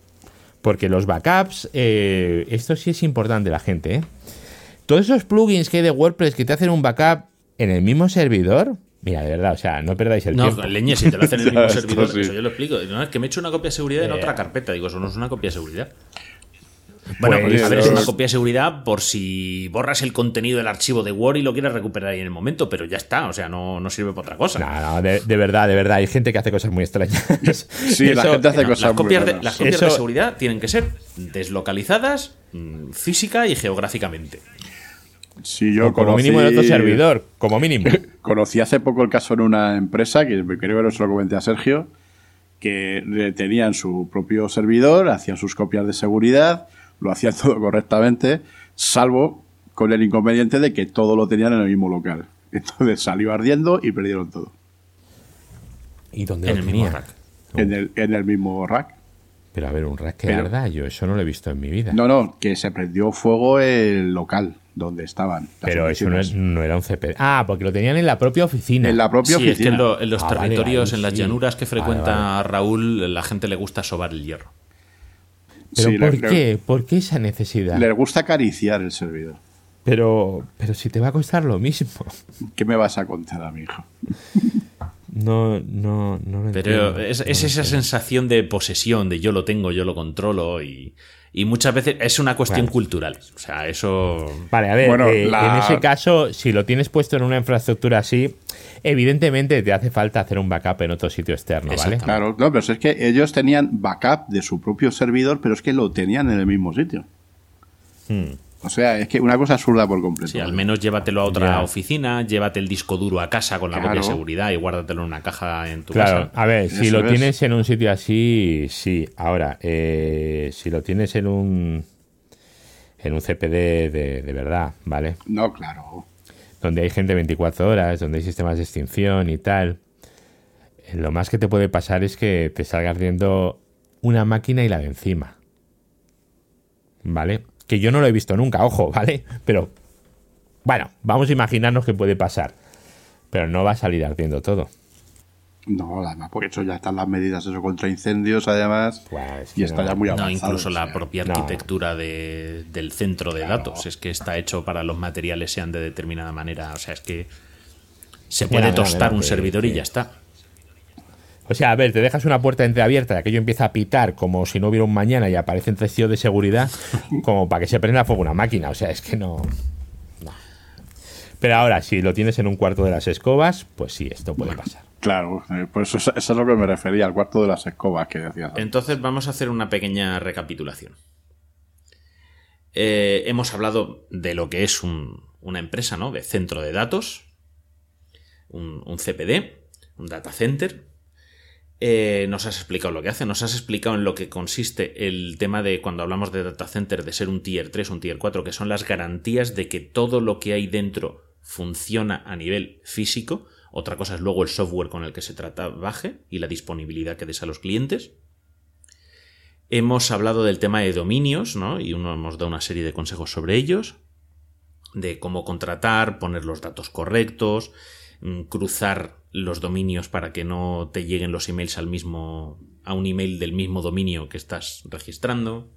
Porque los backups, eh, esto sí es importante la gente, ¿eh? Todos esos plugins que hay de WordPress que te hacen un backup en el mismo servidor, mira, de verdad, o sea, no perdáis el No, tiempo. leñe, si te lo hacen en el mismo servidor, sí. eso yo lo explico. No, es que me he hecho una copia de seguridad en Eh. otra carpeta. Digo, eso no es una copia de seguridad. Bueno, Pues, pues, a ver, es una copia de seguridad por si borras el contenido del archivo de Word y lo quieres recuperar ahí en el momento, pero ya está, o sea, no, no sirve para otra cosa. No, no, de, de verdad, de verdad, hay gente que hace cosas muy extrañas. Sí, la gente hace No, cosas las muy copias, de, raras. las copias Eso- de seguridad tienen que ser deslocalizadas mm, física y geográficamente. Sí, yo o como conocí, mínimo en otro servidor, como mínimo. Conocí hace poco el caso en una empresa, que creo que no se lo comenté a Sergio, que tenían su propio servidor, hacían sus copias de seguridad, lo hacían todo correctamente, salvo con el inconveniente de que todo lo tenían en el mismo local. Entonces salió ardiendo y perdieron todo. ¿Y dónde En lo el mismo tenía? rack. En, el, en el mismo rack. Pero a ver, un rack que Pero- arda, yo eso no lo he visto en mi vida. No, no, que se prendió fuego el local donde estaban. las Pero eso no, es- oficinas. no era un CP. Ah, porque lo tenían en la propia oficina. En la propia Sí, es que oficina. en, lo- en los Ah, vale, territorios, ahí en las sí. llanuras que frecuenta vale. Raúl, la gente le gusta sobar el hierro. ¿Pero Sí, por le- qué? ¿Por qué esa necesidad? Les gusta acariciar el servidor. Pero, pero si te va a costar lo mismo. ¿Qué me vas a contar a mi hijo? No, no, no lo Pero entiendo. es, No es lo esa entiendo. sensación de posesión, de yo lo tengo, yo lo controlo y, y muchas veces es una cuestión Vale. cultural. O sea, eso... Vale, a ver, Bueno, eh, la- en ese caso, si lo tienes puesto en una infraestructura así, evidentemente te hace falta hacer un backup en otro sitio externo, ¿vale? Claro, no, pero es que ellos tenían backup de su propio servidor, pero es que lo tenían en el mismo sitio. Hmm. O sea, es que una cosa absurda por completo. Sí, al menos llévatelo a otra Ya. oficina, llévate el disco duro a casa con la Claro. copia de seguridad y guárdatelo en una caja en tu Claro, casa. a ver, si lo es. tienes en un sitio así, sí. Ahora, eh, si lo tienes en un en un CPD de, de verdad, ¿vale? No, claro. Donde hay gente 24 horas, donde hay sistemas de extinción y tal. eh, Lo más que te puede pasar es que te salga ardiendo una máquina y la de encima. ¿Vale? Que yo no lo he visto nunca, ojo, ¿vale? Pero, bueno, vamos a imaginarnos que puede pasar. Pero no va a salir ardiendo todo. No, además, porque eso ya están las medidas eso contra incendios, además. Pues, y está no. ya muy No, avanzado. incluso o la sea. propia no. arquitectura de- del centro de datos. Es que está hecho para los materiales sean de determinada manera. O sea, es que se puede mira, tostar mira, un que- servidor y ya está. O sea, a ver, te dejas una puerta entreabierta y aquello empieza a pitar como si no hubiera un mañana y aparecen tres tíos de seguridad como para que se prenda a fuego una máquina. O sea, es que no... no. Pero ahora, si lo tienes en un cuarto de las escobas, pues sí, esto puede pasar. Claro, eh, por eso, eso es lo que me refería, al cuarto de las escobas que decías. Entonces vamos a hacer una pequeña recapitulación. Eh, hemos hablado de lo que es un- una empresa, ¿no? De centro de datos, un, un CPD, un data center. Eh, nos has explicado lo que hace, nos has explicado en lo que consiste el tema de cuando hablamos de data center de ser un tier 3, un tier 4, que son las garantías de que todo lo que hay dentro funciona a nivel físico. Otra cosa es luego el software con el que se trabaje y la disponibilidad que des a los clientes. Hemos hablado del tema de dominios, ¿no? Y uno hemos dado una serie de consejos sobre ellos. De cómo contratar, poner los datos correctos, mm, cruzar los dominios para que no te lleguen los emails al mismo. a un email del mismo dominio que estás registrando.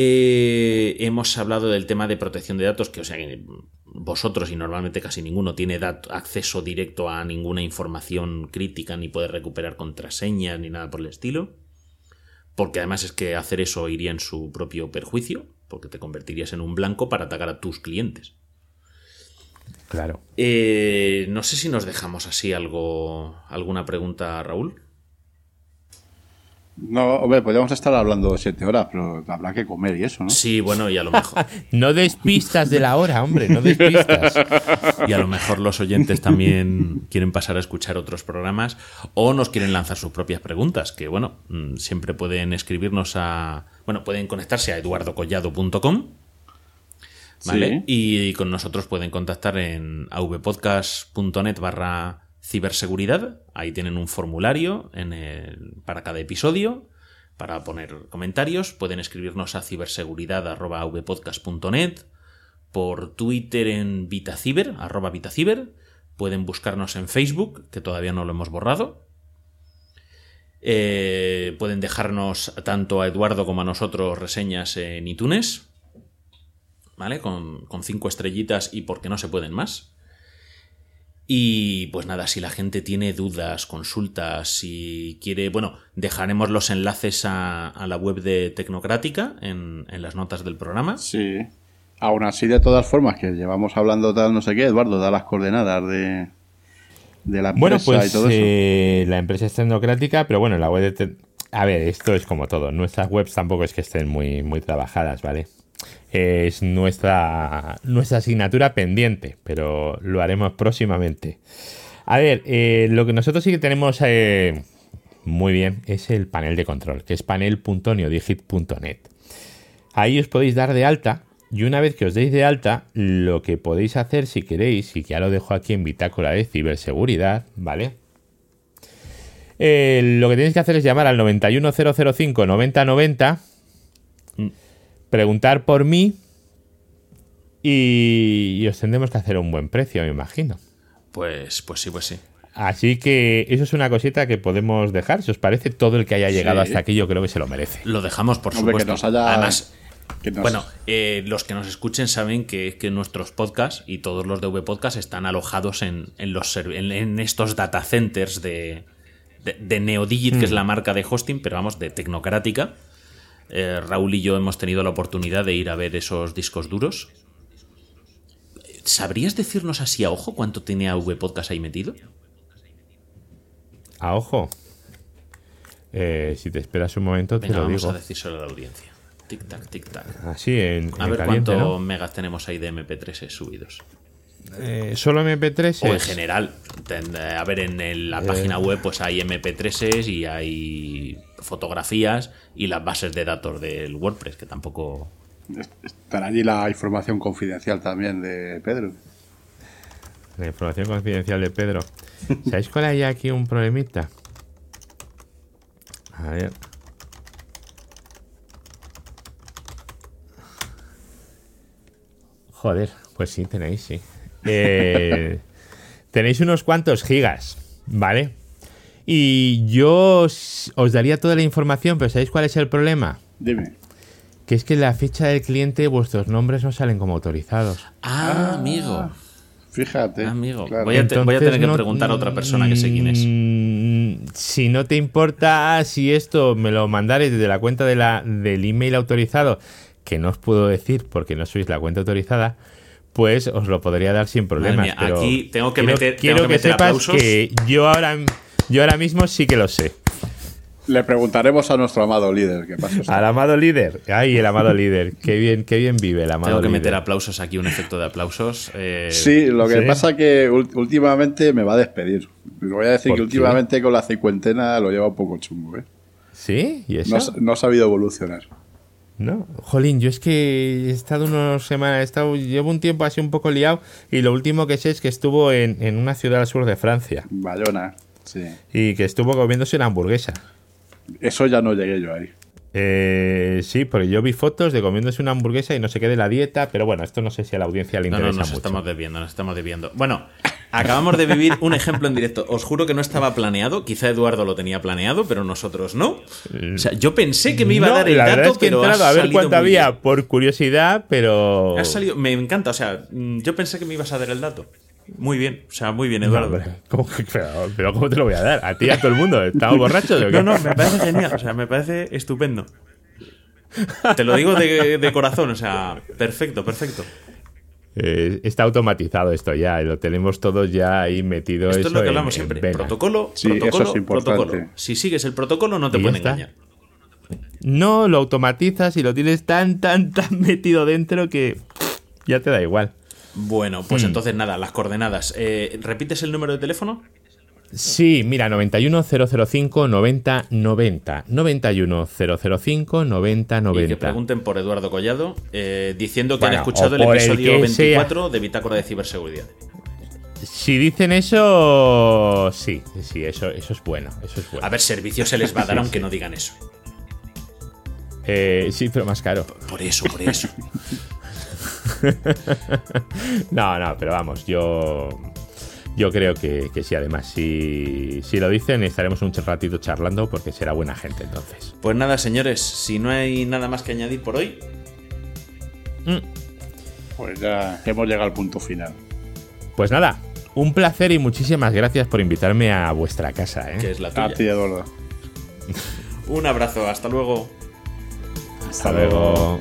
Eh, hemos hablado del tema de protección de datos, que o sea que vosotros y normalmente casi ninguno tiene acceso directo a ninguna información crítica, ni puede recuperar contraseñas, ni nada por el estilo. Porque además es que hacer eso iría en su propio perjuicio, porque te convertirías en un blanco para atacar a tus clientes. Claro. Eh, no sé si nos dejamos así algo, alguna pregunta, Raúl. No, hombre, podríamos estar hablando siete horas, pero habrá que comer y eso, ¿no? Sí, bueno, y a lo mejor. no despistas de la hora, hombre, no despistas. y a lo mejor los oyentes también quieren pasar a escuchar otros programas o nos quieren lanzar sus propias preguntas, que bueno, mm, siempre pueden escribirnos a. Bueno, pueden conectarse a eduardocollado.com. ¿Vale? Y con nosotros pueden contactar en avpodcast.net barra ciberseguridad. Ahí tienen un formulario en el, para cada episodio para poner comentarios. Pueden escribirnos a ciberseguridad.vpodcast.net, por Twitter en Vitaciber, arroba Vitaciber. Pueden buscarnos en Facebook, que todavía no lo hemos borrado. Eh, pueden dejarnos tanto a Eduardo como a nosotros reseñas en iTunes. ¿Vale? Con, con cinco estrellitas y porque no se pueden más. Y pues nada, si la gente tiene dudas, consultas, si quiere, bueno, dejaremos los enlaces a, la web de Tecnocrática en, las notas del programa. Sí. Aún así, de todas formas, que llevamos hablando tal no sé qué, Eduardo, da las coordenadas de, de la empresa bueno, pues, y todo eso. Eh, la empresa es tecnocrática, pero bueno, la web de... A ver, esto es como todo. Nuestras webs tampoco es que estén muy, muy trabajadas, ¿vale? Es nuestra, nuestra asignatura pendiente, pero lo haremos próximamente. A ver, eh, lo que nosotros sí que tenemos eh, muy bien es el panel de control, que es panel.neodigit.net. Ahí os podéis dar de alta y una vez que os deis de alta, lo que podéis hacer si queréis, y ya lo dejo aquí en bitácora de ciberseguridad, ¿vale? Eh, lo que tenéis que hacer es llamar al 91005 9090 preguntar por mí y, os tendremos que hacer un buen precio, me imagino. Pues, pues sí, pues sí. Así que eso es una cosita que podemos dejar. Si os parece, todo el que haya llegado hasta aquí, yo creo que se lo merece. Lo dejamos, por supuesto. Además, bueno, eh, los que nos escuchen saben que, que, nuestros podcasts y todos los de V Podcast están alojados en, los, en, estos data centers de, de, Neodigit, que es mm. la marca de hosting, pero vamos, de Tecnocrática. Eh, Raúl y yo hemos tenido la oportunidad de ir a ver esos discos duros. ¿Sabrías decirnos así a ojo cuánto tiene AV Podcast ahí metido? A ojo. Eh, si te esperas un momento, te lo vamos digo. a decírselo a la audiencia. Tic tac, tic tac. Así en. A ver cuántos megas tenemos ahí de MP3 subidos. Eh, solo MP3 o en general a ver en la página web pues hay MP3 y hay fotografías y las bases de datos del WordPress, que tampoco... Estará allí la información confidencial también de Pedro. La información confidencial de Pedro. ¿Sabéis cuál hay aquí un problemita? A ver. Joder, pues sí, tenéis, sí. Eh, tenéis unos cuantos gigas, ¿vale? Y yo os, daría toda la información, pero ¿sabéis cuál es el problema? Dime. Que es que en la ficha del cliente vuestros nombres no salen como autorizados. Ah, amigo. Fíjate. amigo. Voy, a tener que preguntar a otra persona que sé quién es. Mm, si no te importa, si esto me lo mandares desde la cuenta de la, del email autorizado, que no os puedo decir porque no sois la cuenta autorizada, pues os lo podría dar sin problemas. aquí tengo que meter, quiero que, sepas que yo ahora yo ahora mismo sí que lo sé. Le preguntaremos a nuestro amado líder. ¿qué pasa? Al amado líder. Ay, el amado líder. Qué bien, qué bien vive el amado Tengo que meter aplausos aquí, un efecto de aplausos. Eh, sí, lo que pasa que últimamente me va a despedir. Le voy a decir que últimamente con la cincuentena lo lleva un poco chungo, ¿eh? ¿Sí? ¿Y eso? No, ha sabido evolucionar. No, jolín, yo es que he estado unas semanas, he estado, llevo un tiempo así un poco liado y lo último que sé es que estuvo en, en una ciudad al sur de Francia. Bayona. Y que estuvo comiéndose una hamburguesa. Eso ya no llegué yo ahí. Eh, sí, porque yo vi fotos de comiéndose una hamburguesa y no sé qué de la dieta, pero bueno, esto no sé si a la audiencia le interesa. No, no, nos estamos debiendo, nos estamos debiendo. Bueno, acabamos de vivir un ejemplo en directo. Os juro que no estaba planeado, quizá Eduardo lo tenía planeado, pero nosotros no. O sea, yo pensé que me iba a dar el dato, pero a ver cuánto había por curiosidad, pero. salido, me encanta, o sea, yo pensé que me ibas a dar el dato. Muy bien, o sea, muy bien, Eduardo. pero, ¿cómo te lo voy a dar? ¿A ti y a todo el mundo? ¿Estamos borrachos? No, no, me parece genial, o sea, me parece estupendo. Te lo digo de, corazón, o sea, perfecto, perfecto. Eh, está automatizado esto ya, lo tenemos todos ya ahí metido. Esto es lo que hablamos siempre. Protocolo, protocolo, protocolo. Si sigues el protocolo, no te pueden engañar. No, lo automatizas y lo tienes tan, tan, tan metido dentro que ya te da igual. Bueno, pues entonces nada, las coordenadas. Eh, ¿Repites el número de teléfono? Sí, mira, 91005 9090. 91005 9090. Y que pregunten por Eduardo Collado, eh, diciendo que Bueno, han escuchado el el episodio que 24 de Bitácora de Ciberseguridad. Si dicen eso, sí, sí, eso, eso es bueno, eso es bueno. A ver, servicio se les va a dar aunque no digan eso. Eh, sí, pero más caro. Por eso, por eso. No, no, pero vamos, yo yo creo que, que sí, además, si, si lo dicen estaremos un ratito charlando porque será buena gente entonces. Pues nada, señores, si no hay nada más que añadir por hoy, Pues ya hemos llegado al punto final. Pues nada, un placer y muchísimas gracias por invitarme a vuestra casa. ¿eh? que es la A ti, tuya. Eduardo. Un abrazo, hasta luego. Hasta luego.